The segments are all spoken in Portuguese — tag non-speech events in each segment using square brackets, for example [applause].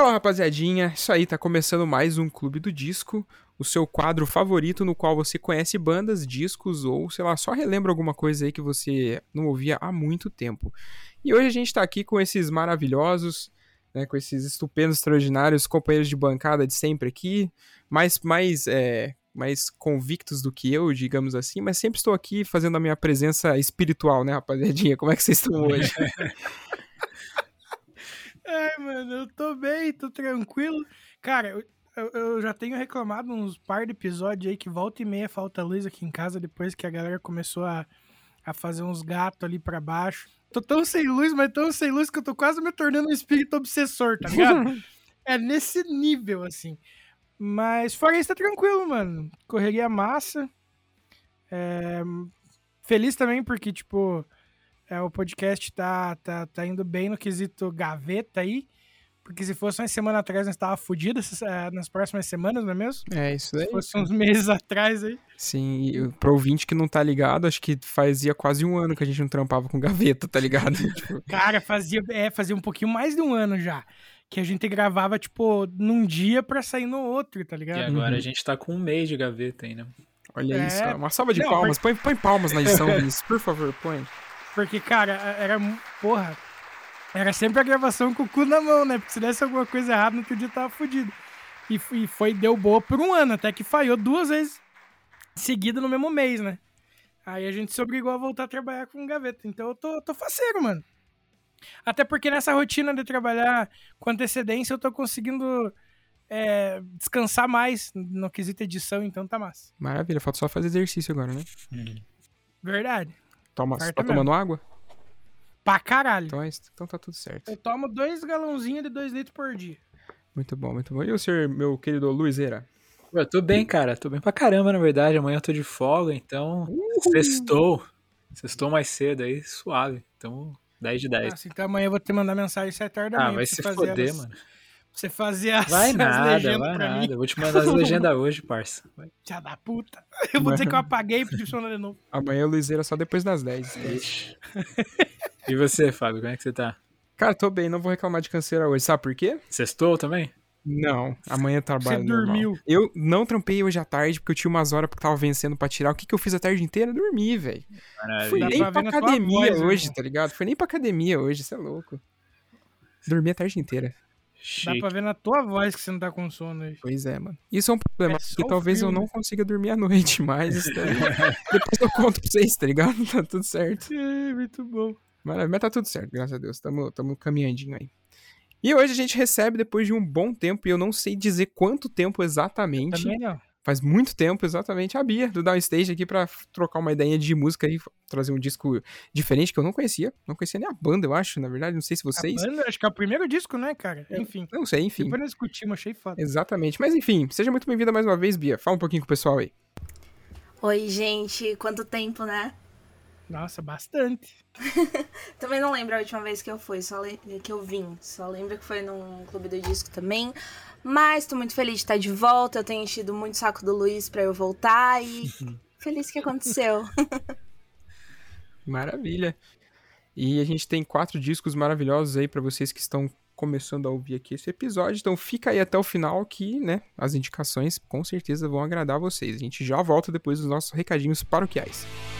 Fala rapaziadinha, isso aí, tá começando mais um Clube do Disco, o seu quadro favorito no qual você conhece bandas, discos ou, sei lá, só relembra alguma coisa aí que você não ouvia há muito tempo. E hoje a gente tá aqui com esses maravilhosos, né, com esses estupendos, extraordinários companheiros de bancada de sempre aqui, mais, mais, é, mais convictos do que eu, digamos assim, mas sempre estou aqui fazendo a minha presença espiritual, né, rapaziadinha? Como é que vocês estão hoje? [laughs] Ai, mano, eu tô bem, tô tranquilo. Cara, eu, eu, eu, já tenho reclamado uns par de episódios aí que volta e meia falta luz aqui em casa depois que a galera começou a, a fazer uns gatos ali para baixo. Tô tão sem luz, mas tão sem luz que eu tô quase me tornando um espírito obsessor, tá ligado? [laughs] é nesse nível, assim. Mas fora isso, tá tranquilo, mano. Correria massa. É... Feliz também porque, tipo, é, o podcast tá, tá, tá indo bem no quesito gaveta aí. Porque se fosse uma semana atrás, nós estava fudido é, nas próximas semanas, não é mesmo? É, isso aí. Se fosse uns meses [laughs] atrás aí. Sim, e pro ouvinte que não tá ligado, acho que fazia quase um ano que a gente não trampava com gaveta, tá ligado? [laughs] tipo... Cara, fazia, é, fazia um pouquinho mais de um ano já. Que a gente gravava, tipo, num dia pra sair no outro, tá ligado? E agora uhum. a gente tá com um mês de gaveta ainda. Olha é... isso, uma salva de não, palmas. Põe, põe palmas na edição, [laughs] Vinícius, por favor, põe. Porque, cara, era. Porra. Era sempre a gravação com o cu na mão, né? Porque se desse alguma coisa errada, no outro dia tava fudido. E, e foi, deu boa por um ano, até que falhou duas vezes seguida no mesmo mês, né? Aí a gente se obrigou a voltar a trabalhar com gaveta. Então eu tô, tô faceiro, mano. Até porque nessa rotina de trabalhar com antecedência, eu tô conseguindo é, descansar mais no quesito edição, então tá massa. Maravilha, falta só fazer exercício agora, né? Verdade. Toma, você tá tomando água? Pra caralho. Então, é então tá tudo certo. Eu tomo dois galãozinhos de dois litros por dia. Muito bom, muito bom. E o senhor, meu querido Luizeira? Eu tô bem, cara. Tô bem pra caramba, na verdade. Amanhã eu tô de folga, então. Sextou. Sextou mais cedo aí, suave. Então, 10 de 10. Nossa, então amanhã eu vou te mandar mensagem 7 horas da ah, manhã. Ah, vai se foder, as... mano. Você fazia as, vai nada, legendas vai pra nada. mim. Vou te mandar as [laughs] legendas hoje, parça. Já da puta. [laughs] Eu vou dizer que eu apaguei e pedi pra de novo. Amanhã o Luizeira só depois das 10. Ixi. e você, Fábio, como é que você tá? Cara, tô bem, não vou reclamar de canseira hoje. Sabe por quê? Sextou também? Não, amanhã trabalho. Você dormiu? Normal. Eu não trampei hoje à tarde porque eu tinha umas horas porque tava vencendo pra tirar. O que, que eu fiz a tarde inteira? Dormi, velho. Fui nem pra, pra academia voz, hoje, tá ligado? Fui nem pra academia hoje, você é louco. Dormi a tarde inteira. Chique. Dá pra ver na tua voz que você não tá com sono hoje. Pois é, mano. Isso é um problema, é porque talvez frio, eu não consiga dormir à noite mais. [laughs] Depois eu conto pra vocês, tá ligado? [laughs] Tá tudo certo. É, muito bom. Maravilha, mas tá tudo certo, graças a Deus. Tamo, tamo caminhandinho aí. E hoje a gente recebe, depois de um bom tempo, e eu não sei dizer quanto tempo exatamente. Também não. Faz muito tempo, exatamente, a Bia, do Downstage aqui pra trocar uma ideia de música e trazer um disco diferente que eu não conhecia. Não conhecia nem a banda, eu acho, na verdade. Não sei se vocês. A banda, acho que é o primeiro disco, né, cara? Enfim. Não sei, enfim. Depois nós discutimos, achei foda. Exatamente. Mas enfim, seja muito bem-vinda mais uma vez, Bia. Fala um pouquinho com o pessoal aí. Oi, gente. Quanto tempo, né? Nossa, bastante. [laughs] também não lembro a última vez que eu fui, só que eu vim. Só lembro que foi num clube do disco também. Mas tô muito feliz de estar de volta. Eu tenho enchido muito saco do Luiz para eu voltar e [laughs] feliz que aconteceu. [laughs] Maravilha. E a gente tem quatro discos maravilhosos aí para vocês que estão começando a ouvir aqui esse episódio. Então fica aí até o final que, né, as indicações com certeza vão agradar vocês. A gente já volta depois dos nossos recadinhos paroquiais. procurando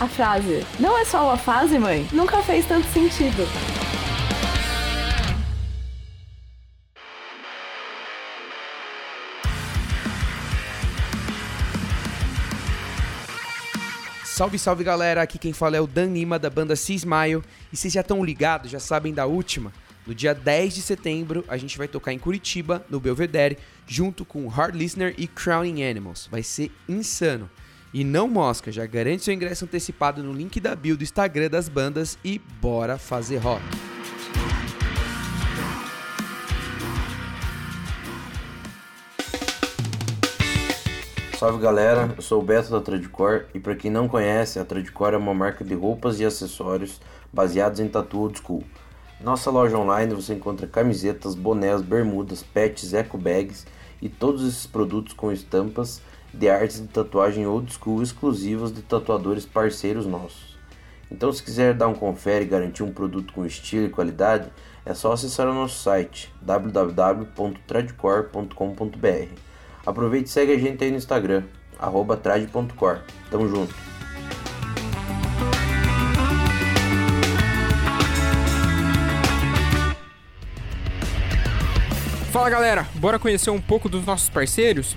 A frase, não é só uma fase, mãe, nunca fez tanto sentido. Salve, salve galera, aqui quem fala é o Dan Lima da banda Cismaio e vocês já estão ligados, já sabem da última. No dia 10 de setembro, a gente vai tocar em Curitiba, no Belvedere, junto com Hard Listener e Crowning Animals. Vai ser insano. E não mosca, já garante seu ingresso antecipado no link da bio do Instagram das bandas e bora fazer rock. Salve galera, eu sou o Beto da Tradicor e para quem não conhece, a Tradicor é uma marca de roupas e acessórios baseados em tatu old school. Nossa loja online você encontra camisetas, bonés, bermudas, pets, eco bags e todos esses produtos com estampas de artes de tatuagem old school exclusivas de tatuadores parceiros nossos. Então se quiser dar um confere e garantir um produto com estilo e qualidade, é só acessar o nosso site www.tradicor.com.br. Aproveite e segue a gente aí no Instagram, arroba trad.cor. Tamo junto! Fala galera, bora conhecer um pouco dos nossos parceiros?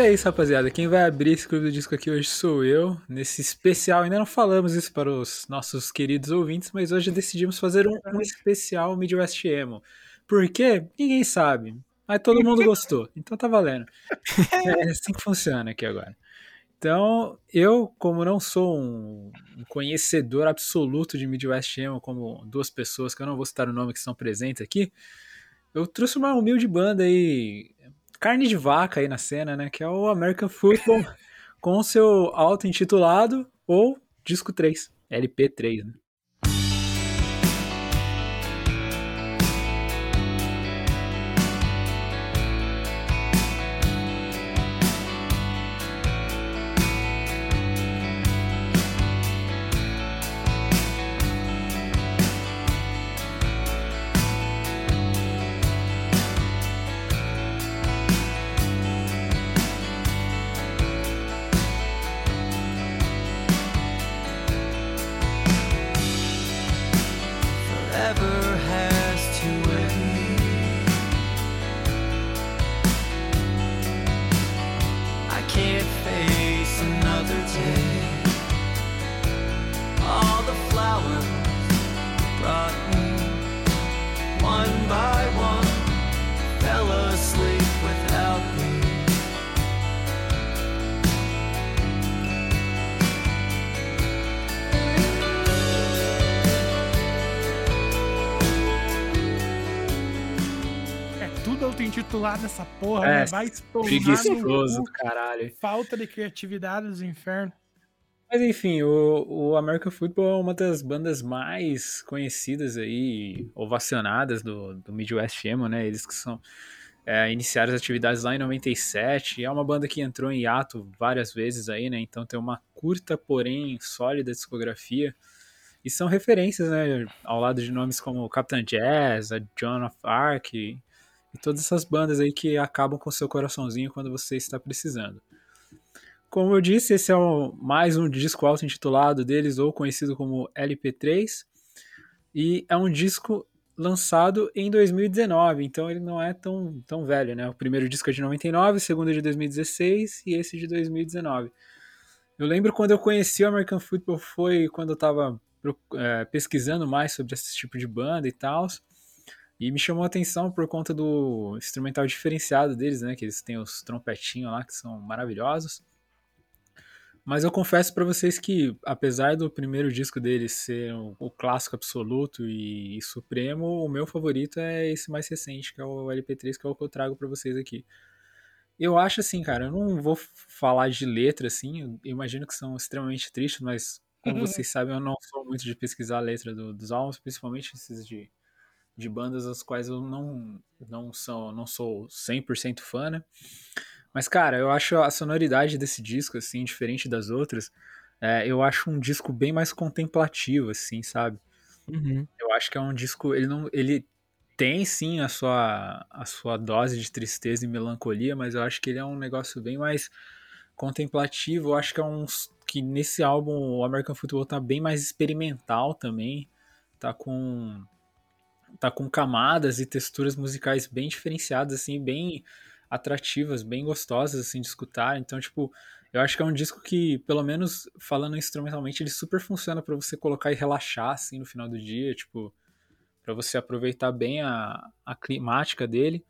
É isso, rapaziada. Quem vai abrir esse clube do disco aqui hoje sou eu. Nesse especial, ainda não falamos isso para os nossos queridos ouvintes, mas hoje decidimos fazer um, um especial Midwest Emo. Por quê? Ninguém sabe. Mas todo mundo gostou. Então tá valendo. É assim que funciona aqui agora. Então, eu, como não sou um, conhecedor absoluto de Midwest Emo, como duas pessoas que eu não vou citar o nome que estão presentes aqui, eu trouxe uma humilde banda aí carne de vaca aí na cena, né? Que é o American Football com seu auto-intitulado ou disco 3, LP3, né? Auto-intitulado essa porra, É, né? Vai tomar Preguiçoso no do caralho. Falta de criatividade dos infernos. Mas enfim, o, o American Football é uma das bandas mais conhecidas aí, ovacionadas do, do Midwest Emo, né? Eles que são é, iniciaram as atividades lá em 97. É uma banda que entrou em hiato várias vezes aí, né? Então tem uma curta, porém sólida discografia. E são referências, né? Ao lado de nomes como Captain Jazz, a John of Arc e, todas essas bandas aí que acabam com seu coraçãozinho quando você está precisando. Como eu disse, esse é o, mais um disco auto-intitulado deles, ou conhecido como LP3. E é um disco lançado em 2019, então ele não é tão, tão velho, né? O primeiro disco é de 99, o segundo é de 2016 e esse de 2019. Eu lembro quando eu conheci o American Football foi quando eu tava é, pesquisando mais sobre esse tipo de banda e tal. E me chamou a atenção por conta do instrumental diferenciado deles, né? Que eles têm os trompetinhos lá que são maravilhosos. Mas eu confesso para vocês que, apesar do primeiro disco deles ser o, o clássico absoluto e, e, supremo, o meu favorito é esse mais recente, que é o LP3, que é o que eu trago para vocês aqui. Eu acho assim, cara, eu não vou falar de letra assim, eu imagino que são extremamente tristes, mas como vocês sabem, eu não sou muito de pesquisar a letra do, dos álbuns, principalmente esses de, de bandas as quais eu não, não, sou, não sou 100% fã, né? Mas, cara, eu acho a sonoridade desse disco, assim, diferente das outras, é, eu acho um disco bem mais contemplativo, assim, sabe? Uhum. Eu acho que é um disco, ele não, ele tem sim a sua, a sua dose de tristeza e melancolia, mas eu acho que ele é um negócio bem mais contemplativo. Eu acho que é um que nesse álbum o American Football tá bem mais experimental também, tá com tá com camadas e texturas musicais bem diferenciadas assim, bem atrativas, bem gostosas assim de escutar. Então, tipo, eu acho que é um disco que, pelo menos falando instrumentalmente, ele super funciona para você colocar e relaxar assim no final do dia, tipo, para você aproveitar bem a, a climática dele.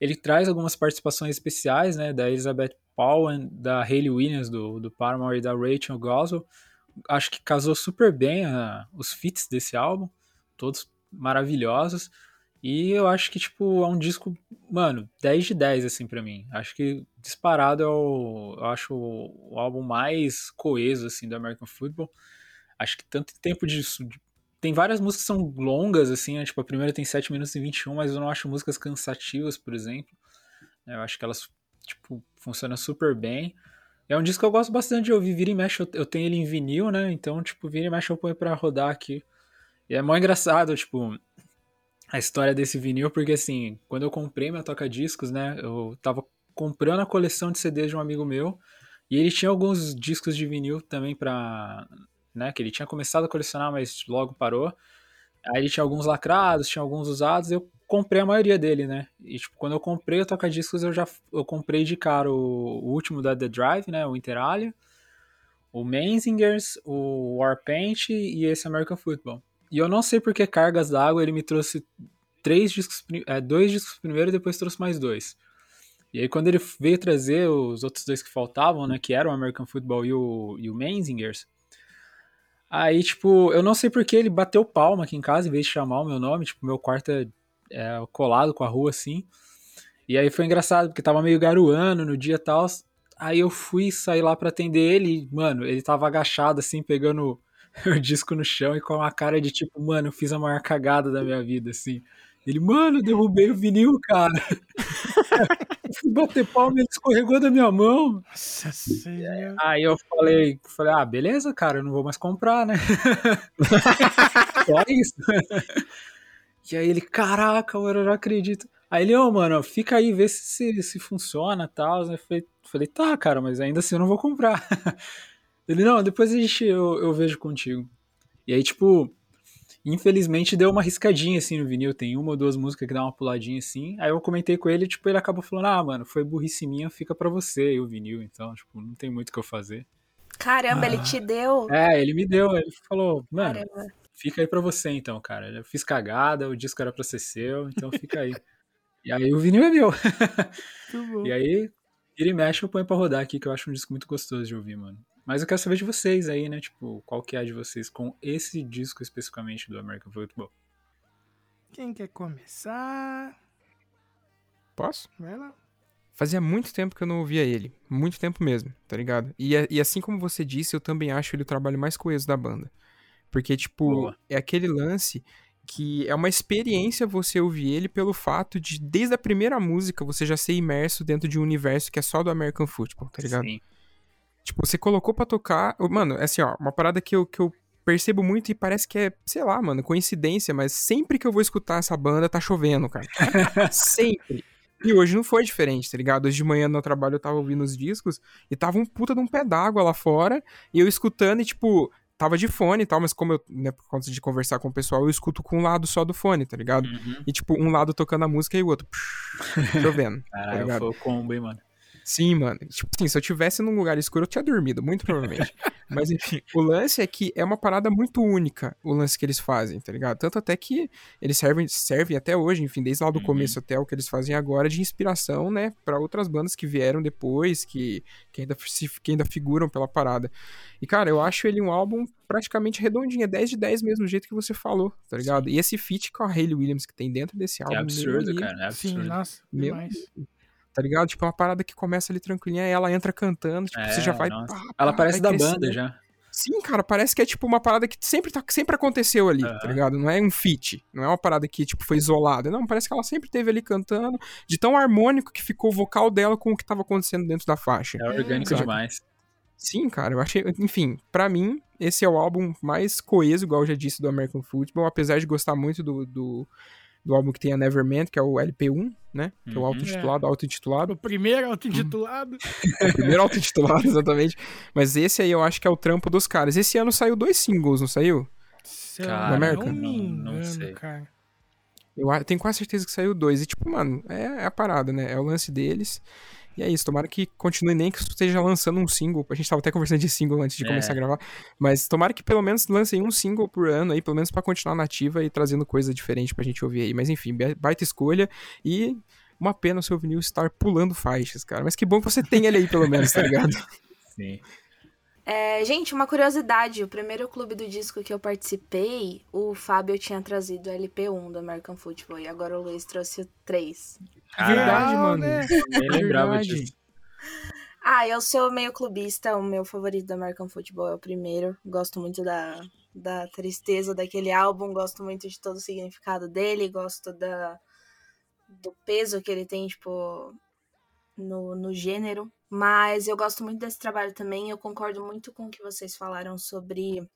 Ele traz algumas participações especiais, né, da Elizabeth Paul, da Hayley Williams do, do Paramore e da Rachel Goswell. Acho que casou super bem a, os fits desse álbum, todos maravilhosos. E eu acho que, tipo, é um disco, mano, 10 de 10, assim, para mim. Acho que disparado é o. Eu acho o, álbum mais coeso, assim, do American Football. Acho que tanto tempo de. Tem várias músicas que são longas, assim, né? Tipo, a primeira tem 7 minutos e 21, mas eu não acho músicas cansativas, por exemplo. Eu acho que elas, tipo, funcionam super bem. É um disco que eu gosto bastante de ouvir. Vira e mexe, eu tenho ele em vinil, né? Então, tipo, vira e mexe eu ponho pra rodar aqui. E é mó engraçado, tipo, a história desse vinil, porque assim, quando eu comprei meu toca-discos, né, eu tava comprando a coleção de CDs de um amigo meu, e ele tinha alguns discos de vinil também pra, né, que ele tinha começado a colecionar, mas logo parou. Aí ele tinha alguns lacrados, tinha alguns usados, eu comprei a maioria dele, né? E tipo, quando eu comprei o toca-discos, eu já eu comprei de cara o, o, último da The Drive, né, o Interalia, o Menzingers, o Warpaint e esse American Football. E eu não sei por que cargas d'água ele me trouxe três discos, é, dois discos primeiro e depois trouxe mais dois. E aí quando ele veio trazer os outros dois que faltavam, né, que eram o American Football e o, e o Menzingers, aí, tipo, eu não sei por que ele bateu palma aqui em casa em vez de chamar o meu nome, tipo, meu quarto é, é colado com a rua, assim. E aí foi engraçado, porque tava meio garoando no dia e tal, aí eu fui sair lá para atender ele e, mano, ele tava agachado, assim, pegando [laughs] o disco no chão e com uma cara de tipo, mano, eu fiz a maior cagada da minha vida, assim. Ele, mano, derrubei o vinil, cara. [laughs] fui bater palma ele escorregou da minha mão. Nossa senhora. Aí eu falei, falei, ah, beleza, cara, eu não vou mais comprar, né? [laughs] Só isso. e aí ele, caraca, eu não acredito. Aí ele, ô, oh, mano, fica aí, vê se, se funciona e tal. Eu falei, falei, tá, cara, mas ainda assim eu não vou comprar. Ele, não, depois a gente, eu, eu vejo contigo. E aí, tipo, infelizmente deu uma riscadinha assim no vinil. Tem uma ou duas músicas que dá uma puladinha assim. Aí eu comentei com ele, tipo, ele acabou falando: Ah, mano, foi burrice minha, fica pra você e o vinil. Então, tipo, não tem muito o que eu fazer. Caramba, ah. ele te deu? É, ele me deu. Ele falou: Mano, Caramba. fica aí pra você então, cara. Eu fiz cagada, o disco era pra ser seu, então fica aí. e aí o vinil é meu. [laughs] e aí, ele mexe, eu ponho pra rodar aqui, que eu acho um disco muito gostoso de ouvir, mano. Mas eu quero saber de vocês aí, né? Tipo, qual que é a de vocês com esse disco especificamente do American Football? Quem quer começar? Posso? Vai lá. Fazia muito tempo que eu não ouvia ele. Muito tempo mesmo, tá ligado? E, e assim como você disse, eu também acho ele o trabalho mais coeso da banda. Porque, tipo, Boa. é aquele lance que é uma experiência você ouvir ele pelo fato de, desde a primeira música, você já ser imerso dentro de um universo que é só do American Football, tá ligado? Sim. Tipo, você colocou pra tocar. Mano, é assim, ó, uma parada que eu, que eu percebo muito e parece que é, sei lá, mano, coincidência, mas sempre que eu vou escutar essa banda, tá chovendo, cara. [laughs] sempre. E hoje não foi diferente, tá ligado? Hoje de manhã no trabalho eu tava ouvindo os discos e tava um puta de um pé d'água lá fora e eu escutando e, tipo, tava de fone e tal, mas como eu, né, por conta de conversar com o pessoal, eu escuto com um lado só do fone, tá ligado? Uhum. E, tipo, um lado tocando a música e o outro psh, [laughs] chovendo. tá Caralho, ligado? foi o combo, hein, mano. Sim, mano. Tipo assim, se eu tivesse num lugar escuro, eu tinha dormido, muito provavelmente. [laughs] Mas enfim, o lance é que é uma parada muito única, o lance que eles fazem, tá ligado? Tanto até que eles servem, servem até hoje, enfim, desde lá do Uhum. começo até o que eles fazem agora, de inspiração, né, pra outras bandas que vieram depois, que, que, ainda, se- que ainda figuram pela parada. E, cara, eu acho ele um álbum praticamente redondinho, é 10 de 10 mesmo, do jeito que você falou, tá ligado? E esse feat com a Hayley Williams que tem dentro desse Que álbum. é absurdo, cara. É Sim, absurdo. nossa, Meu demais. Tá ligado? Tipo, é uma parada que começa ali tranquilinha, aí ela entra cantando, tipo, você já É, vai. nossa. pá, Ela pá, parece vai da crescendo. banda já. Sim, cara, parece que é tipo uma parada que sempre, tá, sempre aconteceu ali, tá Aham. ligado? Não é um feat, não é uma parada que, tipo, foi isolada. Não, parece que ela sempre teve ali cantando, de tão harmônico que ficou o vocal dela com o que tava acontecendo dentro da faixa. É orgânico Saca? demais. Sim, cara, eu achei. Enfim, pra mim, esse é o álbum mais coeso, igual eu já disse, do American Football, apesar de gostar muito do, do, do álbum que tem a Nevermind, que é o LP1, né? Que é o Uhum. auto-intitulado, auto-intitulado. O primeiro auto-intitulado. [laughs] O primeiro auto-intitulado, exatamente. Mas esse aí eu acho que é o trampo dos caras. Esse ano saiu dois singles, não saiu? Se eu Cara, América? não me não- sei. cara. Eu tenho quase certeza que saiu dois. E, tipo, mano, é, é a parada, né? É o lance deles. E é isso. Tomara que continue, nem que esteja lançando um single. A gente tava até conversando de single antes de É. começar a gravar. Mas tomara que pelo menos lancem um single por ano aí, pelo menos pra continuar nativa e trazendo coisa diferente pra gente ouvir aí. Mas enfim, baita escolha. E uma pena o seu vinil estar pulando faixas, cara. Mas que bom que você tem ele aí, pelo menos, tá ligado? [laughs] Sim. É, gente, uma curiosidade: o primeiro clube do disco que eu participei, o Fábio tinha trazido o LP1 do American Football e agora o Luiz trouxe o 3. Verdade, Legal, mano. né? Nem lembrava Verdade. disso. Ah, eu sou meio clubista, o meu favorito do American Football é o primeiro. Gosto muito da, da tristeza daquele álbum, gosto muito de todo o significado dele, gosto da, do peso que ele tem, tipo, no, no gênero. Mas eu gosto muito desse trabalho também, eu concordo muito com o que vocês falaram sobre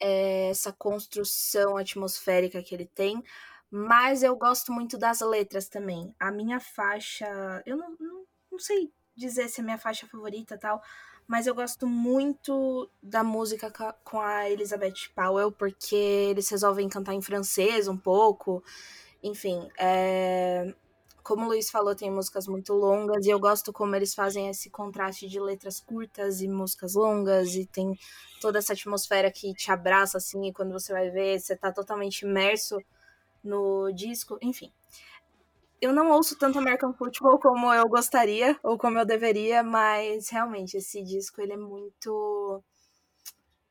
é, essa construção atmosférica que ele tem. Mas eu gosto muito das letras também. A minha faixa. Eu não, não, não sei dizer se é minha faixa favorita tal. Mas eu gosto muito da música ca- com a Elizabeth Powell, porque eles resolvem cantar em francês um pouco. Enfim, é, como o Luiz falou, tem músicas muito longas e eu gosto como eles fazem esse contraste de letras curtas e músicas longas e tem toda essa atmosfera que te abraça assim e quando você vai ver, você tá totalmente imerso no disco, enfim. Eu não ouço tanto American Football como eu gostaria ou como eu deveria, mas realmente esse disco ele é muito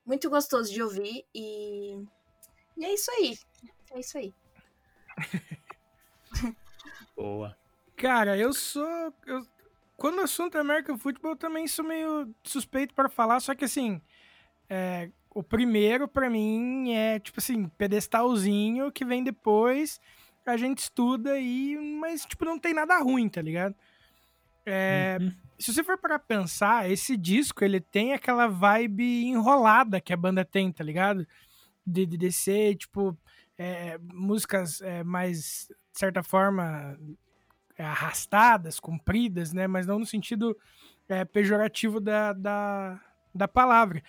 muito gostoso de ouvir e, e é isso aí. É isso aí. [laughs] Boa. Cara, eu sou. eu- Quando o assunto é American Football, eu também sou meio suspeito pra falar, só que assim. é, O primeiro, pra mim, é tipo assim, pedestalzinho que vem depois, a gente estuda e. Mas, tipo, não tem nada ruim, tá ligado? É, Uhum. se você for para pensar, esse disco ele tem aquela vibe enrolada que a banda tem, tá ligado? De, de, de ser, tipo, é, músicas é, mais, de certa forma, arrastadas, compridas, né? Mas não no sentido é, pejorativo da, da, da palavra.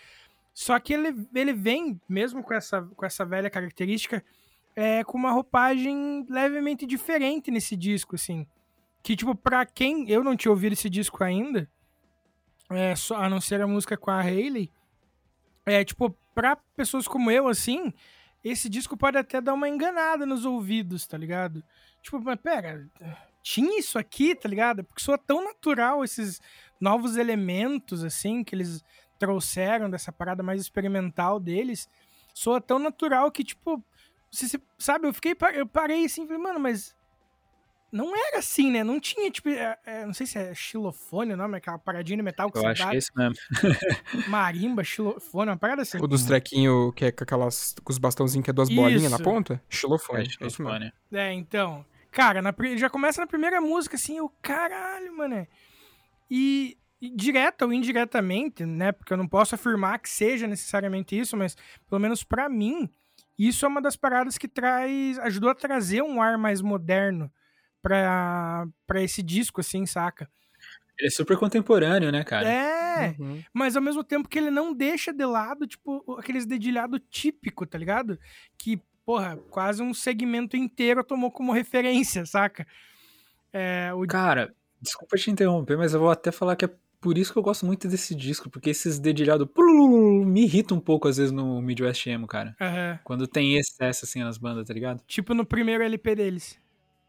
Só que ele, ele vem, mesmo com essa, com essa velha característica, é, com uma roupagem levemente diferente nesse disco, assim. Que, tipo, pra quem eu não tinha ouvido esse disco ainda, é, só, a não ser a música com a Hayley, é, tipo, pra pessoas como eu, assim, esse disco pode até dar uma enganada nos ouvidos, tá ligado? Tipo, mas pera, tinha isso aqui, tá ligado? Porque soa tão natural esses novos elementos, assim, que eles trouxeram dessa parada mais experimental deles, soa tão natural que, tipo, você, sabe, eu fiquei, eu parei assim, falei, mano, mas não era assim, né? Não tinha, tipo, é, é, não sei se é xilofone o nome, aquela paradinha de metal que Eu você acho dá, que é isso mesmo. [laughs] marimba, xilofone, uma parada assim. O dos trequinhos que é com aquelas. com os bastãozinhos que é duas bolinhas na Isso. ponta? Xilofone. É, É, isso mesmo. xilofone. É, então. Cara, na já começa na primeira música, assim, o caralho, mano. E, e direta ou indiretamente, né? Porque eu não posso afirmar que seja necessariamente isso, mas pelo menos pra mim, isso é uma das paradas que traz. ajudou a trazer um ar mais moderno pra, pra esse disco, assim, saca? Ele é super contemporâneo, né, cara? É, Uhum. mas ao mesmo tempo que ele não deixa de lado, tipo, aqueles dedilhado típico, tá ligado? Que, porra, quase um segmento inteiro tomou como [laughs] referência, saca? É, o... Cara, desculpa te interromper, mas eu vou até falar que é por isso que eu gosto muito desse disco, porque esses dedilhados [laughs] me irritam um pouco às vezes no Midwest Emo, cara. Aham. Quando tem excesso assim nas bandas, tá ligado? tipo no primeiro LP deles.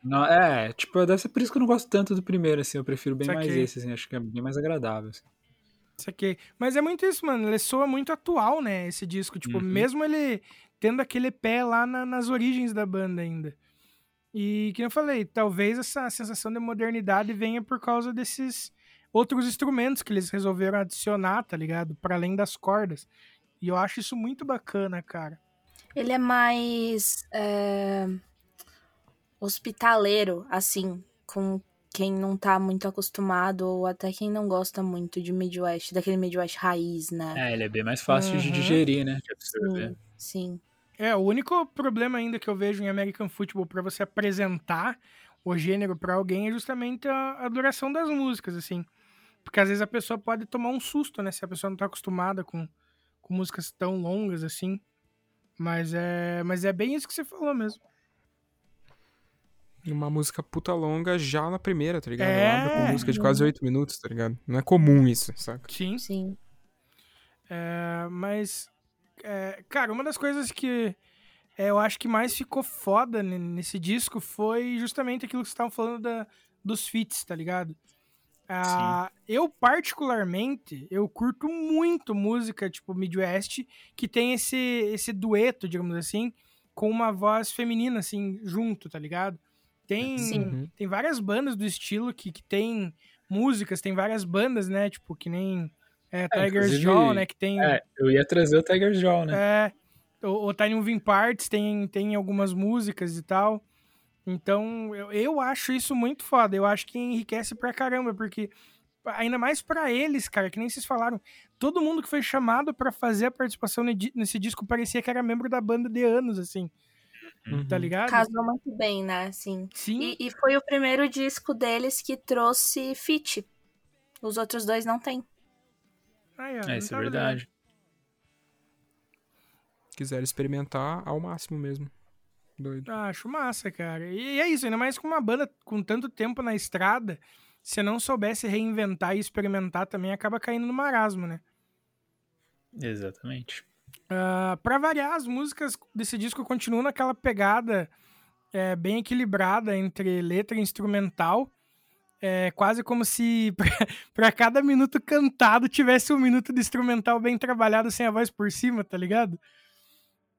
Não, é, tipo, deve ser por isso que eu não gosto tanto do primeiro, assim, eu prefiro bem mais esse, assim, acho que é bem mais agradável. assim. Isso aqui. Mas é muito isso, mano. Ele soa muito atual, né? Esse disco. Tipo, Uhum. mesmo ele tendo aquele pé lá na- nas origens da banda ainda. E, que eu falei, talvez essa sensação de modernidade venha por causa desses outros instrumentos que eles resolveram adicionar, tá ligado? Para além das cordas. E eu acho isso muito bacana, cara. Ele é mais é, hospitaleiro, assim, com quem não tá muito acostumado ou até quem não gosta muito de Midwest, daquele Midwest raiz, né? É, ele é bem mais fácil de Uhum. digerir, né? De absorver. Sim, sim. É, o único problema ainda que eu vejo em American Football para você apresentar o gênero para alguém é justamente a, a duração das músicas, assim. Porque às vezes a pessoa pode tomar um susto, né? Se a pessoa não tá acostumada com, com músicas tão longas assim. Mas é, mas é bem isso que você falou mesmo. E Uma música puta longa já na primeira, tá ligado? É. Ela abre com música de quase oito minutos, tá ligado? Não é comum isso, saca? Sim. Sim. É, mas, é, cara, uma das coisas que é, eu acho que mais ficou foda ne- nesse disco foi justamente aquilo que vocês estavam falando da, dos feats, tá ligado? Ah, eu, particularmente, eu curto muito música, tipo, Midwest, que tem esse, esse dueto, digamos assim, com uma voz feminina, assim, junto, tá ligado? Tem, Sim. Uhum. tem várias bandas do estilo que, que tem músicas, tem várias bandas, né? Tipo, que nem é, Tiger's inclusive, Jaw, né? Que tem... É, eu ia trazer o Tiger Jaw, né? É, o, o Tiny Moving Parts tem, tem algumas músicas e tal. Então, eu, eu acho isso muito foda. Eu acho que enriquece pra caramba, porque ainda mais pra eles, cara, que nem vocês falaram, todo mundo que foi chamado pra fazer a participação ne- nesse disco parecia que era membro da banda de anos, assim, tá Uhum. ligado? Casou muito bem, né? Sim. Sim, E, e foi o primeiro disco deles que trouxe feat. Os outros dois não tem. Ó, É, não isso é verdade. Quiser experimentar ao máximo mesmo. Doido. Ah, acho massa, cara. E é isso, ainda mais com uma banda com tanto tempo na estrada, se não soubesse reinventar e experimentar também, acaba caindo no marasmo, né? Exatamente. Ah, pra variar, as músicas desse disco continuam naquela pegada é, bem equilibrada entre letra e instrumental. É quase como se [laughs] pra cada minuto cantado tivesse um minuto de instrumental bem trabalhado sem a voz por cima, tá ligado?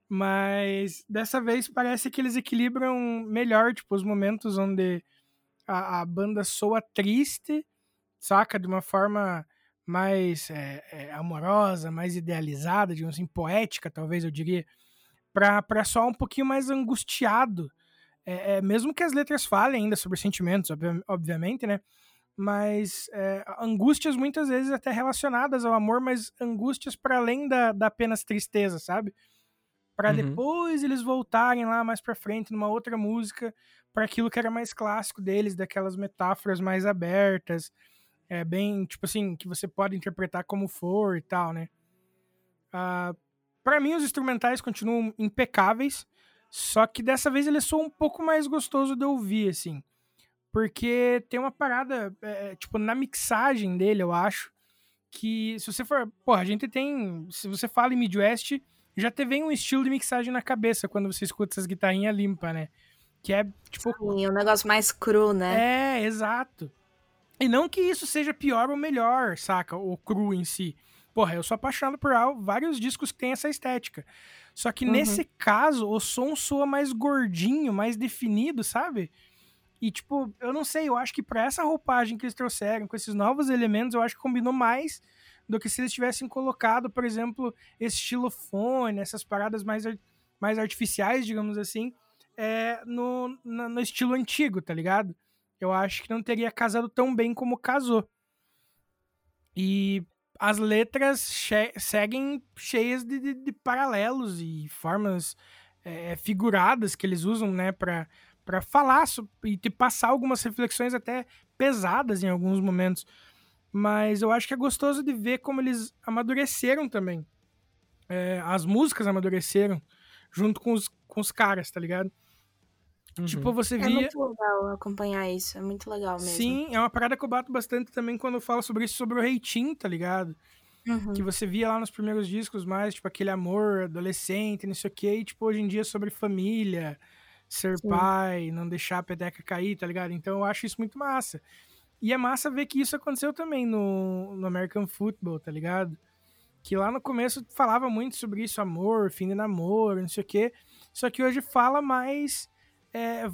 Mas dessa vez parece que eles equilibram melhor, tipo, os momentos onde a, a banda soa triste, saca? De uma forma mais é, é, amorosa, mais idealizada, digamos assim, poética, talvez eu diria, pra soar um pouquinho mais angustiado. É, é, mesmo que as letras falem ainda sobre sentimentos, obvi- obviamente, né? Mas é, angústias muitas vezes até relacionadas ao amor, mas angústias para além da, da apenas tristeza, sabe? Para Uhum. depois eles voltarem lá mais pra frente numa outra música para aquilo que era mais clássico deles, daquelas metáforas mais abertas, é bem, tipo assim, que você pode interpretar como for e tal, né? Ah, para mim, os instrumentais continuam impecáveis, só que dessa vez ele soa um pouco mais gostoso de ouvir, assim. Porque tem uma parada, é, tipo, na mixagem dele, eu acho, que se você for. Pô, a gente tem. Se você fala em Midwest, já te vem um estilo de mixagem na cabeça quando você escuta essas guitarrinhas limpas, né? Que é, tipo, Sim, um negócio mais cru, né? é, exato. E não que isso seja pior ou melhor, saca? O cru em si. Porra, eu sou apaixonado por vários discos que tem essa estética. Só que Uhum. nesse caso, o som soa mais gordinho, mais definido, sabe? E, tipo, eu não sei, eu acho que pra essa roupagem que eles trouxeram, com esses novos elementos, eu acho que combinou mais do que se eles tivessem colocado, por exemplo, esse estilofone, essas paradas mais, mais artificiais, digamos assim, é, no, no estilo antigo, tá ligado? Eu acho que não teria casado tão bem como casou. E as letras che- seguem cheias de, de- de paralelos e formas é, figuradas que eles usam, né, pra, pra falar e te passar algumas reflexões até pesadas em alguns momentos. Mas eu acho que é gostoso de ver como eles amadureceram também. É, as músicas amadureceram junto com os, com os caras, tá ligado? Tipo, você É via. muito legal acompanhar isso, é muito legal mesmo. Sim, é uma parada que eu bato bastante também quando eu falo sobre isso, sobre o Reitinho, tá ligado? Uhum. Que você via lá nos primeiros discos mais, tipo, aquele amor adolescente, não sei o quê, e, tipo, hoje em dia é sobre família, ser Sim. pai, não deixar a peteca cair, tá ligado? Então eu acho isso muito massa. E é massa ver que isso aconteceu também no, no American Football, tá ligado? Que lá no começo falava muito sobre isso, amor, fim de namoro, não sei o quê. Só que hoje fala mais. É,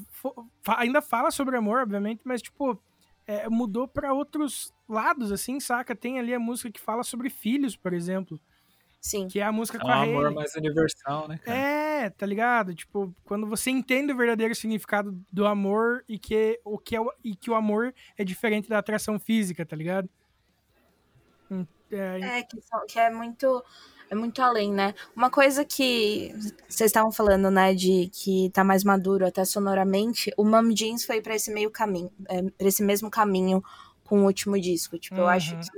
ainda fala sobre amor, obviamente, mas, tipo, é, mudou pra outros lados, assim, saca? Tem ali a música que fala sobre filhos, por exemplo. Sim. Que é a música É com um a amor Hailey. mais universal, né, cara? É, tá ligado? Tipo, quando você entende o verdadeiro significado do amor e que o que é o, e que o amor é diferente da atração física, tá ligado? Hum, É, É, que, que é muito. É muito além, né? Uma coisa que vocês estavam falando, né, de que tá mais maduro até sonoramente, o Mom Jeans foi pra esse meio caminho, é, pra esse mesmo caminho com o último disco. Tipo, eu acho Uhum. que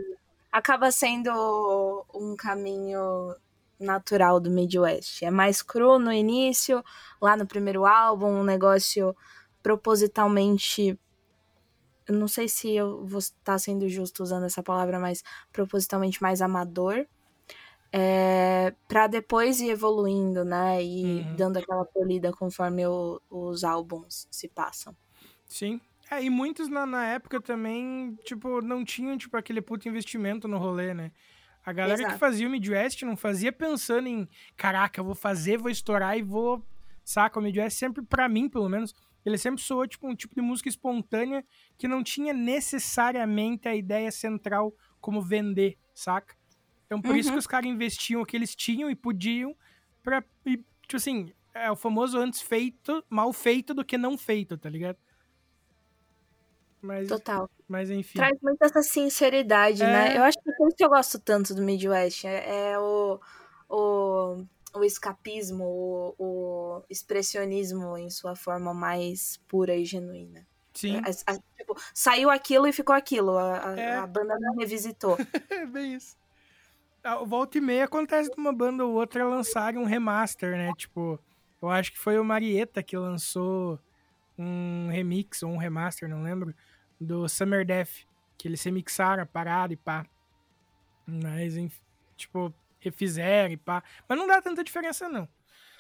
acaba sendo um caminho natural do Midwest. É mais cru no início, lá no primeiro álbum, um negócio propositalmente. Eu não sei se eu vou estar sendo justo usando essa palavra, mas propositalmente mais amador. É, para depois ir evoluindo, né? E Uhum. dando aquela polida conforme o- os álbuns se passam. sim. É, e muitos na, na época também, tipo, não tinham, tipo, aquele puto investimento no rolê, né? A galera que Exato. fazia o Midwest não fazia pensando em, caraca, eu vou fazer, vou estourar e vou. Saca? O Midwest sempre, pra mim, pelo menos, ele sempre soou, tipo, um tipo de música espontânea que não tinha necessariamente a ideia central como vender, saca? Então, por isso Uhum. que os caras investiam o que eles tinham e podiam pra. E, tipo assim, é o famoso antes feito, mal feito do que não feito, tá ligado? Mas, Total. mas enfim. Traz muito essa sinceridade, É. né? Eu acho que é por isso que eu gosto tanto do Midwest. É, é o, o, o escapismo, o, o expressionismo em sua forma mais pura e genuína. Sim, A- a- tipo, saiu aquilo e ficou aquilo. A, a- É. a banda não revisitou. [laughs] é bem isso. Volta e meia acontece de uma banda ou outra lançarem um remaster, né? Tipo, eu acho que foi o Marieta que lançou um remix ou um remaster, não lembro, do Summer Death, que eles remixaram a parada e pá. Mas, enfim, tipo, refizeram e pá. Mas não dá tanta diferença, não.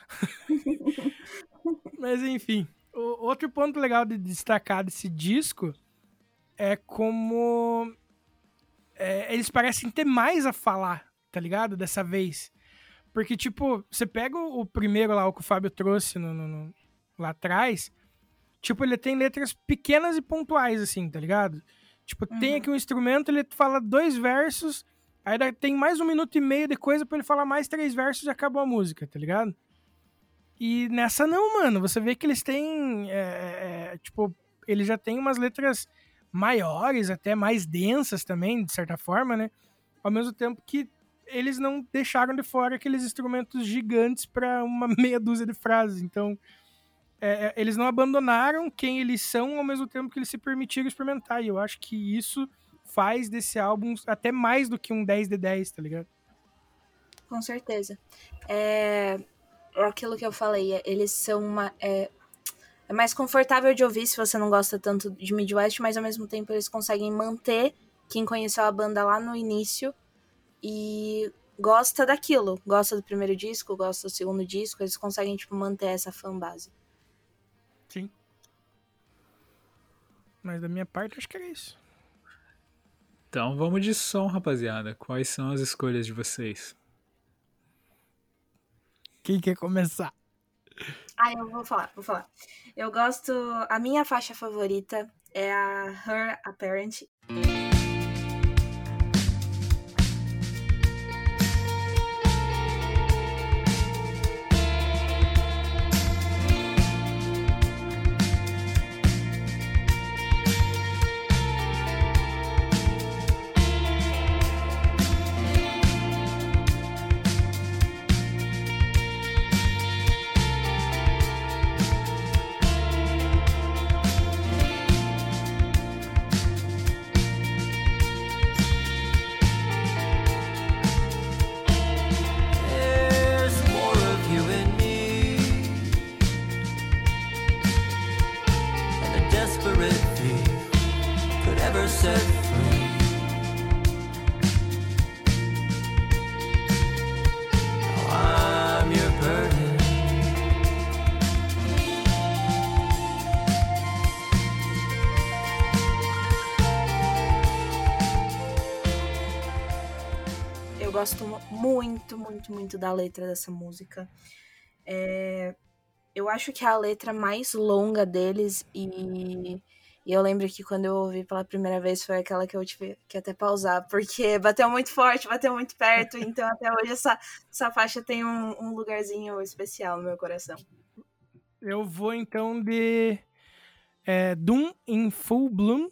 [laughs] Mas, enfim. O, outro ponto legal de destacar desse disco é como é, eles parecem ter mais a falar, tá ligado? Dessa vez. Porque, tipo, você pega o, primeiro lá, o que o Fábio trouxe no, no- no- lá atrás, tipo, ele tem letras pequenas e pontuais, assim, tá ligado? Tipo, tem Uhum. aqui um instrumento, ele fala dois versos, aí tem mais um minuto e meio de coisa pra ele falar mais três versos e acabou a música, tá ligado? E nessa não, mano, você vê que eles têm, é, é, é, tipo, eles já têm umas letras maiores, até mais densas também, de certa forma, né? Ao mesmo tempo que eles não deixaram de fora aqueles instrumentos gigantes para uma [laughs] meia dúzia de frases. Então, é, é, eles não abandonaram quem eles são ao mesmo tempo que eles se permitiram experimentar. E eu acho que isso faz desse álbum até mais do que um 10 de 10, tá ligado? Com certeza. É aquilo que eu falei, é- eles são uma. É, é mais confortável de ouvir se você não gosta tanto de Midwest, mas ao mesmo tempo eles conseguem manter quem conheceu a banda lá no início e gosta daquilo. Gosta do primeiro disco, gosta do segundo disco, eles conseguem, tipo, manter essa fanbase. Sim. Mas da minha parte, acho que era isso. Então vamos de som, rapaziada. Quais são as escolhas de vocês? Quem quer começar? Ah, eu vou falar, vou falar. Eu gosto. A minha faixa favorita é a Her Apparent. Gosto mu- muito, muito, muito da letra dessa música. É, eu acho que é a letra mais longa deles e, e eu lembro que quando eu ouvi pela primeira vez foi aquela que eu tive que até pausar, porque bateu muito forte, bateu muito perto, então até hoje essa, essa faixa tem um, um lugarzinho especial no meu coração. Eu vou então de é, Doom in Full Bloom.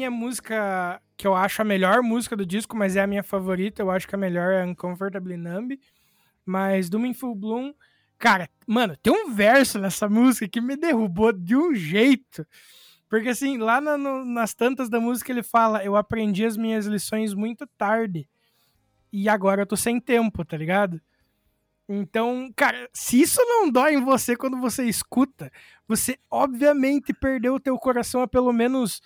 Minha música que eu acho a melhor música do disco, mas é a minha favorita. Eu acho que a melhor é Uncomfortably Numb. Mas Doom in Full Bloom, cara, mano, tem um verso nessa música que me derrubou de um jeito. Porque assim, lá no- nas tantas da música ele fala: Eu aprendi as minhas lições muito tarde. E agora eu tô sem tempo, tá ligado? Então, cara, se isso não dói em você quando você escuta, você obviamente perdeu o teu coração há pelo menos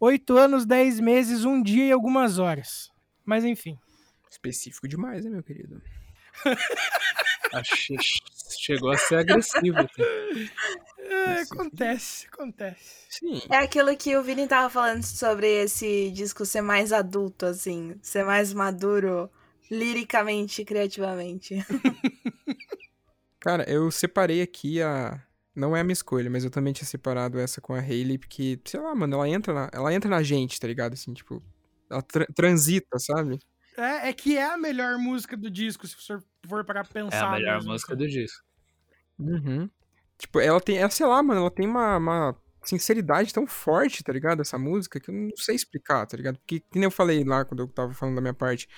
8 anos, 10 meses, um dia e algumas horas. Mas enfim. Específico demais, né, meu querido? [laughs] Acho- Chegou a ser agressivo. até. É, acontece, acontece. Sim. É aquilo que o Vini tava falando sobre esse disco ser mais adulto, assim, ser mais maduro liricamente e criativamente. [laughs] Cara, eu separei aqui a. Não é a minha escolha, mas eu também tinha separado essa com a Hayley, porque, sei lá, mano, ela entra na, ela entra na gente, tá ligado? Assim, tipo, ela tra- transita, sabe? É, é que é a melhor música do disco, se você for para É pensar. a melhor mesmo, música assim. do disco. Uhum. Tipo, ela tem, ela, sei lá, mano, ela tem uma, uma sinceridade tão forte, tá ligado? Essa música, que eu não sei explicar, tá ligado? Porque, que nem eu falei lá quando eu tava falando da minha parte.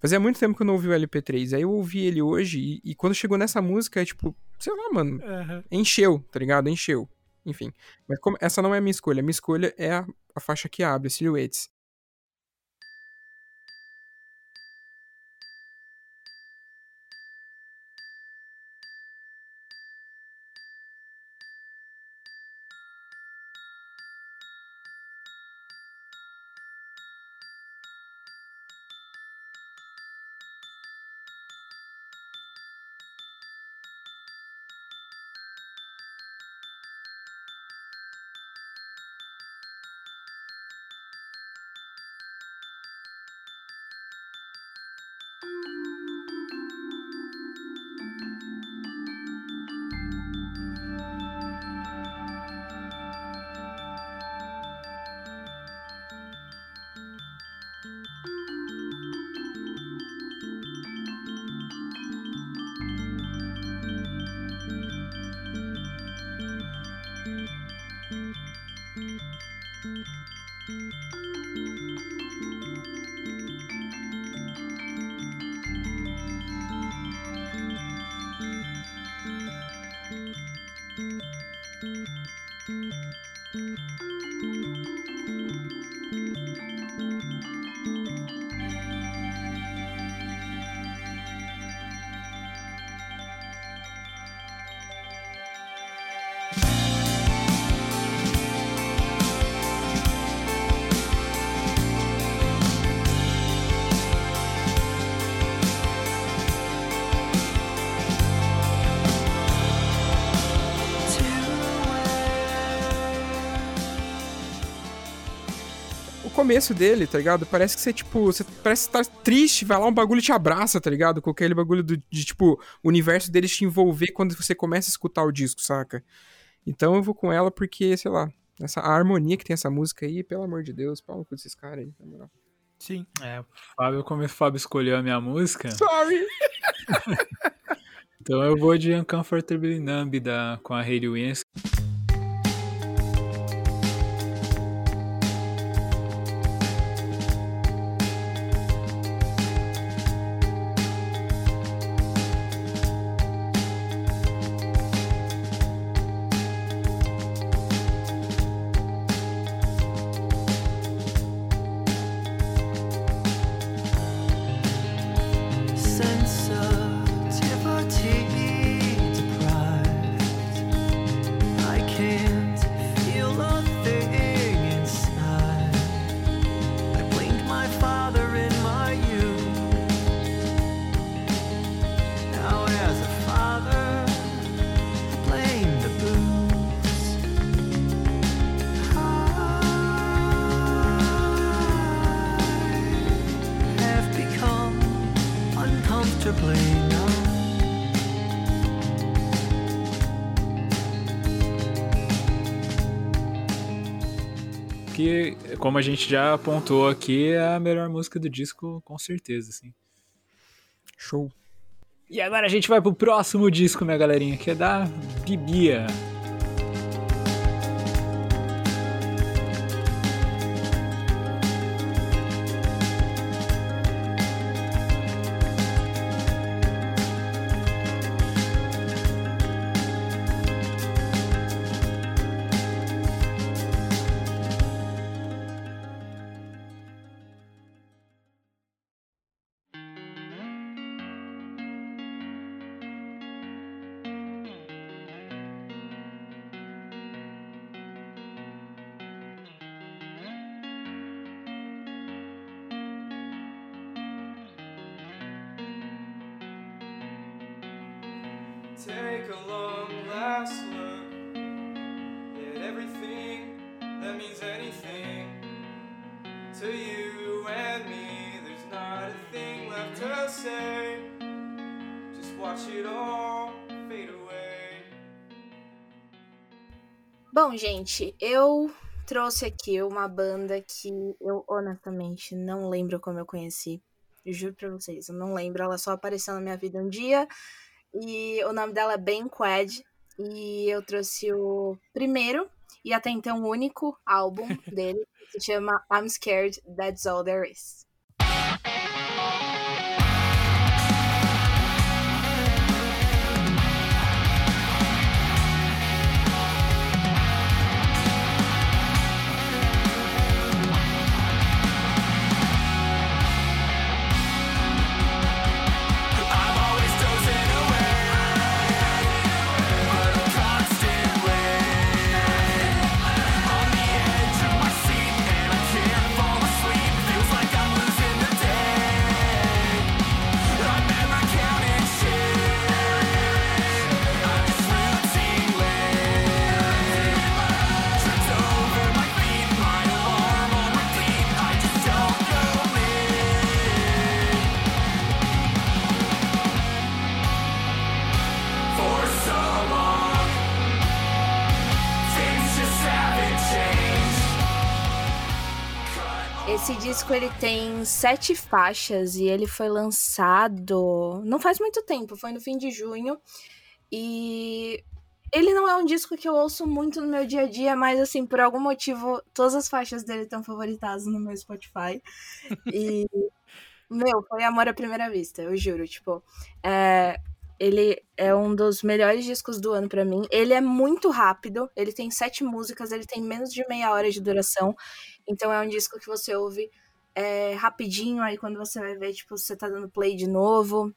Fazia muito tempo que eu não ouvi o LP3. Aí eu ouvi ele hoje e, e quando chegou nessa música, é tipo, sei lá, mano, Aham. encheu, tá ligado? Encheu. Enfim. Mas como, essa não é a minha escolha. A minha escolha é a, a faixa que abre, Silhouettes. Começo dele, tá ligado? Parece que você, tipo, você parece estar triste, vai lá um bagulho te abraça, tá ligado? Com aquele bagulho do- de, tipo, o universo deles te envolver quando você começa a escutar o disco, saca? Então eu vou com ela porque, sei lá, essa a harmonia que tem essa música aí, pelo amor de Deus, pau no cu desses caras aí, na moral. Sim. É, o Fábio, como o Fábio escolheu a minha música, Sorry! [laughs] então eu vou de Uncomfortably Numb da, com a Hayley Williams. Como a gente já apontou aqui, é a melhor música do disco, com certeza, assim. Show. E agora a gente vai pro próximo disco, minha galerinha, que é da Bibia. Take a long last look at everything that means anything to you and me. There's not a thing left to say. Just watch it all fade away. Bom, gente, eu trouxe aqui uma banda que eu honestamente não lembro como eu conheci. Eu juro pra vocês, eu não lembro. Ela só apareceu na minha vida um dia. E o nome dela é Ben Quad. E eu trouxe o primeiro e até então o único álbum [laughs] dele, que se chama I'm Scared, That's All There Is. Esse disco ele tem sete faixas e ele foi lançado não faz muito tempo, foi no fim de junho. E ele não é um disco que eu ouço muito no meu dia a dia, mas assim, por algum motivo, todas as faixas dele estão favoritadas no meu Spotify. E, [laughs] meu, foi amor à primeira vista, eu juro. Tipo, é, ele é um dos melhores discos do ano pra mim. Ele é muito rápido, ele tem sete músicas, ele tem menos de meia hora de duração. Então é um disco que você ouve é, rapidinho, aí quando você vai ver, tipo, você tá dando play de novo.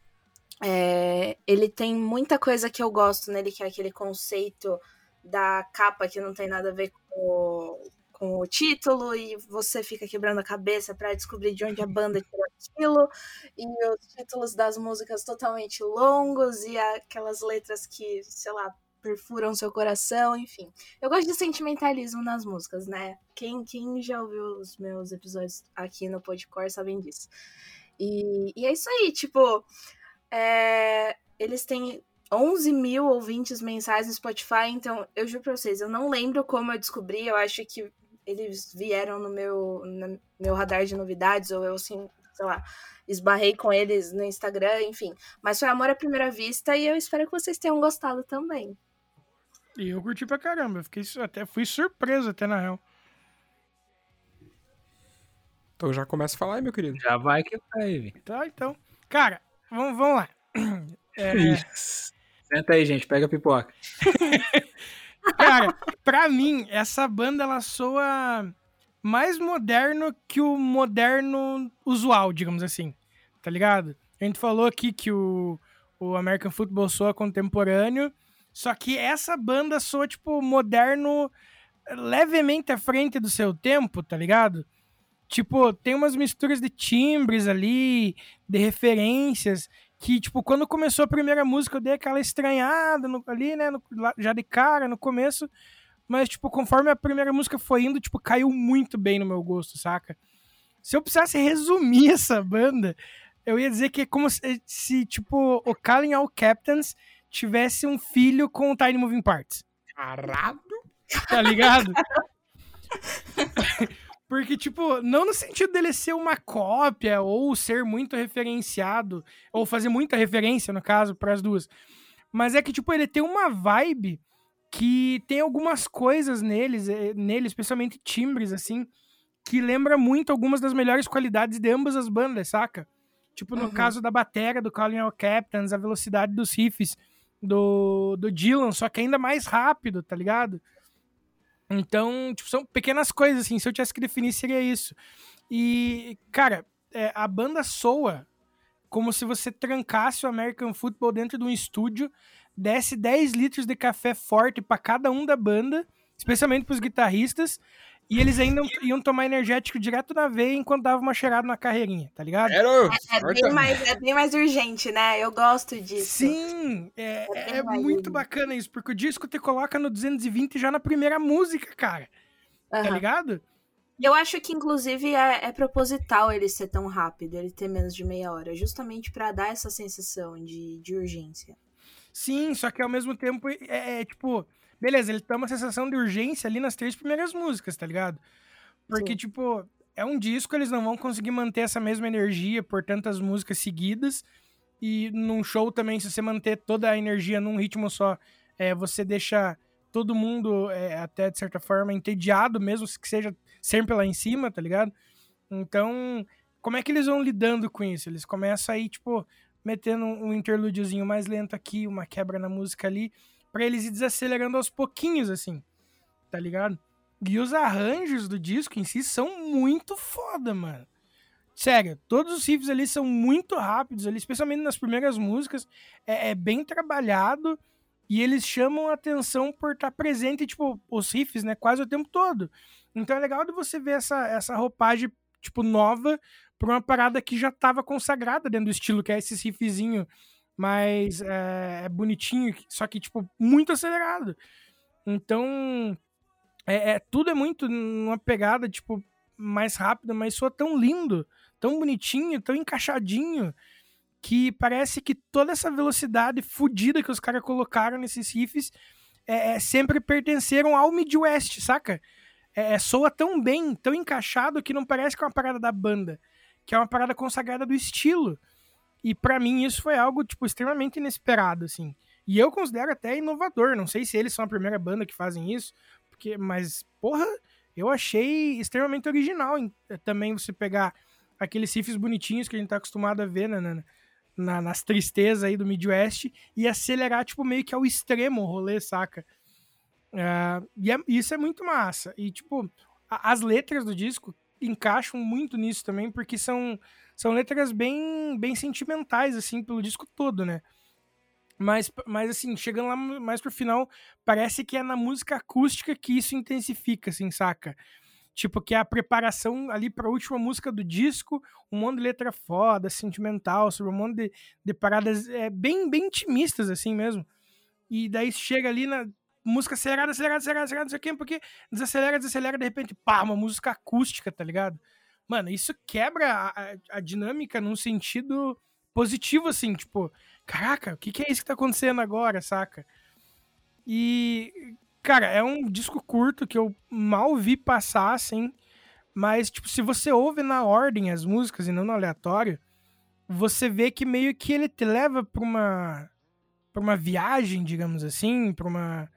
É, ele tem muita coisa que eu gosto nele, que é aquele conceito da capa que não tem nada a ver com o, com o título, e você fica quebrando a cabeça pra descobrir de onde a banda tirou aquilo, e os títulos das músicas totalmente longos, e aquelas letras que, sei lá, perfuram seu coração, enfim. Eu gosto de sentimentalismo nas músicas, né? Quem, quem já ouviu os meus episódios aqui no Podcore sabem disso. E, e é isso aí, tipo, é, eles têm 11 mil ouvintes mensais no Spotify, então eu juro pra vocês, eu não lembro como eu descobri, eu acho que eles vieram no meu, no meu radar de novidades, ou eu assim, sei lá, esbarrei com eles no Instagram, enfim. Mas foi amor à primeira vista e eu espero que vocês tenham gostado também. E eu curti pra caramba. Eu fiquei, até, fui surpreso até, na real. Então já começa a falar aí, meu querido. Já vai que vai, Vi. Tá, então. Cara, vamos, vamos lá. É. Senta aí, gente. Pega a pipoca. [laughs] cara, pra mim, essa banda ela soa mais moderno que o moderno usual, digamos assim. Tá ligado? A gente falou aqui que o, o American Football soa contemporâneo, só que essa banda soa, tipo, moderno levemente à frente do seu tempo, tá ligado? Tipo, tem umas misturas de timbres ali, de referências, que, tipo, quando começou a primeira música eu dei aquela estranhada no- ali, né, no- já de cara, no começo, mas, tipo, conforme a primeira música foi indo, tipo, caiu muito bem no meu gosto, saca? Se eu precisasse resumir [laughs] essa banda, eu ia dizer que é como se, se, tipo, o Calling All Captains tivesse um filho com o Tiny Moving Parts. Caralho! Tá ligado? [laughs] Porque, tipo, não no sentido dele ser uma cópia ou ser muito referenciado, ou fazer muita referência, no caso, para as duas. Mas é que, tipo, ele tem uma vibe que tem algumas coisas neles, eh, nele, especialmente timbres, assim, que lembra muito algumas das melhores qualidades de ambas as bandas, saca? Tipo, no Uhum. caso da bateria do Calling All Captains, a velocidade dos riffs do, do Dylan, só que ainda mais rápido, tá ligado? Então, tipo, são pequenas coisas, assim. Se eu tivesse que definir, seria isso. E, cara, é, a banda soa como se você trancasse o American Football dentro de um estúdio, desse 10 litros de café forte pra cada um da banda, especialmente pros guitarristas, e eles ainda iam tomar energético direto na veia enquanto dava uma cheirada na carreirinha, tá ligado? Quero! É bem, mais, é bem mais urgente, né? Eu gosto disso. Sim, é, É é muito bacana isso, porque o disco te coloca no 220 já na primeira música, cara, tá Aham. ligado? Eu acho que, inclusive, é, é proposital ele ser tão rápido, ele ter menos de meia hora, justamente pra dar essa sensação de, de urgência. Sim, só que ao mesmo tempo é, é, tipo, beleza, ele tem uma sensação de urgência ali nas três primeiras músicas, tá ligado? Porque, Sim. tipo, é um disco, eles não vão conseguir manter essa mesma energia por tantas músicas seguidas. E num show também, se você manter toda a energia num ritmo só, é, você deixa todo mundo, é, até de certa forma, entediado, mesmo que seja sempre lá em cima, tá ligado? Então, como é que eles vão lidando com isso? Eles começam aí, tipo, metendo um interlúdiozinho mais lento aqui, uma quebra na música ali, pra eles ir desacelerando aos pouquinhos, assim, tá ligado? E os arranjos do disco em si são muito foda, mano. Sério, todos os riffs ali são muito rápidos, ali, especialmente nas primeiras músicas. É, é bem trabalhado e eles chamam a atenção por estar presente, tipo, os riffs, né, quase o tempo todo. Então é legal de você ver essa, essa roupagem, tipo, nova pra uma parada que já tava consagrada dentro do estilo, que é esse riffzinho mais é, é bonitinho, só que, tipo, muito acelerado. Então, é, é- tudo é muito numa pegada, tipo, mais rápida, mas soa tão lindo, tão bonitinho, tão encaixadinho, que parece que toda essa velocidade fodida que os caras colocaram nesses riffs é, é, sempre pertenceram ao Midwest, saca? É, é, soa tão bem, tão encaixado, que não parece que é uma parada da banda, que é uma parada consagrada do estilo. E pra mim isso foi algo, tipo, extremamente inesperado, assim. E eu considero até inovador. Não sei se eles são a primeira banda que fazem isso, porque, mas, porra, eu achei extremamente original em- também você pegar aqueles riffs bonitinhos que a gente tá acostumado a ver na, na- na- nas tristezas aí do Midwest e acelerar, tipo, meio que ao extremo o rolê, saca? Ah, e é- isso é muito massa. E, tipo, a- as letras do disco encaixam muito nisso também, porque são, são letras bem, bem sentimentais, assim, pelo disco todo, né? Mas, mas, assim, chegando lá mais pro final, parece que é na música acústica que isso intensifica, assim, saca? Tipo, que é a preparação ali pra última música do disco, um monte de letra foda, sentimental, sobre um monte de, de paradas é, bem, bem intimistas, assim mesmo. E daí chega ali na música acelerada, acelerada, acelerada, acelerada, não sei o quê, porque desacelera, desacelera, de repente, pá, uma música acústica, tá ligado? Mano, isso quebra a, a- dinâmica num sentido positivo, assim, tipo, caraca, o que, que é isso que tá acontecendo agora, saca? E, cara, é um disco curto que eu mal vi passar, assim, mas, tipo, se você ouve na ordem as músicas e não no aleatório, você vê que meio que ele te leva pra uma, pra uma viagem, digamos assim, pra uma,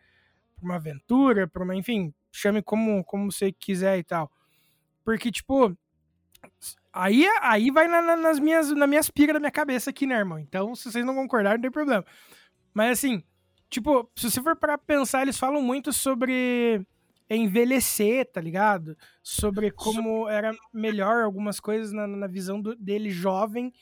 pra uma aventura, pra uma, enfim, chame como, como você quiser e tal. Porque, tipo, aí, aí vai na- na- nas minhas, na minhas piras da minha cabeça aqui, né, irmão? Então, se vocês não concordarem, não tem problema. Mas, assim, tipo, se você for para pensar, eles falam muito sobre envelhecer, tá ligado? Sobre como era melhor algumas coisas na, na visão do- dele jovem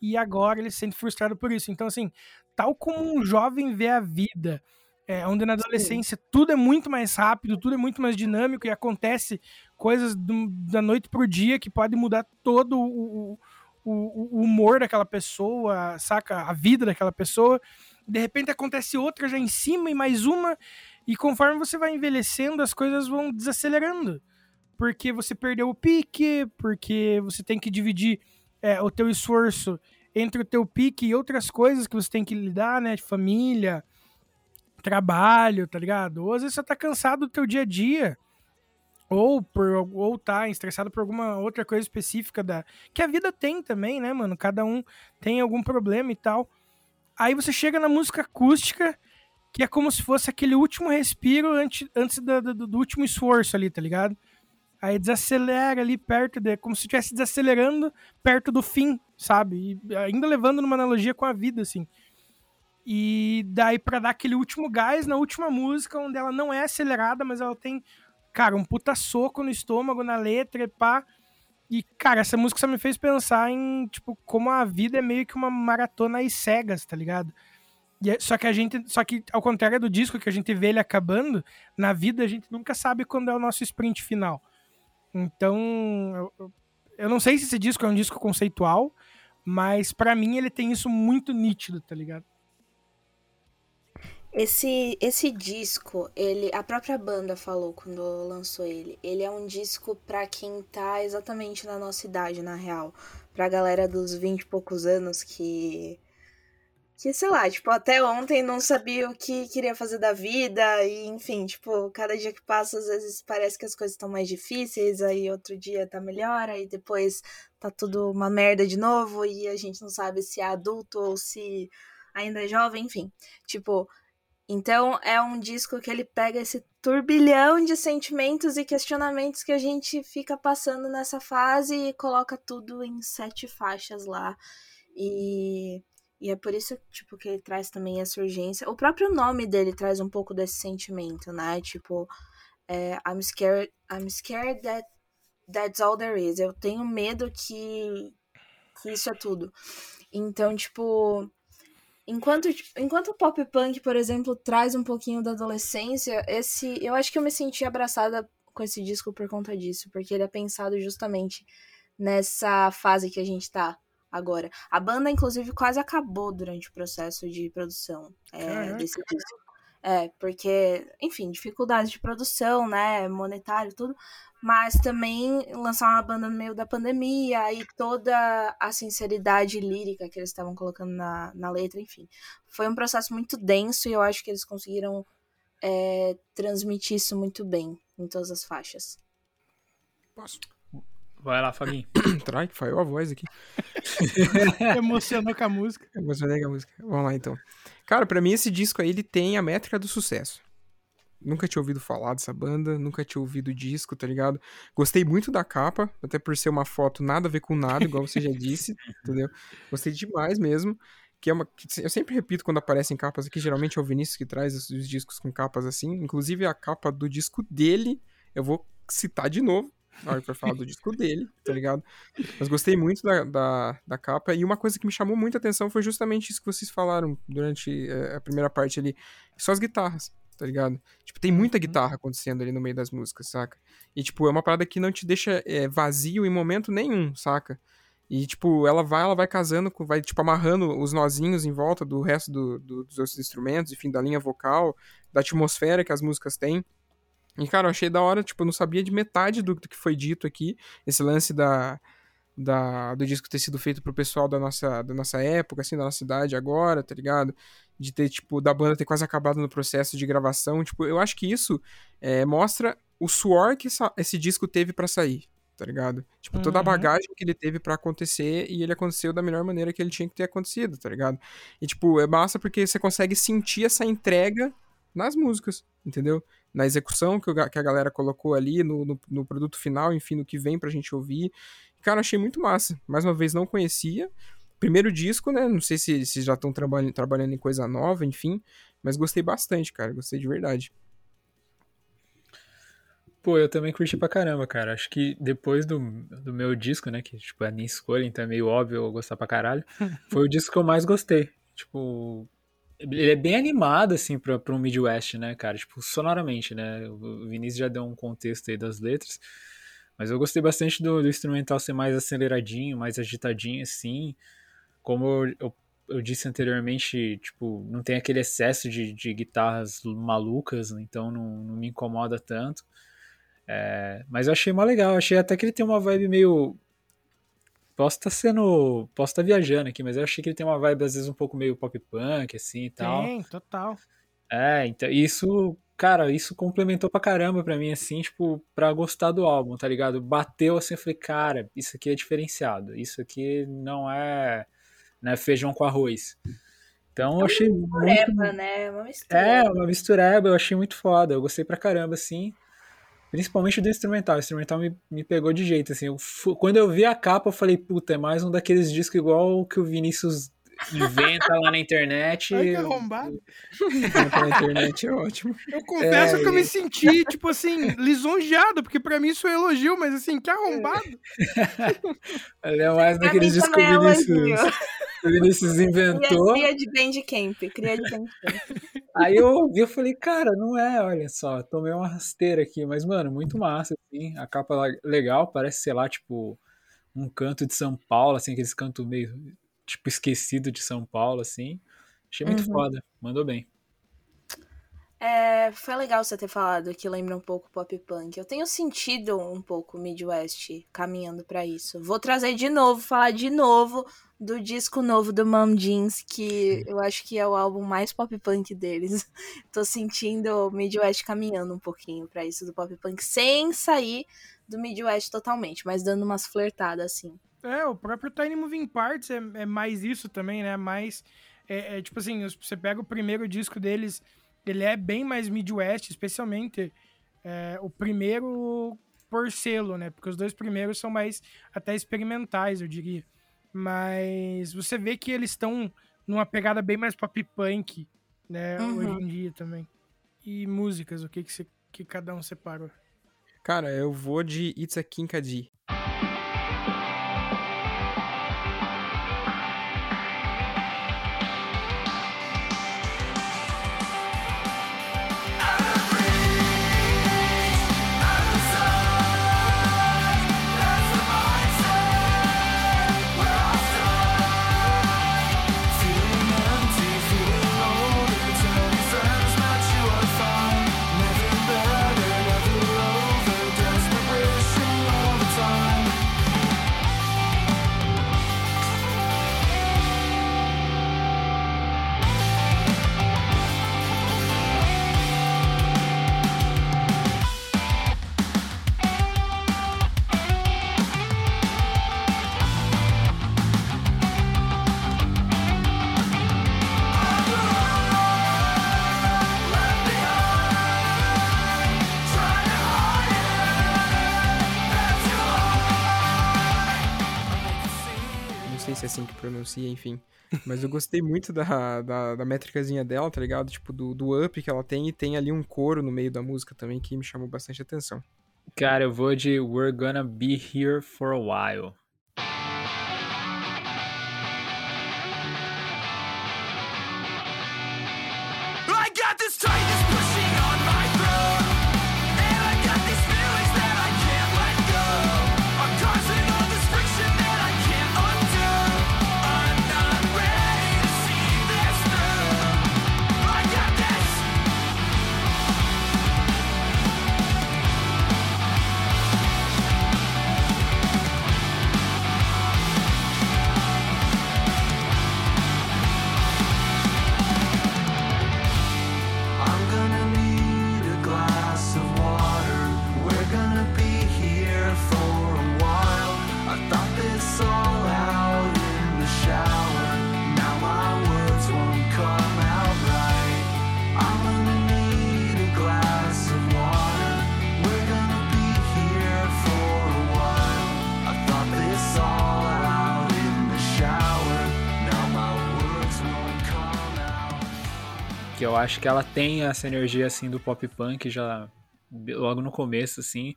e agora ele se sente frustrado por isso. Então, assim, tal como um jovem vê a vida, é, onde na adolescência tudo é muito mais rápido, tudo é muito mais dinâmico e acontece coisas do- da noite pro dia que pode mudar todo o, o- o- o humor daquela pessoa, saca? A vida daquela pessoa. De repente acontece outra já em cima e mais uma, e conforme você vai envelhecendo, as coisas vão desacelerando. Porque você perdeu o pique, porque você tem que dividir é, o teu esforço entre o teu pique e outras coisas que você tem que lidar, né? Família, trabalho, tá ligado? Ou às vezes você tá cansado do teu dia a dia. Ou, por, ou tá estressado por alguma outra coisa específica da. Que a vida tem também, né, mano? Cada um tem algum problema e tal. Aí você chega na música acústica, que é como se fosse aquele último respiro antes, antes da- do, do último esforço ali, tá ligado? Aí desacelera ali perto, de, como se estivesse desacelerando perto do fim, sabe? E ainda levando numa analogia com a vida, assim. E daí pra dar aquele último gás na última música, onde ela não é acelerada, mas ela tem, cara, um puta soco no estômago, na letra e pá. E, cara, essa música só me fez pensar em, tipo, como a vida é meio que uma maratona às cegas, tá ligado? E é- só que a gente, só que ao contrário do disco que a gente vê ele acabando, na vida a gente nunca sabe quando é o nosso sprint final. Então, eu, eu- não sei se esse disco é um disco conceitual, mas pra mim ele tem isso muito nítido, tá ligado? Esse, esse disco, ele, a própria banda falou quando lançou ele. Ele é um disco pra quem tá exatamente na nossa idade, na real. Pra galera dos 20 e poucos anos que. Que, sei lá, tipo, até ontem não sabia o que queria fazer da vida. E, enfim, tipo, cada dia que passa, às vezes parece que as coisas estão mais difíceis. Aí outro dia tá melhor, aí depois tá tudo uma merda de novo. E a gente não sabe se é adulto ou se ainda é jovem, enfim. Tipo, então é um disco que ele pega esse turbilhão de sentimentos e questionamentos que a gente fica passando nessa fase e coloca tudo em sete faixas lá. E, e é por isso tipo, que ele traz também essa urgência. O próprio nome dele traz um pouco desse sentimento, né? Tipo, é, I'm scared, I'm scared that that's all there is. Eu tenho medo que, que isso é tudo. Então, tipo, Enquanto, enquanto o pop punk, por exemplo, traz um pouquinho da adolescência, esse eu acho que eu me senti abraçada com esse disco por conta disso, porque ele é pensado justamente nessa fase que a gente tá agora. A banda, inclusive, quase acabou durante o processo de produção é, desse disco. É, porque, enfim, dificuldades de produção, né, monetário, tudo. Mas também lançar uma banda no meio da pandemia e toda a sinceridade lírica que eles estavam colocando na, na letra, enfim. Foi um processo muito denso e eu acho que eles conseguiram é, transmitir isso muito bem em todas as faixas. Posso? Vai lá, Fabinho. [coughs] Trai, que falhou a voz aqui. [laughs] Emocionou com a música. Emocionei com a música. Vamos lá, então. Cara, pra mim esse disco aí, ele tem a métrica do sucesso. Nunca tinha ouvido falar dessa banda, nunca tinha ouvido o disco, tá ligado? Gostei muito da capa, até por ser uma foto nada a ver com nada, igual você já disse, [laughs] entendeu? Gostei demais mesmo. Que é uma. que eu sempre repito quando aparecem capas aqui, geralmente é o Vinícius que traz os, os discos com capas assim. Inclusive a capa do disco dele, eu vou citar de novo. Na hora que eu falar do disco dele, tá ligado? Mas gostei muito da, da, da capa. E uma coisa que me chamou muita atenção foi justamente isso que vocês falaram durante eh, a primeira parte ali. Só as guitarras, tá ligado? Tipo, tem muita guitarra acontecendo ali no meio das músicas, saca? E, tipo, é uma parada que não te deixa eh, vazio em momento nenhum, saca? E, tipo, ela vai, ela vai casando, com- vai, tipo, amarrando os nozinhos em volta do resto do- do- dos outros instrumentos, enfim, da linha vocal, da atmosfera que as músicas têm. E, cara, eu achei da hora, tipo, eu não sabia de metade do, do que foi dito aqui. Esse lance da, da, do disco ter sido feito pro pessoal da nossa, da nossa época, assim, da nossa cidade agora, tá ligado? De ter, tipo, da banda ter quase acabado no processo de gravação. Tipo, eu acho que isso é, mostra o suor que essa- esse disco teve pra sair, tá ligado? Tipo, toda a Uhum. bagagem que ele teve pra acontecer e ele aconteceu da melhor maneira que ele tinha que ter acontecido, tá ligado? E, tipo, é massa porque você consegue sentir essa entrega nas músicas, entendeu? Na execução que, que a galera colocou ali, no, no, no produto final, enfim, no que vem pra gente ouvir. Cara, achei muito massa. Mais uma vez, não conhecia. Primeiro disco, né? Não sei se, se já estão trabalhando, trabalhando em coisa nova, enfim. Mas gostei bastante, cara. Gostei de verdade. Pô, eu também curti pra caramba, cara. Acho que depois do, do meu disco, né, que tipo, é a minha escolha, então é meio óbvio eu gostar pra caralho, [laughs] foi o disco que eu mais gostei. Tipo, ele é bem animado, assim, pra, pra um Midwest, né, cara? Tipo, sonoramente, né? O Vinícius já deu um contexto aí das letras, mas eu gostei bastante do, do instrumental ser mais aceleradinho, mais agitadinho, assim. Como eu, eu, eu disse anteriormente, tipo, não tem aquele excesso de, de guitarras malucas, então não, não me incomoda tanto. É, mas eu achei mó legal, achei até que ele tem uma vibe meio. Posso estar sendo. Posso estar viajando aqui, mas eu achei que ele tem uma vibe, às vezes, um pouco meio pop punk, assim e tal. Tem, total. É, então isso, cara, isso complementou pra caramba pra mim, assim, tipo, pra gostar do álbum, tá ligado? Bateu assim, eu falei, cara, isso aqui é diferenciado, isso aqui não é, não é feijão com arroz. Então eu achei muito. Mistureba, né? Uma mistura. É, uma mistureba, eu achei muito foda, eu gostei pra caramba, assim. Principalmente do instrumental, o instrumental me, me pegou de jeito, assim. Eu quando eu vi a capa, eu falei, puta, é mais um daqueles discos igual que o Vinícius inventa lá na internet. Ai, que arrombado. Inventa na internet é ótimo. Eu confesso É, que eu me senti, tipo assim, lisonjeado, porque pra mim isso é elogio, mas assim, que arrombado. [laughs] Ele é mais daqueles discos é Vinícius, o Vinícius inventou. cria de Bandcamp, cria de Bandcamp. [laughs] Aí eu ouvi, eu falei, cara, não é, olha só, tomei uma rasteira aqui, mas, mano, muito massa, assim, a capa legal, parece, sei lá, tipo, um canto de São Paulo, assim, aqueles cantos meio, tipo, esquecido de São Paulo, assim, achei muito Uhum. foda, mandou bem. É, foi legal você ter falado que lembra um pouco pop punk. Eu tenho sentido um pouco Midwest caminhando pra isso. Vou trazer de novo, falar de novo do disco novo do Mom Jeans, que eu acho que é o álbum mais pop punk deles. [laughs] Tô sentindo o Midwest caminhando um pouquinho pra isso do pop punk, sem sair do Midwest totalmente, mas dando umas flertadas assim. É, o próprio Tiny Moving Parts é, é mais isso também, né? Mais. É, é, tipo assim, você pega o primeiro disco deles, ele é bem mais Midwest, especialmente é, o primeiro por selo, né? Porque os dois primeiros são mais até experimentais, eu diria. Mas você vê que eles estão numa pegada bem mais pop punk, né? Uhum. Hoje em dia também. E músicas, o que, que, você, que cada um separou? Cara, eu vou de It's a Kinkadi. Pronuncia, enfim. Mas eu gostei muito da, da, da métricazinha dela, tá ligado? Tipo, do, do up que ela tem e tem ali um coro no meio da música também que me chamou bastante atenção. Cara, eu vou de We're Gonna Be Here For A While. Acho que ela tem essa energia assim do pop punk já logo no começo assim.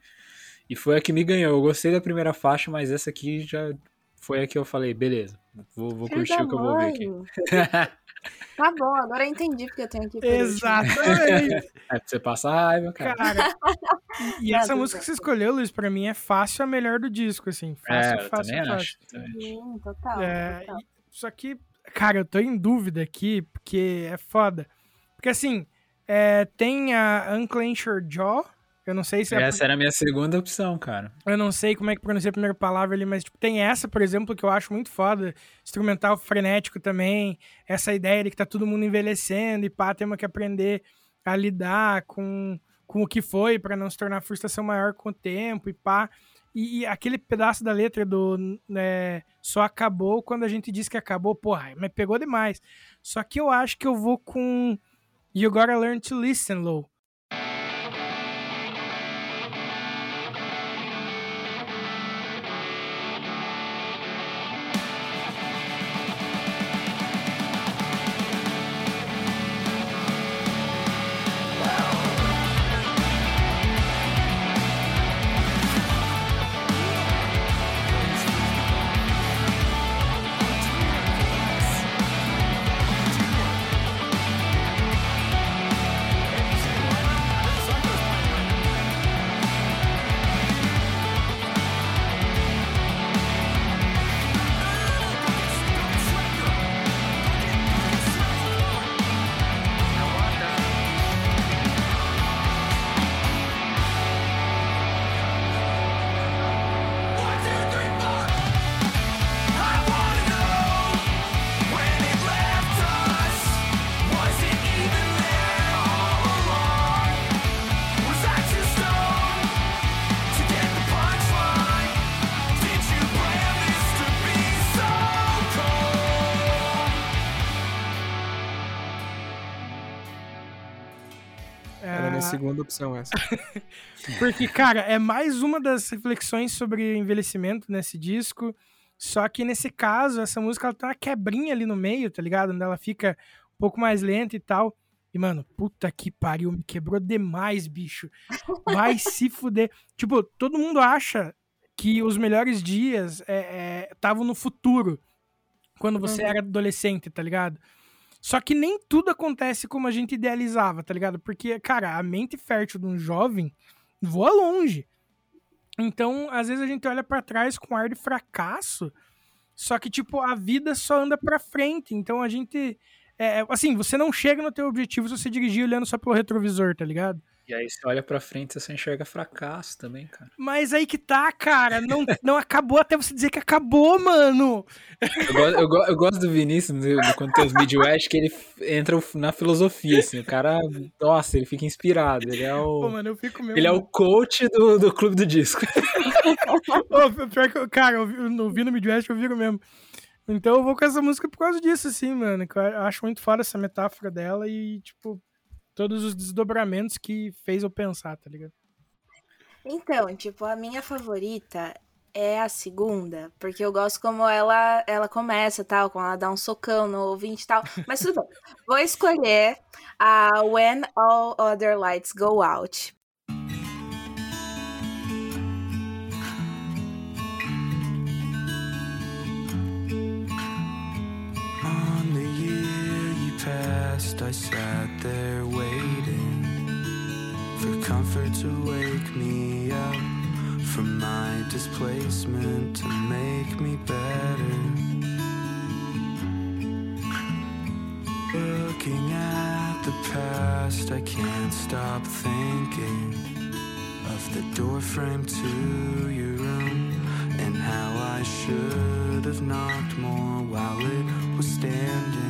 E foi a que me ganhou. Eu gostei da primeira faixa, mas essa aqui já foi a que eu falei, beleza. Vou, vou curtir o que eu vou ver aqui. [laughs] Tá bom, agora eu entendi porque eu tenho aqui. Exatamente. [laughs] É pra você passar raiva, cara. Cara, e, e essa música que você escolheu, Luiz, pra mim é fácil a melhor do disco, assim. É, Fácil, eu fácil, também fácil. acho. Sim, total. É, total. e- só que, cara, eu tô em dúvida aqui, porque é foda. Porque assim, é, tem a Unclench Your Jaw. Eu não sei se é. Essa era a minha segunda opção, cara. Eu não sei como é que pronuncia a primeira palavra ali, mas tipo, tem essa, por exemplo, que eu acho muito foda. Instrumental frenético também. Essa ideia de que tá todo mundo envelhecendo e pá, temos que aprender a lidar com, com o que foi pra não se tornar frustração maior com o tempo e pá. E, e aquele pedaço da letra do né, só acabou quando a gente disse que acabou, porra, me pegou demais. Só que eu acho que eu vou com You Gotta Learn to Listen, Low. Segunda opção essa. [laughs] Porque, cara, é mais uma das reflexões sobre envelhecimento nesse disco. Só que nesse caso, essa música ela tem uma quebrinha ali no meio, tá ligado? Onde ela fica um pouco mais lenta e tal. E, mano, puta que pariu, me quebrou demais, bicho. Vai [laughs] se fuder. Tipo, todo mundo acha que os melhores dias estavam no futuro, quando você Uhum. era adolescente, tá ligado? Só que nem tudo acontece como a gente idealizava, tá ligado? Porque, cara, a mente fértil de um jovem voa longe. Então, às vezes a gente olha pra trás com ar de fracasso, só que, tipo, a vida só anda pra frente. Então a gente. é, assim, você não chega no teu objetivo se você dirigir olhando só pelo retrovisor, tá ligado? E aí você olha pra frente e você enxerga fracasso também, cara. Mas aí que tá, cara. Não, não acabou até você dizer que acabou, mano. Eu, go- eu eu gosto do Vinícius, do, do, quando tem os Midwest, que ele entra na filosofia, assim. O cara, nossa, ele fica inspirado. Ele é Pô, o, mano, eu fico mesmo. ele é o coach do, do Clube do Disco. Ô, pior que, eu- cara, eu, vi- no Midwest, eu viro mesmo. Então eu vou com essa música por causa disso, assim, mano. Eu acho muito foda essa metáfora dela e, tipo, todos os desdobramentos que fez eu pensar, tá ligado? Então, tipo, a minha favorita é a segunda, porque eu gosto como ela ela começa, tal, como ela dá um socão no ouvinte e tal. Mas tudo bem. Vou escolher a When All Other Lights Go Out. I sat there waiting for comfort to wake me up from my displacement to make me better. Looking at the past, I can't stop thinking of the doorframe to your room and how I should have knocked more while it was standing.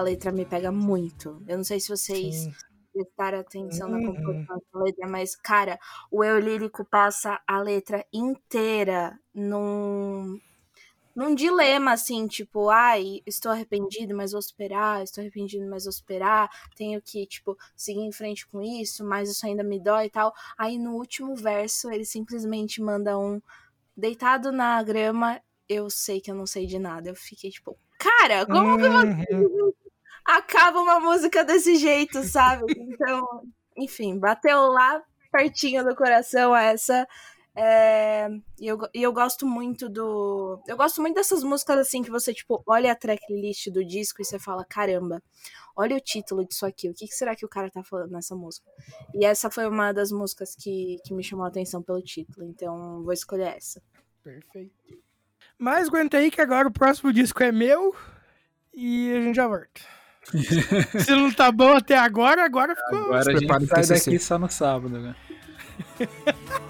A letra me pega muito. Eu não sei se vocês Sim. prestaram atenção na Uhum. composição da letra, mas, cara, o eu lírico passa a letra inteira num, num dilema, assim, tipo, ai, estou arrependido, mas vou superar, estou arrependido, mas vou superar, tenho que, tipo, seguir em frente com isso, mas isso ainda me dói e tal. Aí no último verso ele simplesmente manda um deitado na grama, eu sei que eu não sei de nada. Eu fiquei tipo, cara, como que Uhum. [laughs] acaba uma música desse jeito, sabe? Então, enfim, bateu lá pertinho do coração essa. É, e, eu, eu gosto muito do. Eu gosto muito dessas músicas assim que você, tipo, olha a tracklist do disco e você fala: caramba, olha o título disso aqui, o que, que será que o cara tá falando nessa música? E essa foi uma das músicas que, que me chamou a atenção pelo título, então vou escolher essa. Perfeito. Mas aguenta aí que agora o próximo disco é meu e a gente já volta. [laughs] Se não tá bom até agora, agora ficou. Agora a gente sai daqui só no sábado, né? [laughs]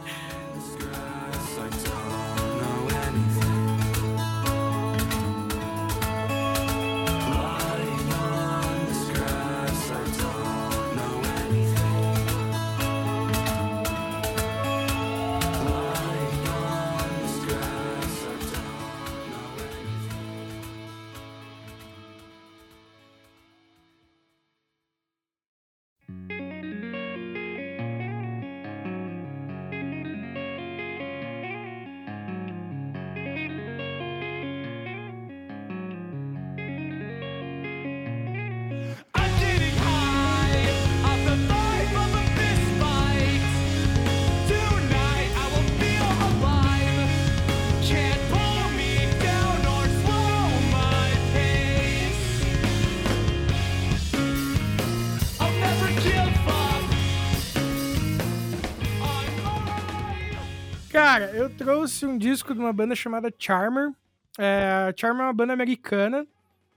eu trouxe um disco de uma banda chamada Charmer. É, Charmer é uma banda americana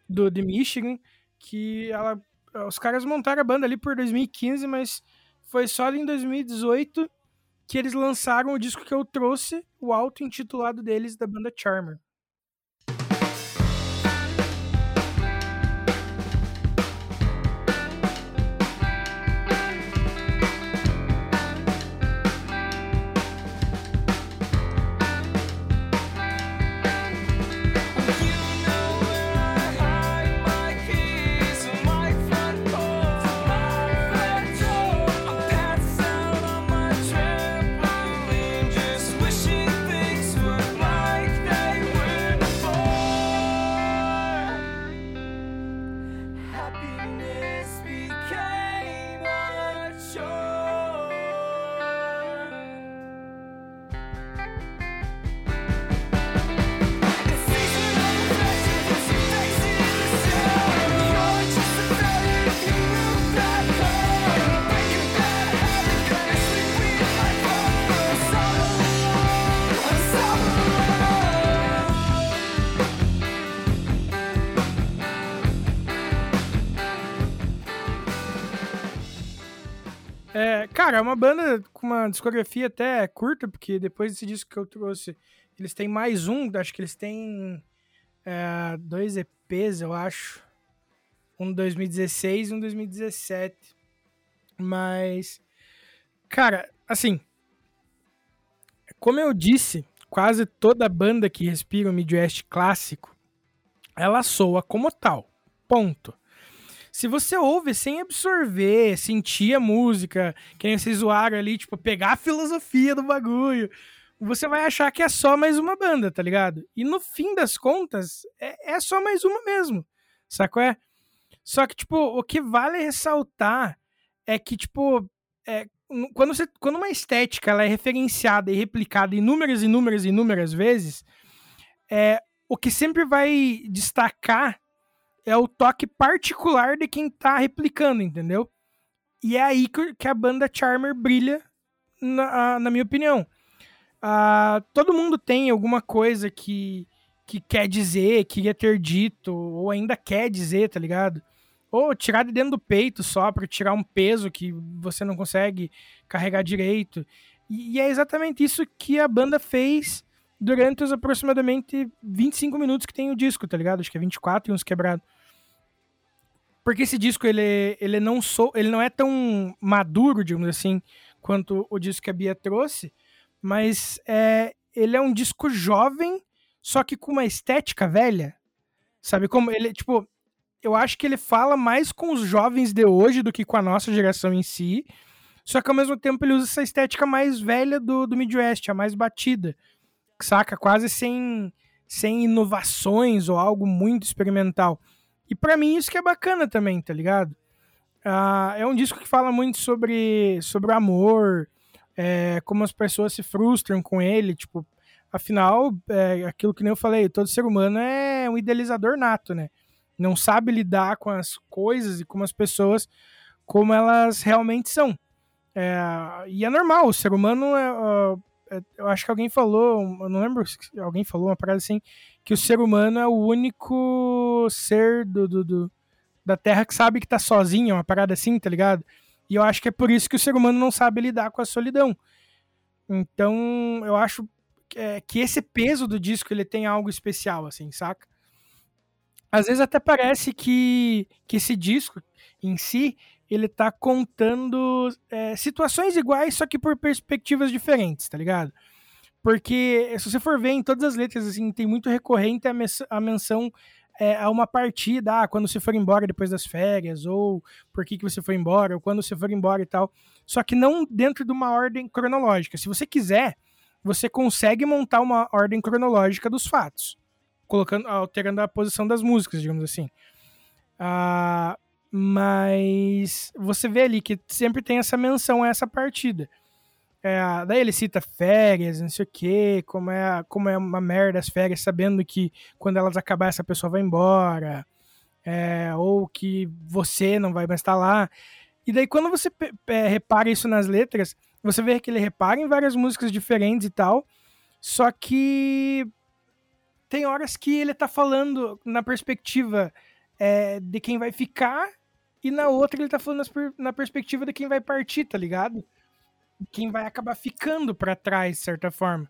do de Michigan que ela, os caras montaram a banda ali por 2015, mas foi só em 2018 que eles lançaram o disco que eu trouxe, o auto-intitulado deles da banda Charmer. Cara, é uma banda com uma discografia até curta, porque depois desse disco que eu trouxe, eles têm mais um, acho que eles têm é, dois EPs, eu acho. Um de 2016 e um de 2017. Mas, cara, assim, como eu disse, quase toda banda que respira o Midwest clássico, ela soa como tal. Ponto. Se você ouve sem absorver, sentir a música, que nem vocês zoaram ali, tipo, pegar a filosofia do bagulho, você vai achar que é só mais uma banda, tá ligado? E no fim das contas, é, é só mais uma mesmo, sacou? É? Só que, tipo, o que vale ressaltar é que, tipo, é, quando, você, quando uma estética ela é referenciada e replicada inúmeras, inúmeras, inúmeras vezes, é, o que sempre vai destacar é o toque particular de quem tá replicando, entendeu? E é aí que, a banda Charmer brilha, na, na minha opinião. Todo mundo tem alguma coisa que, que quer dizer, queria ter dito, ou ainda quer dizer, tá ligado? Ou tirar de dentro do peito só pra tirar um peso que você não consegue carregar direito. E, e é exatamente isso que a banda fez durante os aproximadamente 25 minutos que tem o disco, tá ligado? Acho que é 24 e uns quebrados. Porque esse disco, ele, ele, não sou, ele não é tão maduro, digamos assim, quanto o disco que a Bia trouxe, mas é, ele é um disco jovem, só que com uma estética velha. Sabe como? Ele, tipo, eu acho que ele fala mais com os jovens de hoje do que com a nossa geração em si. Só que ao mesmo tempo ele usa essa estética mais velha do, do Midwest, a mais batida. Saca? Quase sem, sem inovações ou algo muito experimental. E pra mim isso que é bacana também, tá ligado? Ah, é um disco que fala muito sobre, sobre amor, é, como as pessoas se frustram com ele, tipo, afinal, é, aquilo que nem eu falei, todo ser humano é um idealizador nato, né? Não sabe lidar com as coisas e com as pessoas como elas realmente são. É, e é normal, o ser humano é- eu acho que alguém falou, eu não lembro se alguém falou uma parada assim, que o ser humano é o único ser do, do- do- da Terra que sabe que tá sozinho, uma parada assim, tá ligado? E eu acho que é por isso que o ser humano não sabe lidar com a solidão. Então, eu acho que, é, que esse peso do disco ele tem algo especial, assim, saca? Às vezes até parece que, que esse disco em si ele tá contando é, situações iguais, só que por perspectivas diferentes, tá ligado? Porque se você for ver em todas as letras, assim, tem muito recorrente a, a menção é, a uma partida, ah, quando você for embora depois das férias, ou por que, que você foi embora, ou quando você for embora e tal. Só que não dentro de uma ordem cronológica. Se você quiser, você consegue montar uma ordem cronológica dos fatos, colocando, alterando a posição das músicas, digamos assim. Ah, mas você vê ali que sempre tem essa menção a essa partida. É, daí ele cita férias, não sei o quê, como é, como é uma merda as férias, sabendo que quando elas acabar essa pessoa vai embora, é, ou que você não vai mais estar lá. E daí quando você pe- repara isso nas letras, você vê que ele repara em várias músicas diferentes e tal, só que tem horas que ele tá falando na perspectiva é, de quem vai ficar, e na outra ele tá falando na perspectiva de quem vai partir, tá ligado? Quem vai acabar ficando pra trás, de certa forma.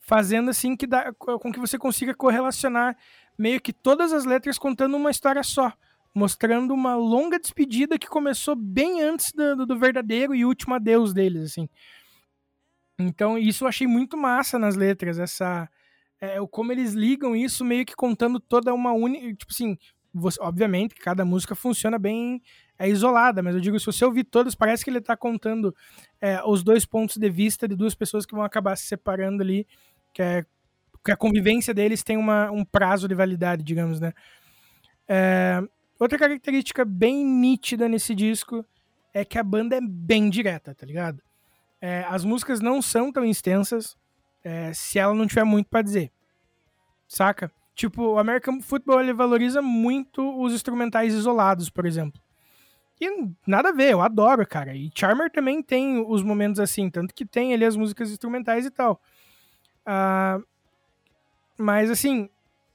Fazendo assim que dá, com que você consiga correlacionar meio que todas as letras contando uma história só. Mostrando uma longa despedida que começou bem antes do, do- verdadeiro e último adeus deles, assim. Então, isso eu achei muito massa nas letras, essa é, como eles ligam isso meio que contando toda uma única, tipo assim, você- obviamente que cada música funciona bem é isolada, mas eu digo, se você ouvir todas, parece que ele tá contando é, os dois pontos de vista de duas pessoas que vão acabar se separando ali, que, é, que a convivência deles tem uma, um prazo de validade, digamos, né? É, outra característica bem nítida nesse disco é que a banda é bem direta, tá ligado? É, as músicas não são tão extensas é, se ela não tiver muito pra dizer, saca? Tipo, o American Football ele valoriza muito os instrumentais isolados, por exemplo. E nada a ver, eu adoro, cara. E Charmer também tem os momentos assim, tanto que tem ali as músicas instrumentais e tal. Ah, mas assim,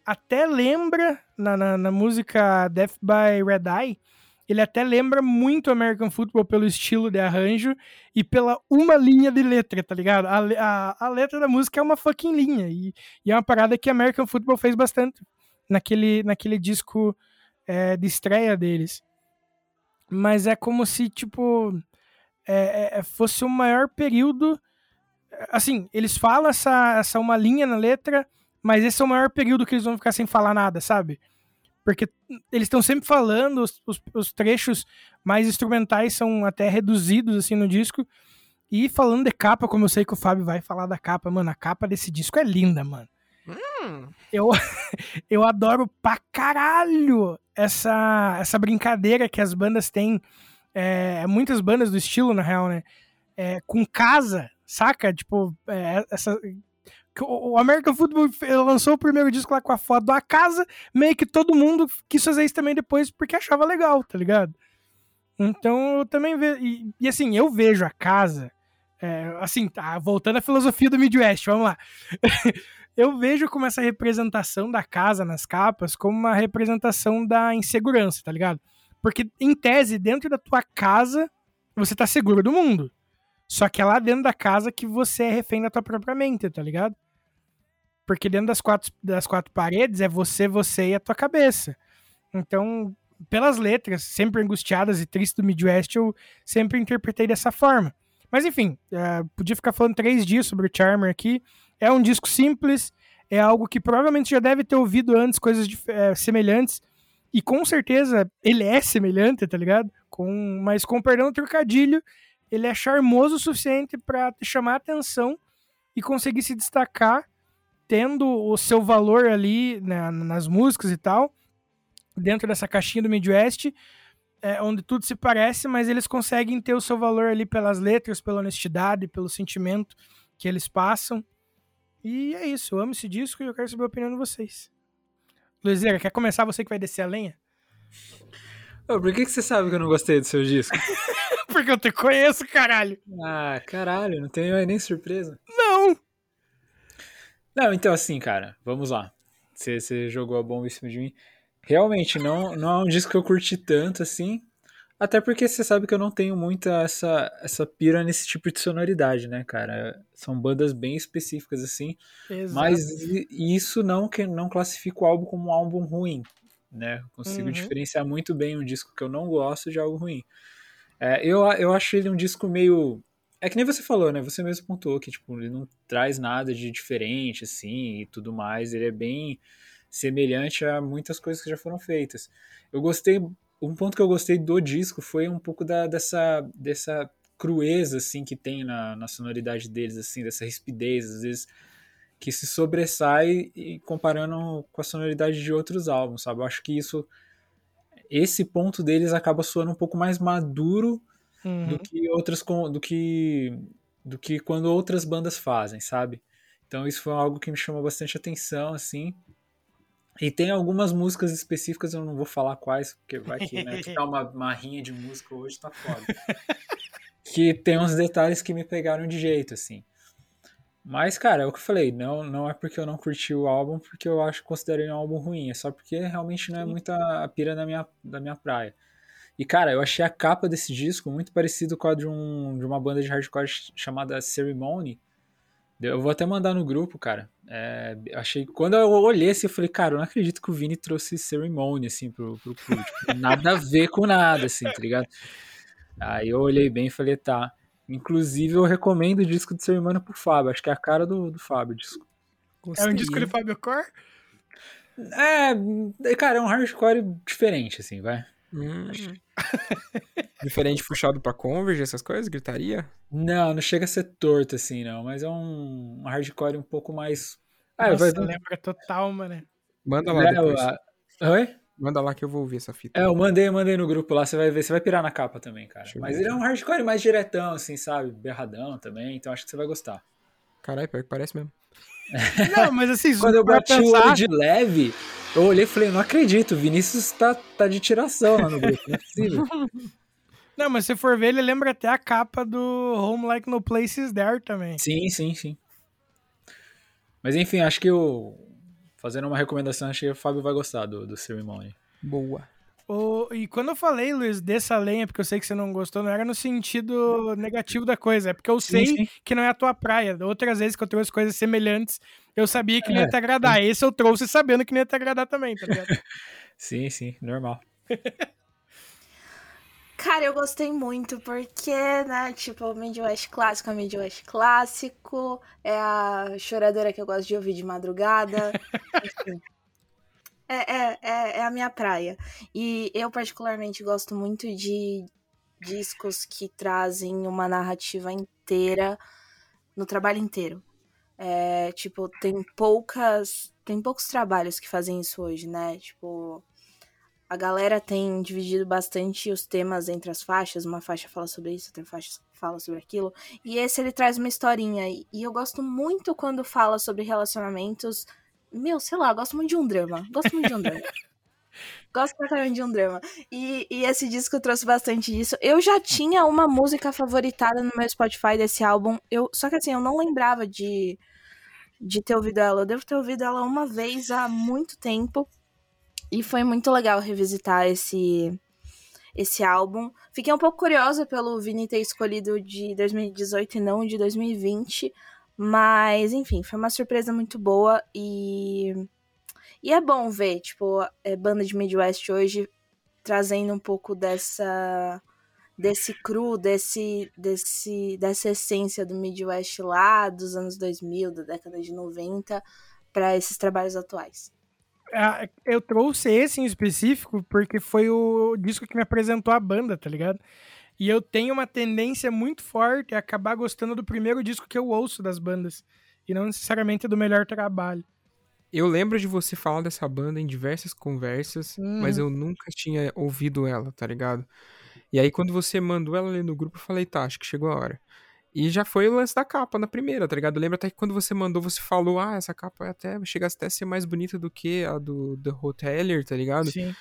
até lembra na, na, na música Death by Red Eye, ele até lembra muito American Football pelo estilo de arranjo e pela uma linha de letra, tá ligado? A, a, a letra da música é uma fucking linha. E, e é uma parada que American Football fez bastante naquele, naquele disco é, de estreia deles. Mas é como se, tipo, é, é, fosse o maior período. Assim, eles falam essa, essa uma linha na letra, mas esse é o maior período que eles vão ficar sem falar nada, sabe? Porque eles estão sempre falando, os, os, os trechos mais instrumentais são até reduzidos, assim, no disco. E falando de capa, como eu sei que o Fábio vai falar da capa, mano, a capa desse disco é linda, mano. Eu, [laughs] eu adoro pra caralho essa, essa brincadeira que as bandas têm. É, muitas bandas do estilo, na real, né? É, com casa, saca? Tipo, é, essa. O American Football lançou o primeiro disco lá com a foto da casa, meio que todo mundo quis fazer isso também depois porque achava legal, tá ligado? Então eu também vejo. E, e assim, eu vejo a casa. é, assim, tá, voltando à filosofia do Midwest, vamos lá. [laughs] eu vejo como essa representação da casa nas capas como uma representação da insegurança, tá ligado? Porque, em tese, dentro da tua casa, você tá seguro do mundo. Só que é lá dentro da casa que você é refém da tua própria mente, tá ligado? Porque dentro das quatro, das quatro paredes é você, você e a tua cabeça. Então, pelas letras, sempre angustiadas e tristes do Midwest, eu sempre interpretei dessa forma. Mas enfim, é, podia ficar falando três dias sobre o Charmer aqui. É um disco simples, é algo que provavelmente já deve ter ouvido antes, coisas dif- é, semelhantes. E com certeza ele é semelhante, tá ligado? Com, mas com perdão do trocadilho, ele é charmoso o suficiente pra te chamar a atenção e conseguir se destacar, tendo o seu valor ali né, nas músicas e tal, dentro dessa caixinha do Midwest, é, onde tudo se parece, mas eles conseguem ter o seu valor ali pelas letras, pela honestidade, pelo sentimento que eles passam. E é isso, eu amo esse disco e eu quero saber a opinião de vocês. Luizeira, quer começar você que vai descer a lenha? Por que, que você sabe que eu não gostei do seu disco? [laughs] Porque eu te conheço, caralho. ah, caralho, não tenho nem surpresa. Não! Não, então assim, cara, vamos lá. Você, você jogou a bomba em cima de mim. Realmente, não, não é um disco que eu curti tanto, assim. Até porque você sabe que eu não tenho muita essa, essa pira nesse tipo de sonoridade, né, cara? São bandas bem específicas, assim. Exato. Mas isso não, que, não classifica o álbum como um álbum ruim, né? Eu Consigo Uhum. diferenciar muito bem um disco que eu não gosto de algo ruim. É, eu, eu acho ele um disco meio... É que nem você falou, né? Você mesmo pontuou que tipo, ele não traz nada de diferente, assim, e tudo mais. Ele é bem semelhante a muitas coisas que já foram feitas. Eu gostei... Um ponto que eu gostei do disco foi um pouco da, dessa, dessa crueza, assim, que tem na, na sonoridade deles, assim, dessa rispidez, às vezes que se sobressai e comparando com a sonoridade de outros álbuns, sabe? Eu acho que isso esse ponto deles acaba soando um pouco mais maduro Uhum. do que outras do que do que quando outras bandas fazem, sabe? Então isso foi algo que me chamou bastante atenção, assim. E tem algumas músicas específicas, eu não vou falar quais, porque vai que, né, tá uma, uma rinha de música hoje, tá foda. [laughs] que tem uns detalhes que me pegaram de jeito, assim. Mas, cara, é o que eu falei, não, não é porque eu não curti o álbum, porque eu acho que considerei um álbum ruim, é só porque realmente não é muita a pira da minha, da minha praia. E, cara, eu achei a capa desse disco muito parecido com a de, um, de uma banda de hardcore ch- chamada Ceremony. Eu vou até mandar no grupo, cara. É, eu achei quando eu olhei assim, eu falei, cara, eu não acredito que o Vini trouxe Ceremony, assim, pro, pro clube. Tipo, nada a ver com nada, assim, tá ligado? Aí eu olhei bem e falei, tá. Inclusive, eu recomendo o disco de Ceremony pro Fábio. Acho que é a cara do, do Fábio, o disco. É um Gostei. disco de Fábio Cor? É, cara, é um hardcore diferente, assim, vai. Hum. [laughs] Diferente puxado pra Converge, essas coisas, gritaria? Não, não chega a ser torto, assim, não. Mas é um, um hardcore um pouco mais. Ah, Nossa, vai lembra total, mano. Manda lá É, depois. a- Oi? Manda lá que eu vou ouvir essa fita. É, eu mandei, eu mandei no grupo lá, você vai ver, você vai pirar na capa também, cara. Deixa Mas ele é um hardcore mais diretão, assim, sabe? Berradão também, então acho que você vai gostar. Caralho, pior que parece mesmo. Não, mas assim, [laughs] Quando eu bati o pensar, olho de leve, eu olhei e falei, não acredito, o Vinícius tá, tá de tiração lá no grupo, não é possível. [laughs] Não, mas se for ver, ele lembra até a capa do Home Like No Places There também. Sim, sim, sim. Mas enfim, acho que o. Fazendo uma recomendação, acho que o Fábio vai gostar do, do Ceremony. Boa. O- e quando eu falei, Luiz, dessa lenha, porque eu sei que você não gostou, não era no sentido negativo da coisa, é porque eu sei sim. que não é a tua praia. Outras vezes que eu trouxe coisas semelhantes, eu sabia que não ia É. te agradar. Esse eu trouxe sabendo que não ia te agradar também, tá ligado? [laughs] Sim, sim, normal. [laughs] Cara, eu gostei muito, porque, né, tipo, Midwest clássico é Midwest clássico, é a choradeira que eu gosto de ouvir de madrugada. enfim. [laughs] É, é, é, é a minha praia. E eu, particularmente, gosto muito de discos que trazem uma narrativa inteira no trabalho inteiro. É, tipo, tem poucas. Tem poucos trabalhos que fazem isso hoje, né? Tipo, a galera tem dividido bastante os temas entre as faixas. Uma faixa fala sobre isso, outra faixa fala sobre aquilo. E esse ele traz uma historinha. E e eu gosto muito quando fala sobre relacionamentos. Meu, sei lá, gosto muito de um drama. Gosto muito de um drama. [laughs] Gosto pra caramba de um drama. E, e esse disco trouxe bastante disso. Eu já tinha uma música favoritada no meu Spotify desse álbum. Eu, só que assim, eu não lembrava de, de ter ouvido ela. Eu devo ter ouvido ela uma vez há muito tempo. E foi muito legal revisitar esse, esse álbum. Fiquei um pouco curiosa pelo Vini ter escolhido de 2018 e não de 2020. Mas, enfim, foi uma surpresa muito boa e. E é bom ver, tipo, é, banda de Midwest hoje trazendo um pouco dessa desse cru, desse, desse dessa essência do Midwest lá dos anos 2000, da década de 90 para esses trabalhos atuais. Ah, Eu trouxe esse em específico porque foi o disco que me apresentou a banda, tá ligado? E eu tenho uma tendência muito forte a acabar gostando do primeiro disco que eu ouço das bandas. E não necessariamente do melhor trabalho. Eu lembro de você falar dessa banda em diversas conversas, mas eu nunca tinha ouvido ela, tá ligado? E aí, quando você mandou ela ali no grupo, eu falei, tá, acho que chegou a hora. E já foi o lance da capa na primeira, tá ligado? Eu lembro até que quando você mandou, você falou, ah, essa capa é até chega até a ser mais bonita do que a do The Hotelier, tá ligado? Sim.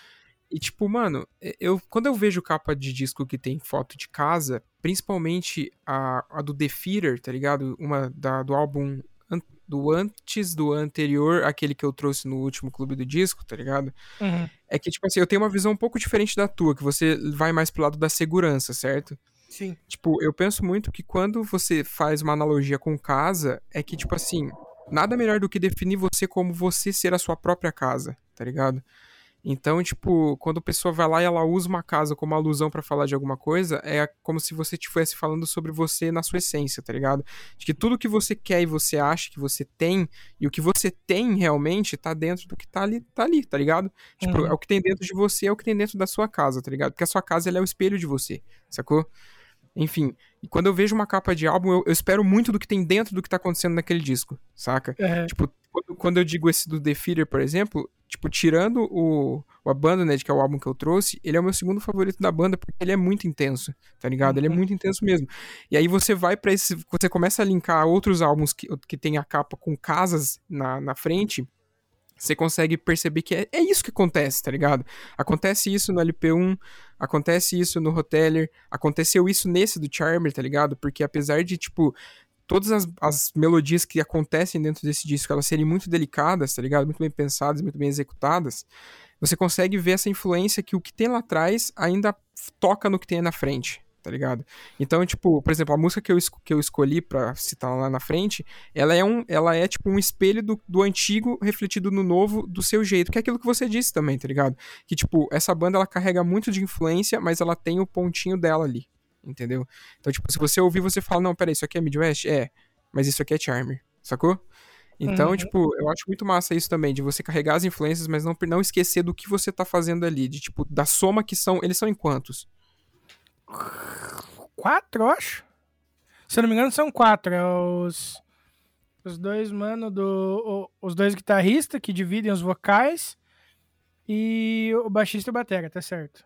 E tipo, mano, eu quando eu vejo capa de disco que tem foto de casa, principalmente a, a do The Feeder, tá ligado? Uma da, do álbum an- do antes do anterior, aquele que eu trouxe no último clube do disco, tá ligado? Uhum. É que, tipo assim, eu tenho uma visão um pouco diferente da tua, que você vai mais pro lado da segurança, certo? Sim. Tipo, eu penso muito que quando você faz uma analogia com casa, é que, tipo assim, nada melhor do que definir você como você ser a sua própria casa, tá ligado? Então, tipo, quando a pessoa vai lá e ela usa uma casa como alusão pra falar de alguma coisa, é como se você estivesse falando sobre você na sua essência, tá ligado? De que tudo que você quer e você acha que você tem, e o que você tem realmente tá dentro do que tá ali, tá ali, tá ligado? Tipo, Uhum. é o que tem dentro de você, é o que tem dentro da sua casa, tá ligado? Porque a sua casa ela é o espelho de você, sacou? Enfim, e quando eu vejo uma capa de álbum, eu, eu espero muito do que tem dentro do que tá acontecendo naquele disco, saca? É. Tipo, quando, quando eu digo esse do The Feeder, por exemplo, tipo, tirando o, o Abandoned, que é o álbum que eu trouxe, ele é o meu segundo favorito da banda, porque ele é muito intenso, tá ligado? Ele é muito intenso mesmo. E aí você vai pra esse. Você começa a linkar outros álbuns que, que tem a capa com casas na, na frente. Você consegue perceber que é, é isso que acontece, tá ligado? Acontece isso no LP1, acontece isso no Hoteler, aconteceu isso nesse do Charmer, tá ligado? Porque apesar de, tipo, todas as, as melodias que acontecem dentro desse disco, elas serem muito delicadas, tá ligado? Muito bem pensadas, muito bem executadas, você consegue ver essa influência que o que tem lá atrás ainda toca no que tem na frente, tá ligado? Então, tipo, por exemplo, a música que eu, que eu escolhi pra citar lá na frente, ela é, um, ela é tipo um espelho do, do antigo refletido no novo do seu jeito, que é aquilo que você disse também, tá ligado? Que, tipo, essa banda ela carrega muito de influência, mas ela tem o pontinho dela ali, entendeu? Então, tipo, se você ouvir, você fala, não, peraí, isso aqui é Midwest? É, mas isso aqui é Charmer, sacou? Então, Uhum. tipo, eu acho muito massa isso também, de você carregar as influências, mas não, não esquecer do que você tá fazendo ali, de, tipo, da soma que são, eles são em quantos? Quatro, eu acho. Se eu não me engano, são quatro. É os. Os dois, mano, do. o- os dois guitarristas que dividem os vocais. E o baixista e o batera, tá certo.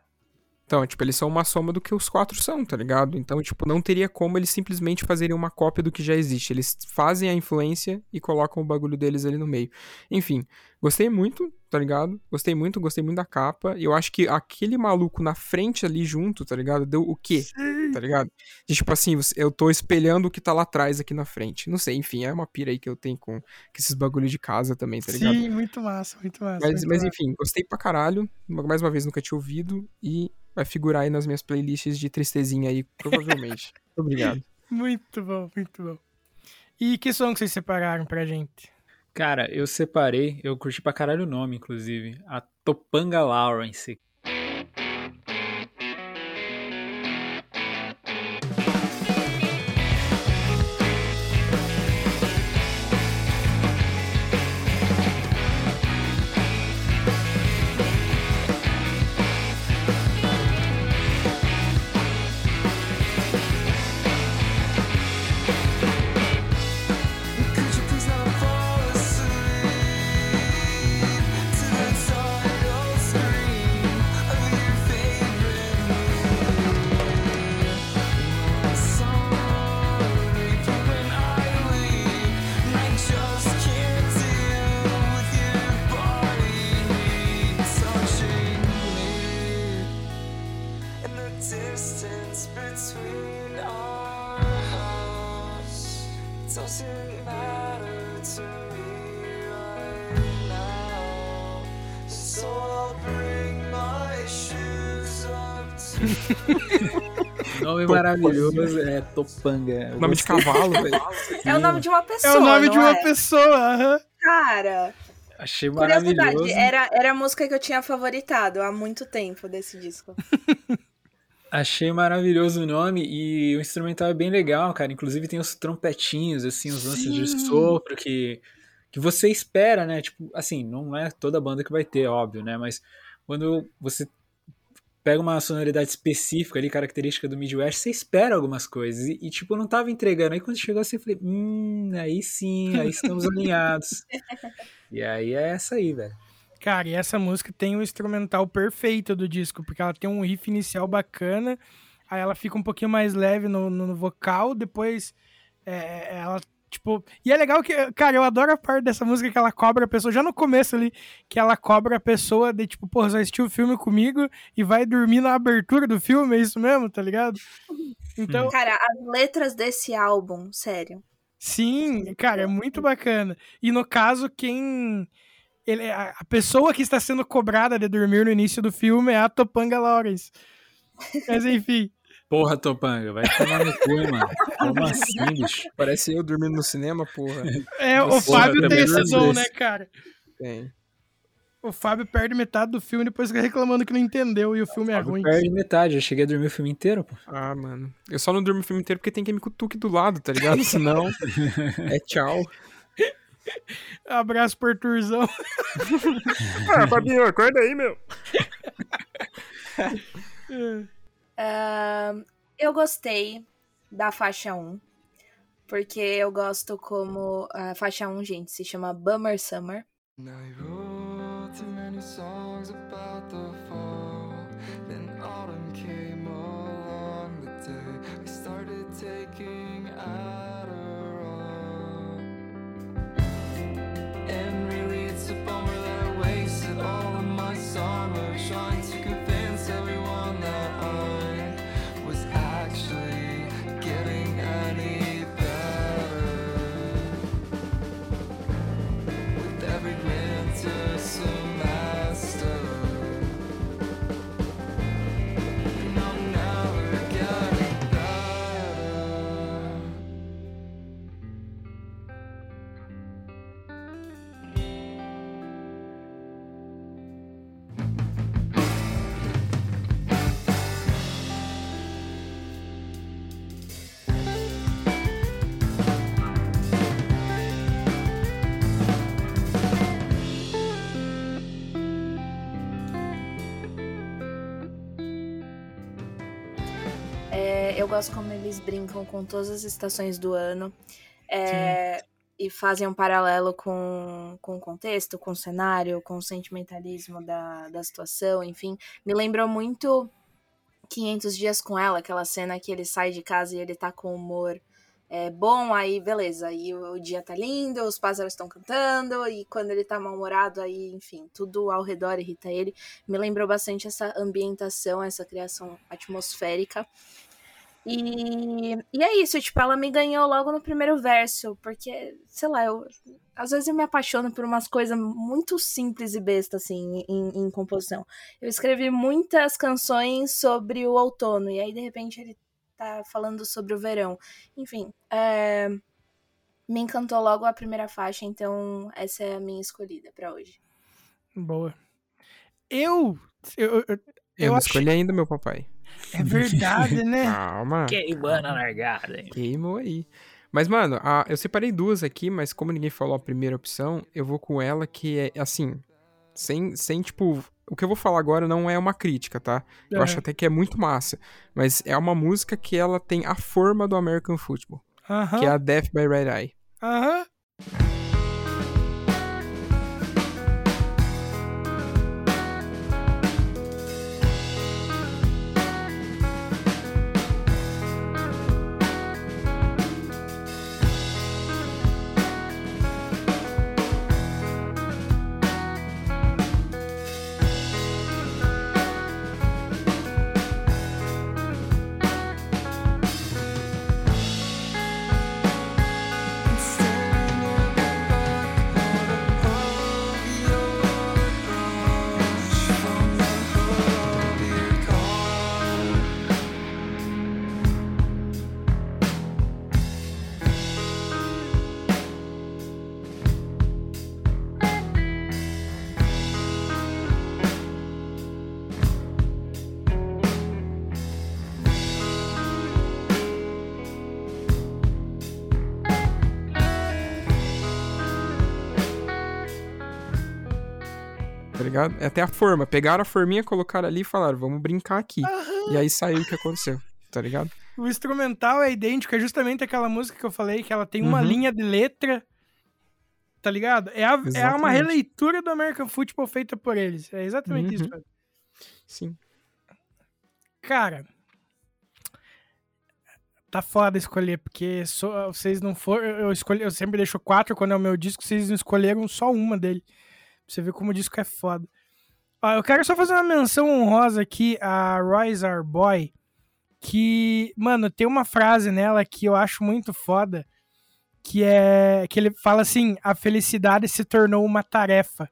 Então, tipo, eles são uma soma do que os quatro são, tá ligado? Então, tipo, não teria como eles simplesmente fazerem uma cópia do que já existe. Eles fazem a influência e colocam o bagulho deles ali no meio. Enfim, gostei muito, tá ligado? Gostei muito, gostei muito da capa. E eu acho que aquele maluco na frente ali junto, tá ligado? Deu o quê? Tá ligado? De, tipo assim, eu tô espelhando o que tá lá atrás aqui na frente. Não sei, enfim, é uma pira aí que eu tenho com, com esses bagulhos de casa também, tá ligado? Sim, muito massa, muito massa. Mas, muito mas massa. enfim, gostei pra caralho. Mais uma vez, nunca tinha ouvido. E vai figurar aí nas minhas playlists de tristezinha aí, provavelmente. [laughs] Muito Obrigado. Muito bom, muito bom. E que som que vocês separaram pra gente? Cara, eu separei, eu curti pra caralho o nome, inclusive. A Topanga Lawrence. Nome maravilhoso é Topanga. Eu Nome de cavalo, [laughs] velho. É o nome de uma pessoa. É o nome de uma é? pessoa, aham. Cara, Achei Curiosidade, maravilhoso. era, era a música que eu tinha favoritado há muito tempo desse disco. [laughs] Achei maravilhoso o nome e o instrumental é bem legal, cara. Inclusive tem os trompetinhos, assim, os lances de sopro que, que você espera, né? Tipo, assim, não é toda banda que vai ter, óbvio, né? Mas quando você pega uma sonoridade específica ali, característica do Midwest, você espera algumas coisas. E, e, tipo, não tava entregando. Aí quando chegou assim, eu falei, hum, aí sim, aí estamos [laughs] alinhados. E aí é essa aí, velho. Cara, e essa música tem o instrumental perfeito do disco, porque ela tem um riff inicial bacana, aí ela fica um pouquinho mais leve no, no vocal, depois é, ela, tipo... E é legal que, cara, eu adoro a parte dessa música que ela cobra a pessoa, já no começo ali, que ela cobra a pessoa de, tipo, pô, você vai assistir o filme comigo e vai dormir na abertura do filme, é isso mesmo, tá ligado? Então, Cara, as letras desse álbum, sério. Sim, cara, é muito bacana. E no caso, quem. Ele, a, a pessoa que está sendo cobrada de dormir no início do filme é a Topanga Lawrence. Mas enfim. Porra, Topanga, vai tomar no cu, mano. Como assim, bicho? Parece eu dormindo no cinema, porra. É, o Porra, Fábio também tem esse dom, né, cara? Tem. O Fábio perde metade do filme e depois fica reclamando que não entendeu e o filme é ruim. Perde metade, eu cheguei a dormir o filme inteiro, pô. Ah, mano. Eu só não durmo o filme inteiro porque tem que me cutuque do lado, tá ligado? [laughs] Senão é tchau. Abraço por Turzão. Ah, Fabinho, acorda aí, meu. [laughs] Ahn, eu gostei da faixa 1, porque eu gosto como. A faixa 1, gente, se chama Bummer Summer. I wrote many songs about gosto como eles brincam com todas as estações do ano. é, e fazem um paralelo com, com o contexto, com o cenário, com o sentimentalismo da, da situação, enfim. Me lembrou muito 500 Dias com Ela, aquela cena que ele sai de casa e ele tá com humor é, bom, aí beleza, aí o, o dia tá lindo, os pássaros estão cantando, e quando ele tá mal-humorado, aí, enfim, tudo ao redor irrita ele. Me lembrou bastante essa ambientação, essa criação atmosférica. E, e é isso, tipo, ela me ganhou logo no primeiro verso, porque, sei lá, eu, às vezes eu me apaixono por umas coisas muito simples e bestas, assim, em, em composição. Eu escrevi muitas canções sobre o outono, e aí, de repente, ele tá falando sobre o verão. Enfim, é, me encantou logo a primeira faixa, então essa é a minha escolhida pra hoje. Boa. Eu. Eu, eu, Eu, eu não acho. escolhi ainda, meu papai. É verdade, né? [laughs] Calma. Queimando a largada, hein? Queimou aí. Mas, mano, a- eu separei duas aqui, mas como ninguém falou a primeira opção, eu vou com ela que é, assim, sem, sem tipo... O que eu vou falar agora não é uma crítica, tá? Eu É. acho até que é muito massa. Mas é uma música que ela tem a forma do American Football, Aham. que é a Death by Red Eye. Aham. Staring at É até a forma. Pegaram a forminha, colocaram ali e falaram, vamos brincar aqui. E aí saiu o que aconteceu, tá ligado? O instrumental é idêntico, é justamente aquela música que eu falei, que ela tem uma Uhum. linha de letra, tá ligado? É, a- é uma releitura do American Football feita por eles. É exatamente isso, Uhum. velho. Sim. Cara, tá foda escolher, porque só- vocês não foram. Eu, escolhi, eu sempre deixo quatro quando é o meu disco, vocês não escolheram só uma dele. Pra você ver como o disco é foda. Eu quero só fazer uma menção honrosa aqui a Rise Our Boy, que, mano, tem uma frase nela que eu acho muito foda, que é que ele fala assim: a felicidade se tornou uma tarefa.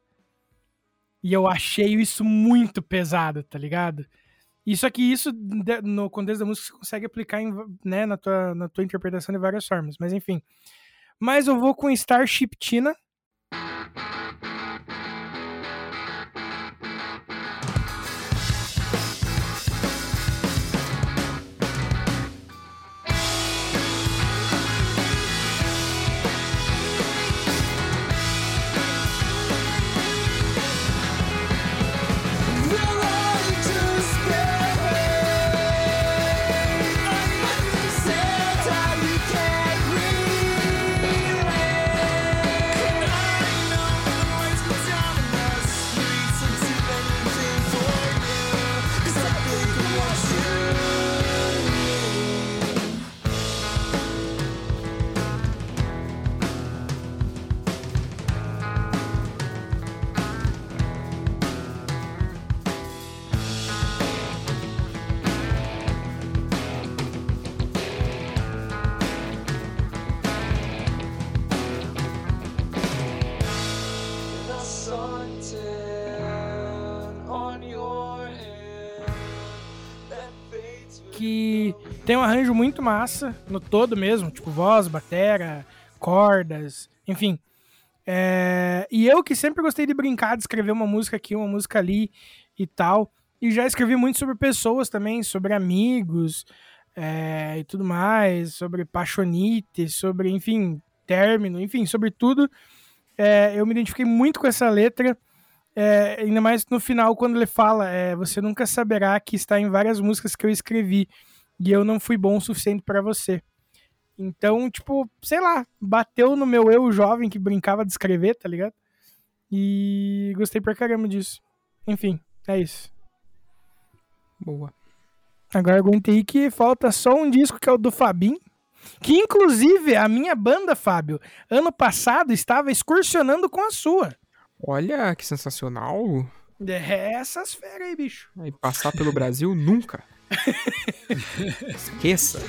E eu achei isso muito pesado, tá ligado? E só que isso, no contexto da música, você consegue aplicar em, né, na, tua, na tua interpretação de várias formas. Mas enfim. Mas eu vou com Starship Tina. Tem um arranjo muito massa no todo mesmo, tipo voz, batera, cordas, enfim. É, e eu que sempre gostei de brincar, de escrever uma música aqui, uma música ali e tal. E já escrevi muito sobre pessoas também, sobre amigos é, e tudo mais, sobre paixonite, sobre, enfim, término, enfim, sobre tudo. É, eu me identifiquei muito com essa letra. É, ainda mais no final, quando ele fala, é, você nunca saberá que está em várias músicas que eu escrevi e eu não fui bom o suficiente para você. Então, tipo, sei lá, bateu no meu eu jovem que brincava de escrever, tá ligado? E gostei pra caramba disso. Enfim, é isso. Boa. Agora aguentei que falta só um disco que é o do Fabim. Que inclusive a minha banda, Fábio, ano passado estava excursionando com a sua. Olha, que sensacional. É essas feras aí, bicho. Aí passar pelo Brasil nunca. Esqueça.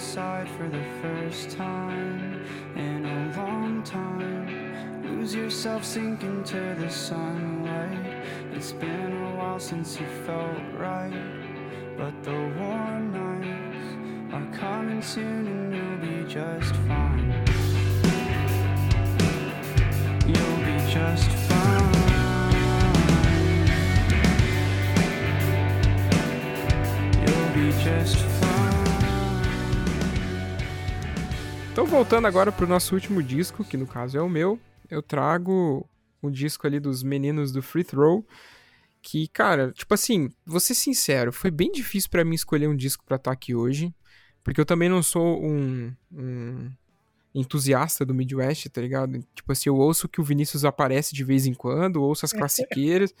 outside for the first time in a long time. Lose yourself, sink into the sunlight. It's been a while since you felt right, but the warm nights are coming soon and you'll be just fine. You'll be just fine. You'll be just fine. Então, voltando agora pro nosso último disco, que no caso é o meu, eu trago um disco ali dos meninos do Free Throw. Que, cara, tipo assim, vou ser sincero, foi bem difícil pra mim escolher um disco pra estar aqui hoje. Porque eu também não sou um, um entusiasta do Midwest, tá ligado? Tipo assim, eu ouço que o Vinícius aparece de vez em quando, ouço as [laughs] classiqueiras.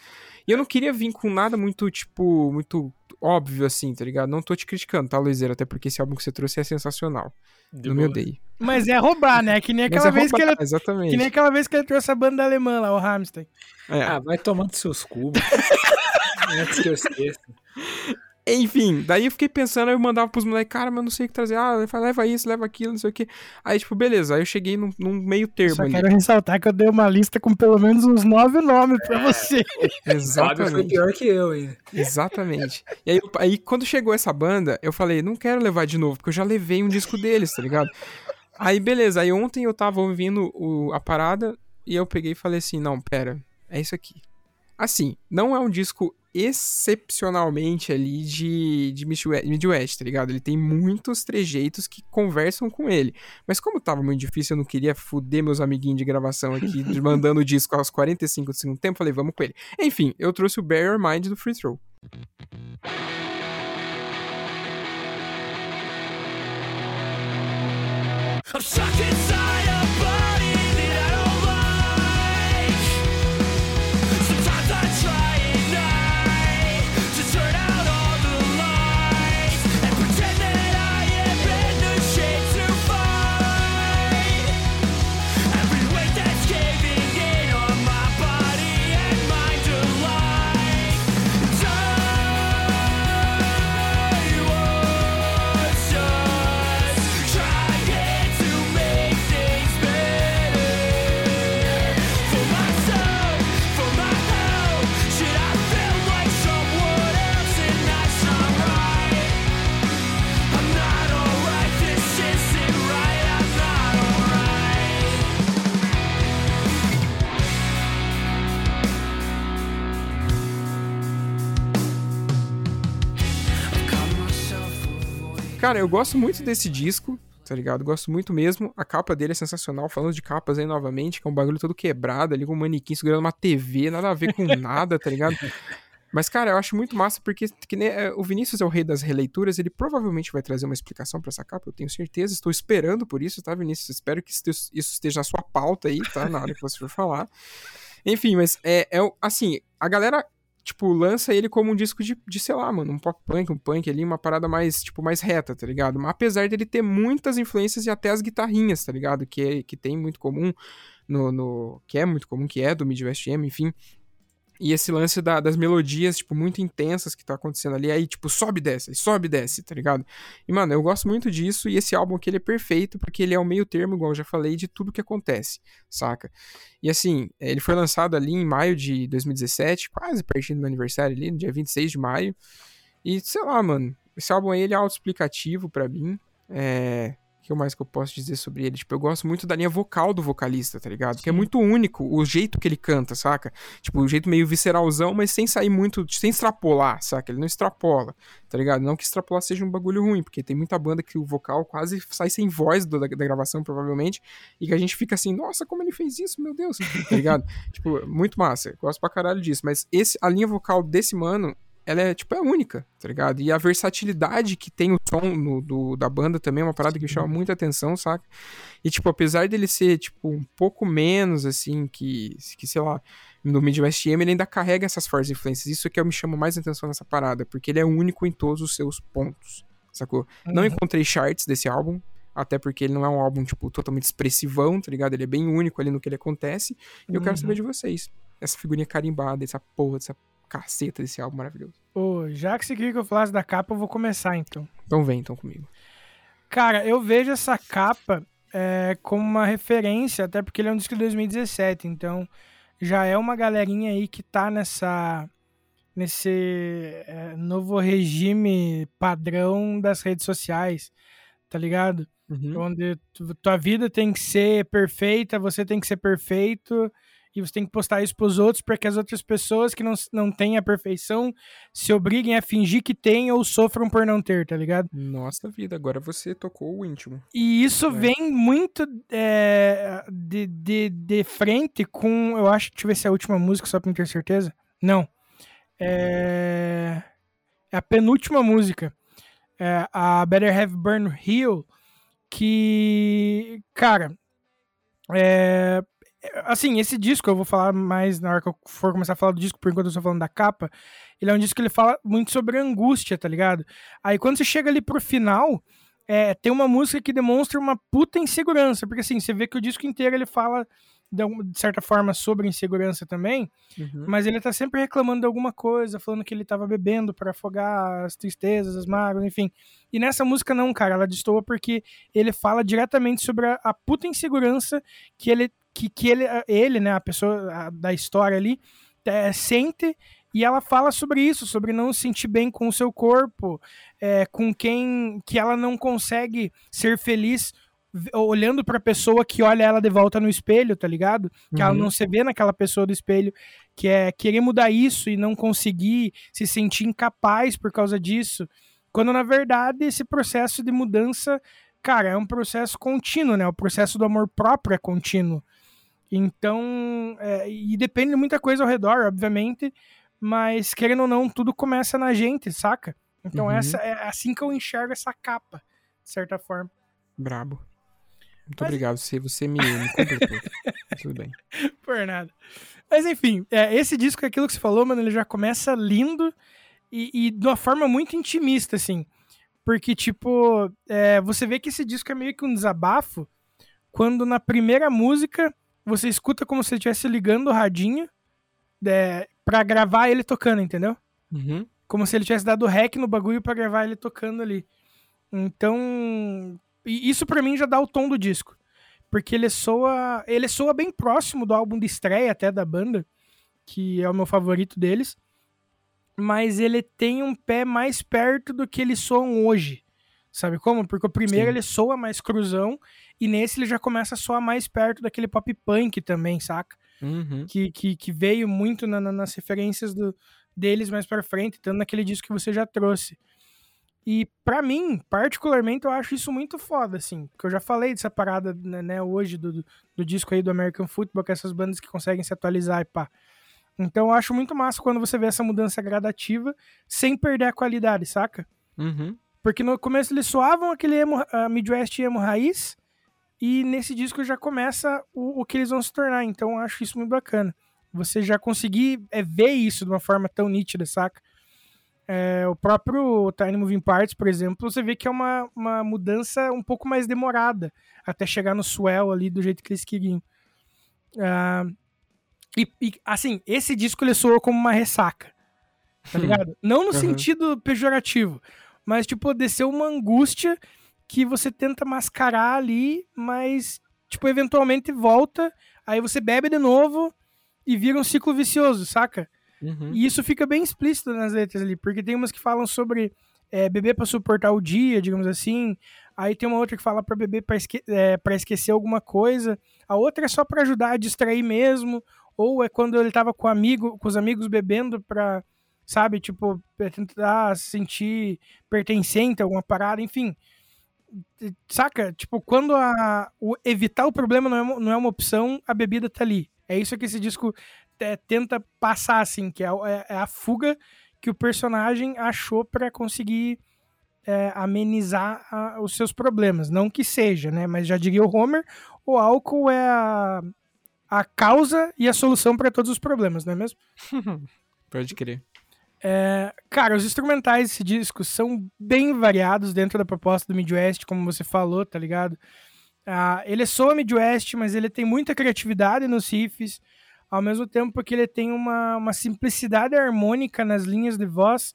e eu não queria vir com nada muito, tipo, muito óbvio assim, tá ligado? Não tô te criticando, tá, Luizeiro? Até porque esse álbum que você trouxe é sensacional. De não me boa. odeie. Mas é roubar, né? Que nem aquela é vez que ele. roubar, Exatamente. Que nem aquela vez que ele trouxe a banda alemã lá, o Hamstein. É. Ah, vai tomando seus cubos. [laughs] Antes que eu esqueça. Enfim, daí eu fiquei pensando, aí eu mandava pros moleques, cara, mas eu não sei o que trazer. Ah, leva isso, leva aquilo, não sei o que. Aí, tipo, beleza. Aí eu cheguei num, num meio termo Só ali. quero ressaltar que eu dei uma lista com pelo menos uns nove nomes pra você. [laughs] Fábio foi Exatamente. pior que eu ainda. Exatamente. E aí, aí, quando chegou essa banda, eu falei, não quero levar de novo, porque eu já levei um disco deles, tá ligado? Aí, beleza. Aí ontem eu tava ouvindo o- a parada e eu peguei e falei assim: não, pera, é isso aqui. Assim, não é um disco excepcionalmente ali de, de Midwest, Midwest, tá ligado? Ele tem muitos trejeitos que conversam com ele. Mas como tava muito difícil, eu não queria fuder meus amiguinhos de gravação aqui, [laughs] mandando o disco aos 45 do segundo tempo, falei, vamos com ele. Enfim, eu trouxe o Bear Your Mind do Free Throw. I'm stuck inside Cara, eu gosto muito desse disco, tá ligado? Gosto muito mesmo. A capa dele é sensacional. Falando de capas aí novamente, que é um bagulho todo quebrado ali, com um manequim segurando uma TV, nada a ver com [laughs] nada, tá ligado? Mas, cara, eu acho muito massa porque que é, o Vinícius é o rei das releituras, ele provavelmente vai trazer uma explicação pra essa capa, eu tenho certeza. Estou esperando por isso, tá, Vinícius? Espero que isso esteja na sua pauta aí, tá? Na hora que você for falar. Enfim, mas é, é assim, a galera, tipo, lança ele como um disco de, de, sei lá, mano, um pop punk, um punk ali, uma parada mais, tipo, mais reta, tá ligado? Mas apesar dele ter muitas influências e até as guitarrinhas, tá ligado? Que, é- que tem muito comum no, no. que é muito comum, que é do Midwest M, enfim. E esse lance da- das melodias, tipo, muito intensas que tá acontecendo ali, aí, tipo, sobe e desce, sobe e desce, tá ligado? E, mano, eu gosto muito disso, e esse álbum aqui, ele é perfeito, porque ele é o meio termo, igual eu já falei, de tudo que acontece, saca? E, assim, ele foi lançado ali em maio de 2017, quase pertinho do meu aniversário ali, no dia 26 de maio, e, sei lá, mano, esse álbum aí, ele é autoexplicativo pra mim, é... O que mais que eu posso dizer sobre ele? Tipo, eu gosto muito da linha vocal do vocalista, tá ligado? Que é muito único o jeito que ele canta, saca? Tipo, o jeito meio visceralzão, mas sem sair muito, sem extrapolar, saca? Ele não extrapola, tá ligado? Não que extrapolar seja um bagulho ruim, porque tem muita banda que o vocal quase sai sem voz do- da, da gravação, provavelmente, e que a gente fica assim, nossa, como ele fez isso, meu Deus, [laughs] tá ligado? tipo, muito massa, gosto pra caralho disso, mas esse, a linha vocal desse mano, ela é, tipo, é única, tá ligado? E a versatilidade que tem o som no- do, da banda também é uma parada que me chama muita atenção, saca? E, tipo, apesar dele ser, tipo, um pouco menos, assim, que, que sei lá, no Midwest M, ele ainda carrega essas fortes influências. Isso é que eu me chamo mais atenção nessa parada, porque ele é único em todos os seus pontos, sacou? Não encontrei charts desse álbum, até porque ele não é um álbum, tipo, totalmente expressivão, tá ligado? Ele é bem único ali no que ele acontece. E eu quero Uhum. saber de vocês. Essa figurinha carimbada, essa porra, essa caceta desse álbum maravilhoso. Ô, já que você queria que eu falasse da capa, eu vou começar então. Então vem, então, comigo. Cara, eu vejo essa capa é, como uma referência, até porque ele é um disco de 2017, então já é uma galerinha aí que tá nessa nesse é, novo regime padrão das redes sociais, tá ligado? Uhum. Onde tu- tua vida tem que ser perfeita, você tem que ser perfeito e você tem que postar isso pros outros para que as outras pessoas que não, não têm a perfeição se obriguem a fingir que têm ou sofram por não ter, tá ligado? Nossa vida, agora você tocou o íntimo. E isso É. vem muito é, de, de, de frente com. Eu acho. Deixa eu ver se é a última música, só pra não ter certeza. Não. É, é a penúltima música. É a Better Have Burn Hill. Que. Cara. É, assim, esse disco eu vou falar mais na hora que eu for começar a falar do disco, por enquanto eu estou falando da capa. Ele é um disco que ele fala muito sobre angústia, tá ligado? Aí quando você chega ali pro final, é, tem uma música que demonstra uma puta insegurança, porque assim, você vê que o disco inteiro ele fala de, alguma- de certa forma sobre insegurança também, Uhum. mas ele tá sempre reclamando de alguma coisa, falando que ele tava bebendo para afogar as tristezas, as mágoas, enfim. E nessa música não, cara, ela destoa porque ele fala diretamente sobre a, a puta insegurança que ele que, que ele, ele, né, a pessoa a- da história ali, é, sente e ela fala sobre isso, sobre não se sentir bem com o seu corpo, é, com quem que ela não consegue ser feliz olhando pra pessoa que olha ela de volta no espelho, tá ligado? Que ela Uhum. não se vê naquela pessoa do espelho, que é querer mudar isso e não conseguir se sentir incapaz por causa disso. Quando na verdade esse processo de mudança, cara, é um processo contínuo, né? O processo do amor próprio é contínuo. Então, é, e depende de muita coisa ao redor, obviamente, mas querendo ou não, tudo começa na gente, saca? Então, Uhum. essa é assim que eu enxergo essa capa, de certa forma. Brabo. Muito Mas- obrigado, você, você me, me completou. [laughs] Tudo bem. Por nada. Mas enfim, é, esse disco é aquilo que você falou, mano, ele já começa lindo e, e de uma forma muito intimista, assim. Porque, tipo, é, você vê que esse disco é meio que um desabafo quando na primeira música você escuta como se ele estivesse ligando o radinho é, pra gravar ele tocando, entendeu? Uhum. Como se ele tivesse dado rec no bagulho pra gravar ele tocando ali. Então, e isso pra mim já dá o tom do disco. Porque ele soa, ele soa bem próximo do álbum de estreia até da banda, que é o meu favorito deles. Mas ele tem um pé mais perto do que eles soam hoje. Sabe como? Porque o primeiro Sim. ele soa mais cruzão e nesse ele já começa a soar mais perto daquele pop punk também, saca? Uhum. que, que, que veio muito na- na- nas referências do, deles mais pra frente, tanto naquele disco que você já trouxe. E pra mim, particularmente, eu acho isso muito foda, assim. Porque eu já falei dessa parada, né, né, hoje, do, do- do disco aí do American Football, que é essas bandas que conseguem se atualizar e pá. Então eu acho muito massa quando você vê essa mudança gradativa, sem perder a qualidade, saca? Uhum. Porque no começo eles soavam aquele emo, uh, Midwest emo raiz, e nesse disco já começa o, o que eles vão se tornar. Então eu acho isso muito bacana. Você já conseguir é, ver isso de uma forma tão nítida, saca? É, o próprio Tiny Moving Parts, por exemplo, você vê que é uma, uma mudança um pouco mais demorada até chegar no swell ali do jeito que eles queriam. Ah, e, e, assim, esse disco ele soou como uma ressaca, tá ligado? Não no Uhum. sentido pejorativo, mas tipo, desceu uma angústia que você tenta mascarar ali, mas tipo, eventualmente volta, aí você bebe de novo e vira um ciclo vicioso, saca? Uhum. E isso fica bem explícito nas letras ali, porque tem umas que falam sobre é, beber pra suportar o dia, digamos assim. Aí tem uma outra que fala pra beber pra, esque é, esquecer alguma coisa. A outra é só pra ajudar a distrair mesmo. Ou é quando ele tava com, amigo, com os amigos bebendo pra, sabe, tipo, tentar se sentir pertencente a alguma parada, enfim. Saca? Tipo, quando a, o evitar o problema não é, uma- não é uma opção, a bebida tá ali. É isso que esse disco é, tenta passar, assim, que é, é- é a fuga que o personagem achou pra conseguir é, amenizar a- os seus problemas. Não que seja, né? Mas já diria o Homer, o álcool é a, a causa e a solução pra todos os problemas, não é mesmo? [laughs] Pode crer. É, cara, os instrumentais desse disco são bem variados dentro da proposta do Midwest, como você falou, tá ligado? Ah, ele soa Midwest, mas ele tem muita criatividade nos riffs, ao mesmo tempo que ele tem uma, uma simplicidade harmônica nas linhas de voz,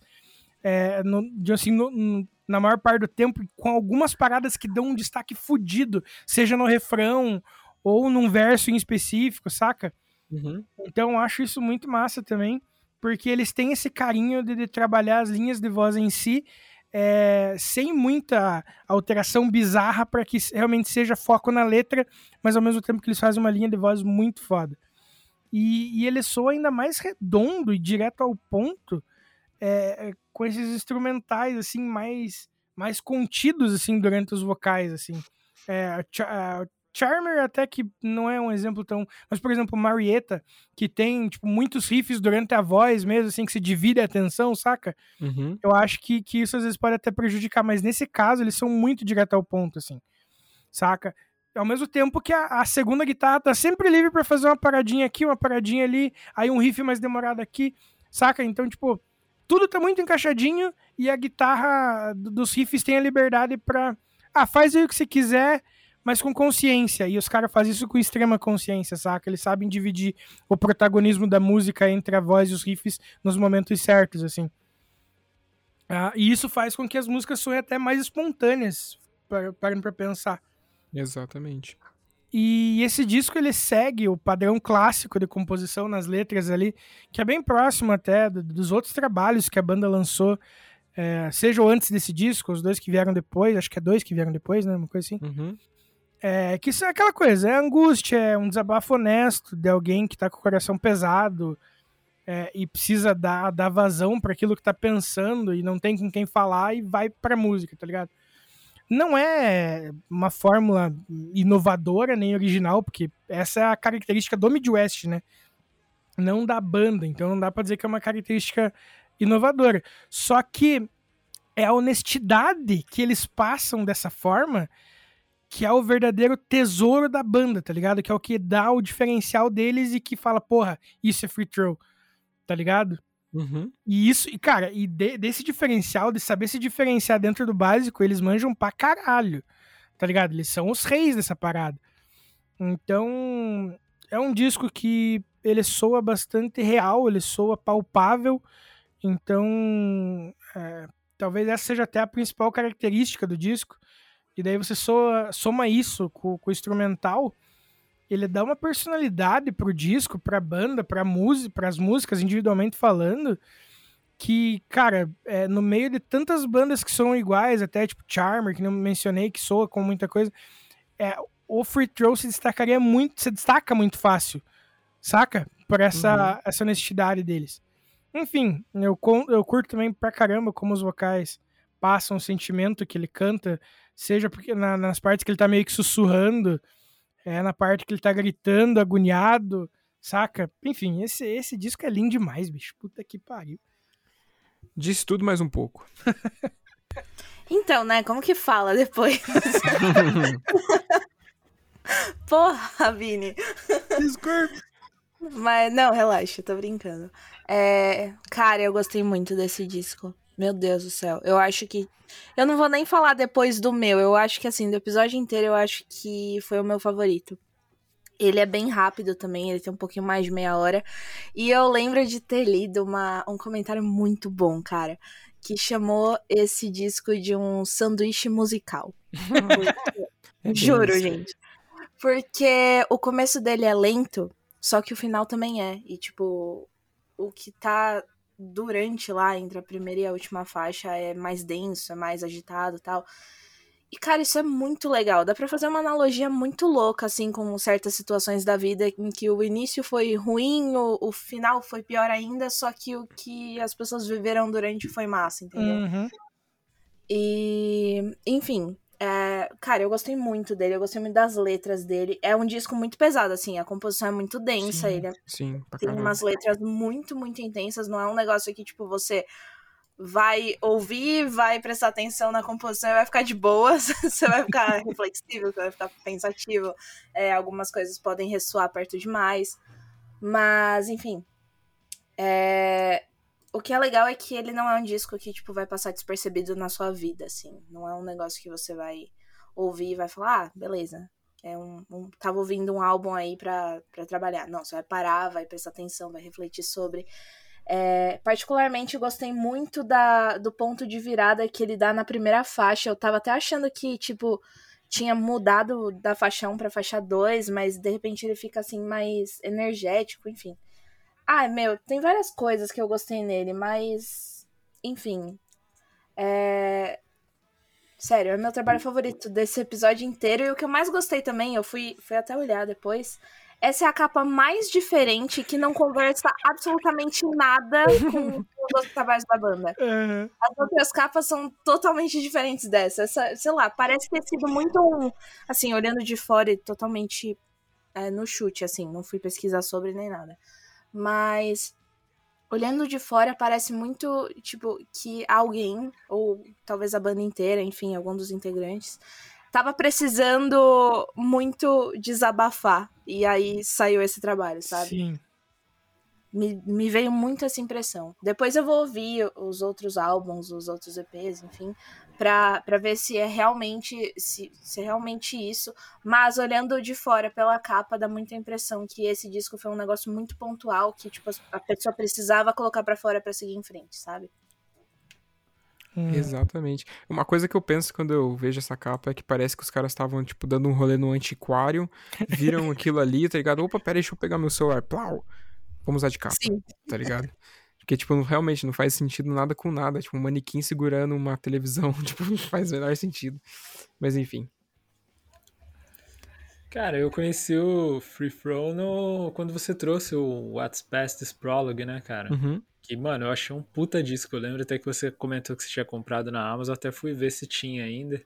é, no- de, assim, no- no- na maior parte do tempo, com algumas paradas que dão um destaque fudido, seja no refrão ou num verso em específico, saca? Uhum. Então acho isso muito massa também, porque eles têm esse carinho de, de trabalhar as linhas de voz em si, é, sem muita alteração bizarra para que realmente seja foco na letra, mas ao mesmo tempo que eles fazem uma linha de voz muito foda. E, e ele soa ainda mais redondo e direto ao ponto, é, com esses instrumentais assim mais mais contidos assim durante os vocais assim. É, Charmer até que não é um exemplo tão, mas por exemplo Marietta que tem tipo muitos riffs durante a voz mesmo assim que se divide a atenção, saca? Uhum. Eu acho que, que isso às vezes pode até prejudicar, mas nesse caso eles são muito direto ao ponto assim. Saca? Ao mesmo tempo que a, a segunda guitarra tá sempre livre pra fazer uma paradinha aqui, uma paradinha ali, aí um riff mais demorado aqui, saca? Então, tipo, tudo tá muito encaixadinho e a guitarra do- dos riffs tem a liberdade pra. Ah, faz aí o que você quiser, mas com consciência. E os caras fazem isso com extrema consciência, saca? Eles sabem dividir o protagonismo da música entre a voz e os riffs nos momentos certos, assim. Ah, e isso faz com que as músicas soem até mais espontâneas, pa- parando pra pensar. Exatamente. E esse disco ele segue o padrão clássico de composição nas letras ali, que é bem próximo até do- dos outros trabalhos que a banda lançou, é, seja antes desse disco, os dois que vieram depois, acho que é dois que vieram depois, né? Uma coisa assim. Uhum. É que isso é aquela coisa, é angústia, é um desabafo honesto de alguém que tá com o coração pesado é, e precisa dar, dar vazão para aquilo que tá pensando e não tem com quem falar e vai pra música, tá ligado? Não é uma fórmula inovadora nem original, porque essa é a característica do Midwest, né? Não da banda, então não dá pra dizer que é uma característica inovadora. Só que é a honestidade que eles passam dessa forma que é o verdadeiro tesouro da banda, tá ligado? Que é o que dá o diferencial deles e que fala, porra, isso é free throw, tá ligado? Uhum. E isso, e cara, e de- desse diferencial, de saber se diferenciar dentro do básico, eles manjam pra caralho, tá ligado? Eles são os reis dessa parada. Então, é um disco que ele soa bastante real, ele soa palpável. Então, é, talvez essa seja até a principal característica do disco. E daí você soa, soma isso com, com o instrumental, ele dá uma personalidade pro disco, pra banda, pra música, pras músicas individualmente falando, que, cara, é, no meio de tantas bandas que são iguais, até tipo Charmer, que não mencionei, que soa com muita coisa, é, o Free Throw se destacaria muito, se destaca muito fácil, saca? Por essa, essa honestidade deles. Enfim, eu, eu curto também pra caramba como os vocais passam o sentimento que ele canta, seja porque na- nas partes que ele tá meio que sussurrando, é na parte que ele tá gritando, agoniado, saca? Enfim, esse, esse disco é lindo demais, bicho. Puta que pariu. Disse tudo mais um pouco. Então, né? Como que fala depois? [laughs] Porra, Vini. Desculpa. Mas, não, relaxa, tô brincando. É, cara, eu gostei muito desse disco. Meu Deus do céu. Eu acho que. Eu não vou nem falar depois do meu. Eu acho que, assim, do episódio inteiro, eu acho que foi o meu favorito. Ele é bem rápido também, ele tem um pouquinho mais de meia hora. E eu lembro de ter lido uma, um comentário muito bom, cara. Que chamou esse disco de um sanduíche musical. [laughs] Juro, gente. Porque o começo dele é lento, só que o final também é. E, tipo, o que tá durante lá, entre a primeira e a última faixa, é mais denso, é mais agitado e tal. E, cara, isso é muito legal. Dá pra fazer uma analogia muito louca, assim, com certas situações da vida em que o início foi ruim, o, o final foi pior ainda, só que o que as pessoas viveram durante foi massa, entendeu? Uhum. E, enfim, é, cara, eu gostei muito dele, eu gostei muito das letras dele. É um disco muito pesado, assim, a composição é muito densa, Sim. ele é- Sim, tem caramba. umas letras muito, muito intensas, não é um negócio que, tipo, você vai ouvir, vai prestar atenção na composição e vai ficar de boas, [laughs] você vai ficar reflexivo, você vai ficar pensativo, é, algumas coisas podem ressoar perto demais, mas, enfim, é, o que é legal é que ele não é um disco que, tipo, vai passar despercebido na sua vida, assim. Não é um negócio que você vai ouvir e vai falar, ah, beleza. É um, um- tava ouvindo um álbum aí pra trabalhar. Não, você vai parar, vai prestar atenção, vai refletir sobre. É, particularmente, gostei muito da, do ponto de virada que ele dá na primeira faixa. Eu tava até achando que, tipo, tinha mudado da faixa 1 pra faixa 2, mas de repente ele fica, assim, mais energético, enfim. Ah, meu, tem várias coisas que eu gostei nele, mas. Enfim. É. Sério, é meu trabalho favorito desse episódio inteiro. E o que eu mais gostei também, eu fui, fui até olhar depois. Essa é a capa mais diferente que não conversa absolutamente nada com [laughs] os outros trabalhos da banda. Uhum. As outras capas são totalmente diferentes dessa. Essa, sei lá, parece ter sido muito um. Assim, olhando de fora e totalmente é, no chute, assim. Não fui pesquisar sobre nem nada. Mas. Olhando de fora, parece muito, tipo, que alguém, ou talvez a banda inteira, enfim, algum dos integrantes, tava precisando muito desabafar. E aí saiu esse trabalho, sabe? Sim. me, me veio muito essa impressão. Depois eu vou ouvir os outros álbuns, os outros EPs, enfim, pra, pra ver se é realmente se, se é realmente isso. Mas olhando de fora pela capa, dá muita impressão que esse disco foi um negócio muito pontual que tipo a pessoa precisava colocar pra fora pra seguir em frente, sabe? Hum. Exatamente. Uma coisa que eu penso quando eu vejo essa capa é que parece que os caras estavam, tipo, dando um rolê no antiquário, viram [laughs] aquilo ali, tá ligado? Opa, pera aí, deixa eu pegar meu celular. Plau! Vamos usar de capa, Sim. tá ligado? Porque, tipo, realmente não faz sentido nada com nada. Tipo, um manequim segurando uma televisão, [laughs] tipo, não faz o menor sentido. Mas enfim. Cara, eu conheci o Free Throw no... quando você trouxe o What's Past This Prologue, né, cara? Uhum. Que, mano, eu achei um puta disco. Eu lembro até que você comentou que você tinha comprado na Amazon, até fui ver se tinha ainda.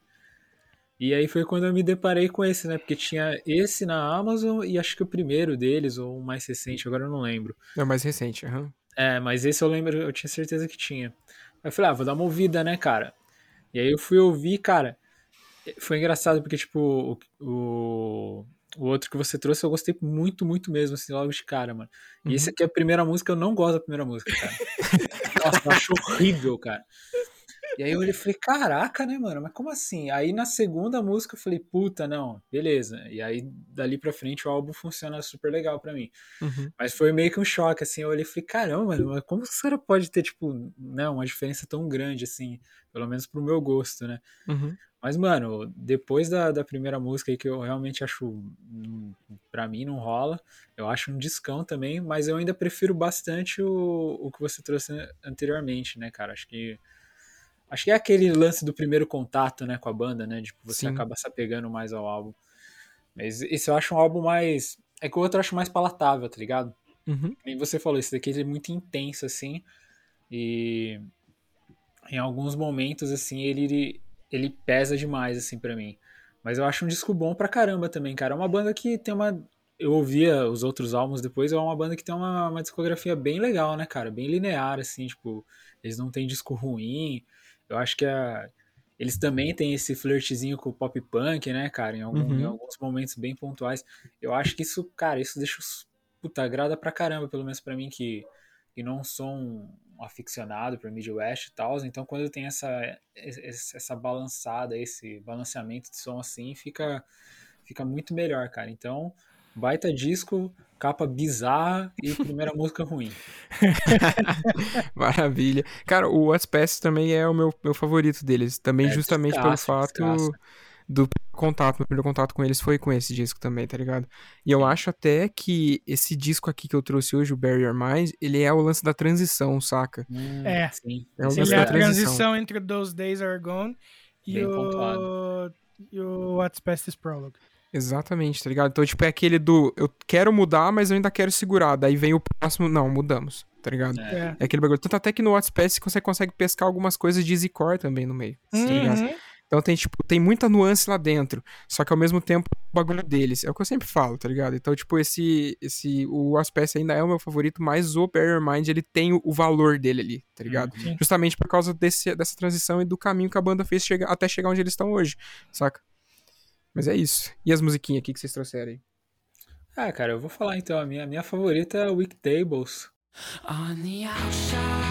E aí foi quando eu me deparei com esse, né? Porque tinha esse na Amazon e acho que o primeiro deles, ou o mais recente, agora eu não lembro. É o mais recente, aham. É, mas esse eu lembro, eu tinha certeza que tinha. Aí eu falei, ah, vou dar uma ouvida, né, cara? E aí eu fui ouvir, cara. Foi engraçado porque, tipo, o, o, o outro que você trouxe eu gostei muito, muito mesmo, assim, logo de cara, mano. E esse aqui é a primeira música, eu não gosto da primeira música, cara. [laughs] Nossa, eu acho horrível, cara. E aí eu olhei e falei, caraca, né, mano? Mas como assim? Aí na segunda música eu falei, puta, não, beleza. E aí dali pra frente o álbum funciona super legal pra mim. Uhum. Mas foi meio que um choque, assim. Eu olhei e falei, caramba, mano, mas como esse cara pode ter, tipo, né, uma diferença tão grande, assim, pelo menos pro meu gosto, né? Uhum. Mas, mano, depois da, da primeira música aí que eu realmente acho, pra mim não rola, eu acho um discão também, mas eu ainda prefiro bastante o, o que você trouxe anteriormente, né, cara? Acho que acho que é aquele lance do primeiro contato, né, com a banda, né? Tipo, você Sim. acaba se apegando mais ao álbum. Mas esse eu acho um álbum mais. É que o outro eu acho mais palatável, tá ligado? Uhum. Nem você falou, esse daqui ele é muito intenso, assim. E em alguns momentos, assim, ele, ele pesa demais, assim, pra mim. Mas eu acho um disco bom pra caramba também, cara. É uma banda que tem uma. Eu ouvia os outros álbuns depois, é uma banda que tem uma, uma discografia bem legal, né, cara? Bem linear, assim, tipo, eles não têm disco ruim. Eu acho que a, eles também têm esse flirtzinho com o pop punk, né, cara? Em, algum- Uhum. em alguns momentos bem pontuais. Eu acho que isso, cara, isso deixa os. Puta, agrada pra caramba, pelo menos pra mim, que, que não sou um aficionado por Midwest e tal. Então, quando tem essa, essa balançada, esse balanceamento de som assim, fica, fica muito melhor, cara. Então, baita disco, capa bizarra e primeira música ruim. [laughs] Maravilha. Cara, o What's Past também é o meu, meu favorito deles. Também É, justamente pelo descasso, fato descasso. do contato. Meu primeiro contato com eles foi com esse disco também, tá ligado? E eu acho até que esse disco aqui que eu trouxe hoje, o Barrier Minds, ele é o lance da transição, saca? Hum, É. Sim. É o lance Ele é da a transição. transição entre Those Days Are Gone e Bem o, pontuado. e o What's Past Is Prologue. Exatamente, tá ligado? Então, tipo, é aquele do eu quero mudar, mas eu ainda quero segurar. Daí vem o próximo, não, mudamos, tá ligado? É. É. É aquele bagulho. Tanto até que no WhatsApp você consegue pescar algumas coisas de easy core também no meio. tá ligado? Uhum. Então tem, tipo, tem muita nuance lá dentro. Só que ao mesmo tempo, o bagulho deles. É o que eu sempre falo, tá ligado? Então, tipo, esse. esse o Aspect ainda é o meu favorito, mas o Barrier Mind, ele tem o, o valor dele ali, tá ligado? Sim. Justamente por causa desse, dessa transição e do caminho que a banda fez chega, até chegar onde eles estão hoje, saca? Mas é isso. E as musiquinhas aqui que vocês trouxeram aí? Ah, cara, eu vou falar então. A minha, a minha favorita é Week Tables. On the outside,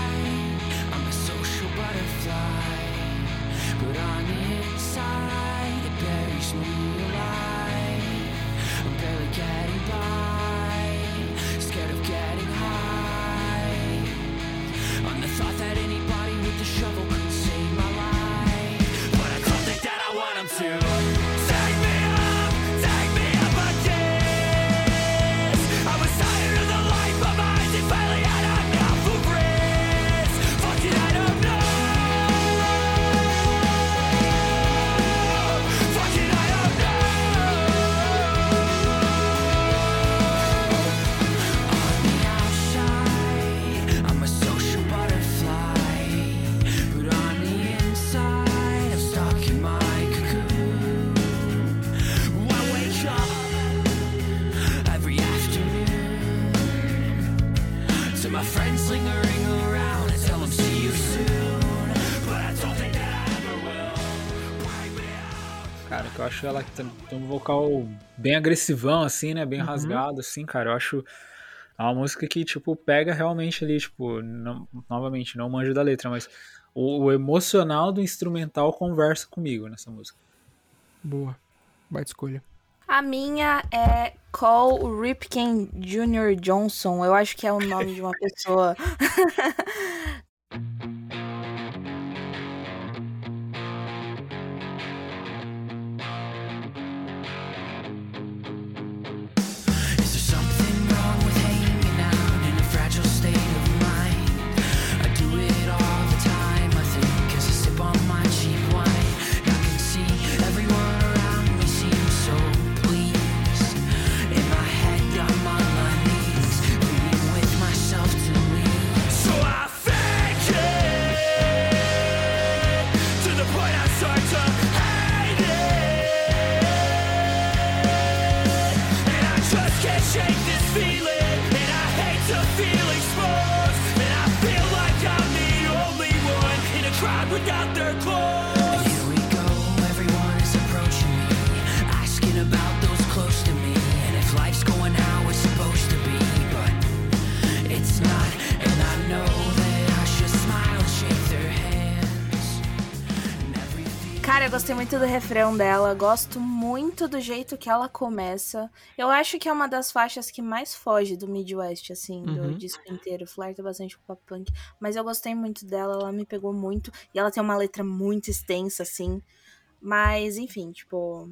eu acho ela que tem tem um vocal bem agressivão, assim, né? Uhum. Bem rasgado, assim, cara. Eu acho é uma música que, tipo, pega realmente ali, tipo, não- novamente, não manjo da letra, mas o, o emocional do instrumental conversa comigo nessa música. Boa. Baita escolha. A minha é Cole Ripken Jr. Johnson. Eu acho que é o nome de uma pessoa. [laughs] Cara, eu gostei muito do refrão dela, gosto muito do jeito que ela começa. Eu acho que é uma das faixas que mais foge do Midwest, assim, do Uhum. disco inteiro. Flerta bastante com o pop punk. Mas eu gostei muito dela, ela me pegou muito. E ela tem uma letra muito extensa, assim. Mas, enfim, tipo,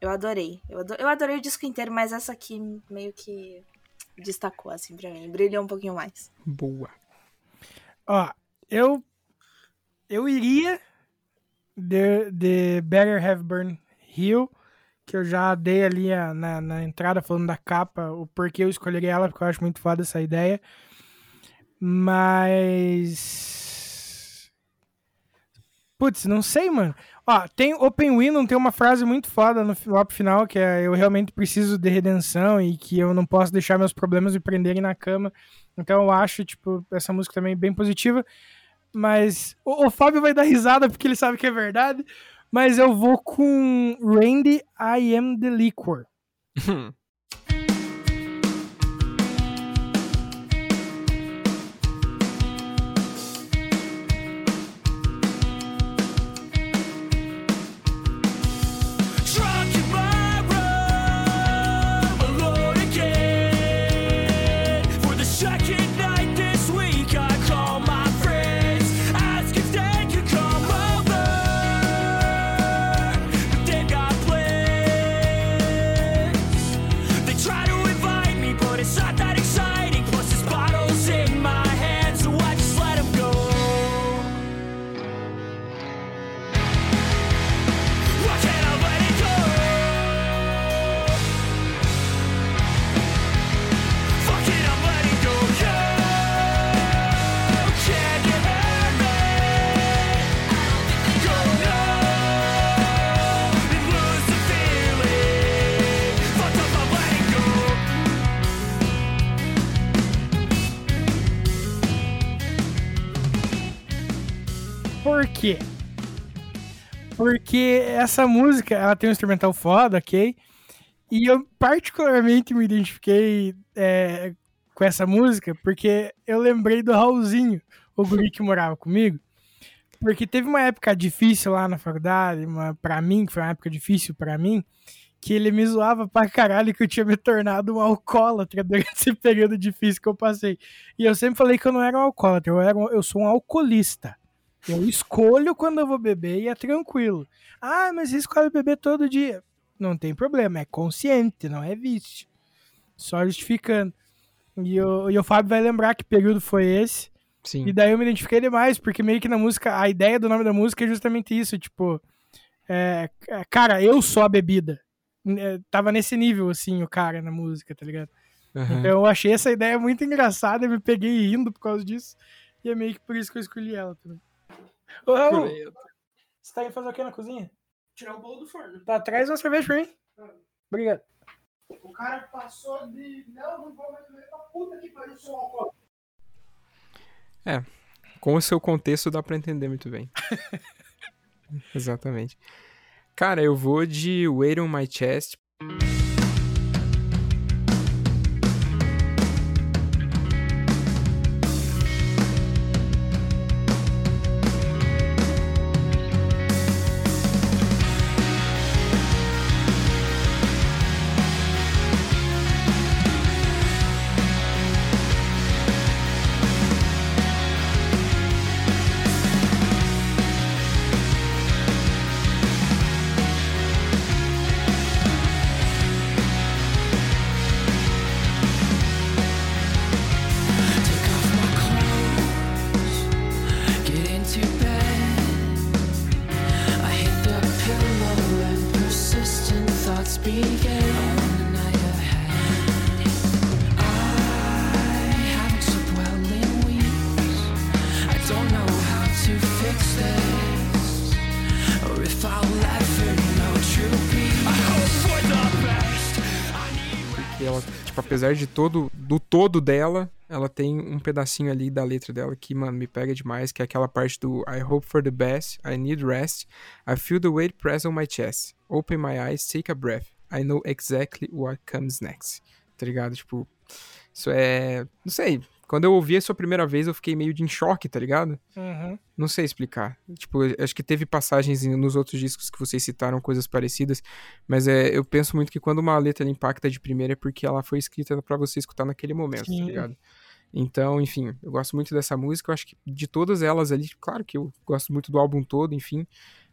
eu adorei. Eu ado- eu adorei o disco inteiro, mas essa aqui meio que destacou, assim, pra mim. Brilhou um pouquinho mais. Boa. Ó, eu. Eu iria de, de Better Have Burn Hill, que eu já dei ali a- na, na entrada falando da capa, o porquê eu escolheria ela, porque eu acho muito foda essa ideia. Mas. Putz, não sei, mano. Ó, tem Open Window, tem uma frase muito foda no lá final, que é eu realmente preciso de redenção e que eu não posso deixar meus problemas me prenderem na cama. Então eu acho, tipo, essa música também bem positiva. Mas o, o Fábio vai dar risada porque ele sabe que é verdade. Mas eu vou com Randy I Am The Liquor. [laughs] Por quê? Porque essa música, ela tem um instrumental foda, ok? E eu particularmente me identifiquei é, com essa música porque eu lembrei do Raulzinho, o guri que morava comigo. Porque teve uma época difícil lá na faculdade, uma, pra mim, que foi uma época difícil pra mim, que ele me zoava pra caralho que eu tinha me tornado um alcoólatra durante esse período difícil que eu passei. E eu sempre falei que eu não era um alcoólatra, eu, era um- eu sou um alcoolista. Eu escolho quando eu vou beber e é tranquilo. Ah, mas você escolhe beber todo dia. Não tem problema, é consciente, não é vício. Só justificando. E o, e o Fábio vai lembrar que período foi esse. Sim. E daí eu me identifiquei demais, porque meio que na música, a ideia do nome da música é justamente isso, tipo, é, é, cara, eu sou a bebida. É, tava nesse nível, assim, o cara na música, tá ligado? Aham. Então eu achei essa ideia muito engraçada, eu me peguei rindo por causa disso, e é meio que por isso que eu escolhi ela também. Ô, Raul, você tá indo fazer o que na cozinha? Tirar o bolo do forno. Tá, traz uma cerveja pra mim. Obrigado. O cara passou de. Não, não vou mais beber pra puta que pariu, sou um alcoólatra. Com o seu contexto dá pra entender muito bem. [laughs] Exatamente. Cara, eu vou de Weight on My Chest. Apesar de todo, do todo dela, ela tem um pedacinho ali da letra dela que, mano, me pega demais, que é aquela parte do I hope for the best, I need rest, I feel the weight press on my chest, open my eyes, take a breath, I know exactly what comes next. Tá ligado? Tipo, Isso é. Não sei. Quando eu ouvi a sua primeira vez, eu fiquei meio de em choque, tá ligado? Uhum. Não sei explicar. Tipo, acho que teve passagens nos outros discos que vocês citaram coisas parecidas, mas é, eu penso muito que quando uma letra impacta de primeira é porque ela foi escrita pra você escutar naquele momento, Sim. tá ligado? Então, enfim, eu gosto muito dessa música. Eu acho que de todas elas ali, claro que eu gosto muito do álbum todo, enfim,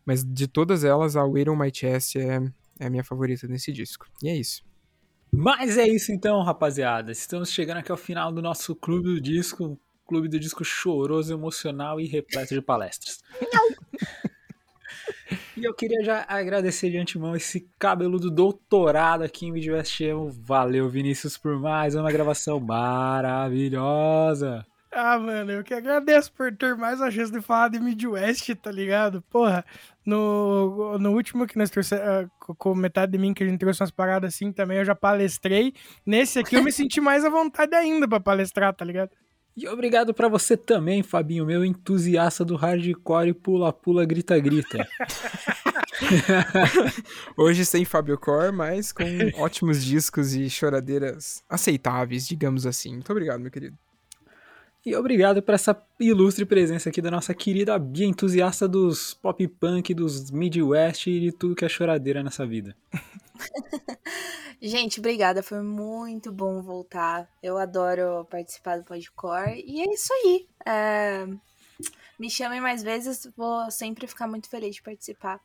mas de todas elas, a Wait on My Chest é, é a minha favorita nesse disco. E é isso. Mas é isso então, rapaziada. Estamos chegando aqui ao final do nosso Clube do Disco. Clube do Disco choroso, emocional e repleto de palestras. [laughs] e eu queria já agradecer de antemão esse cabeludo doutorado aqui em Midwest Emo. Valeu, Vinícius, por mais uma gravação maravilhosa. Ah, mano, eu que agradeço por ter mais uma chance de falar de Midwest, tá ligado? Porra, no, no último que nós trouxemos, ah, co- com metade de mim que a gente trouxe umas paradas assim também, eu já palestrei. Nesse aqui eu me senti mais à vontade ainda pra palestrar, tá ligado? E obrigado pra você também, Fabinho, meu entusiasta do hardcore pula-pula, grita-grita. [laughs] Hoje sem Fábio Cor, mas com ótimos discos e choradeiras aceitáveis, digamos assim. Muito obrigado, meu querido. E obrigado por essa ilustre presença aqui da nossa querida Bia, entusiasta dos pop punk, dos Midwest e de tudo que é choradeira nessa vida. [laughs] Gente, obrigada. Foi muito bom voltar. Eu adoro participar do Podcore. E é isso aí. É, Me chamem mais vezes, vou sempre ficar muito feliz de participar.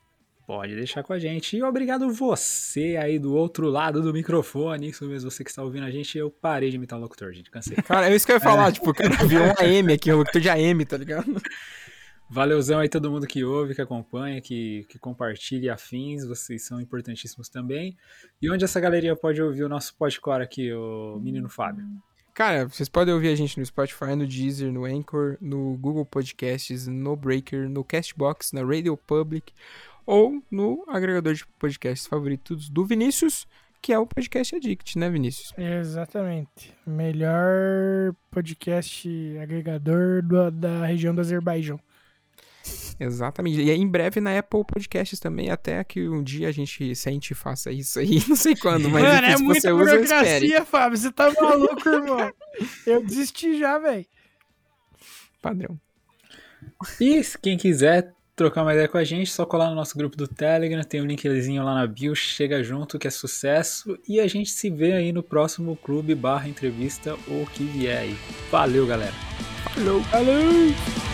Pode deixar com a gente. E obrigado você aí do outro lado do microfone. Isso mesmo, você que está ouvindo a gente. Eu parei de imitar o locutor, gente. Cansei. Cara, é isso que eu ia falar, tipo, o cara virou um AM aqui, um locutor de AM, tá ligado? Valeuzão aí todo mundo que ouve, que acompanha, que, que compartilha afins. Vocês são importantíssimos também. E onde essa galeria pode ouvir o nosso podcore aqui, o menino Fábio? Cara, vocês podem ouvir a gente no Spotify, no Deezer, no Anchor, no Google Podcasts, no Breaker, no Castbox, na Radio Public ou no agregador de podcasts favoritos do Vinícius, que é o Podcast Addict, né, Vinícius? Exatamente. Melhor podcast agregador do- da região do Azerbaijão. Exatamente. E em breve na Apple Podcasts também, até que um dia a gente sente e faça isso aí. [laughs] Não sei quando, mas Mano, é se muita você usa, burocracia, Fábio. Você tá maluco, irmão? Eu desisti já, velho. Padrão. E se quem quiser trocar uma ideia com a gente, só colar no nosso grupo do Telegram, tem um linkzinho lá na bio, chega junto que é sucesso. E a gente se vê aí no próximo clube barra entrevista ou que vier aí. Valeu, galera! Falou! Falou!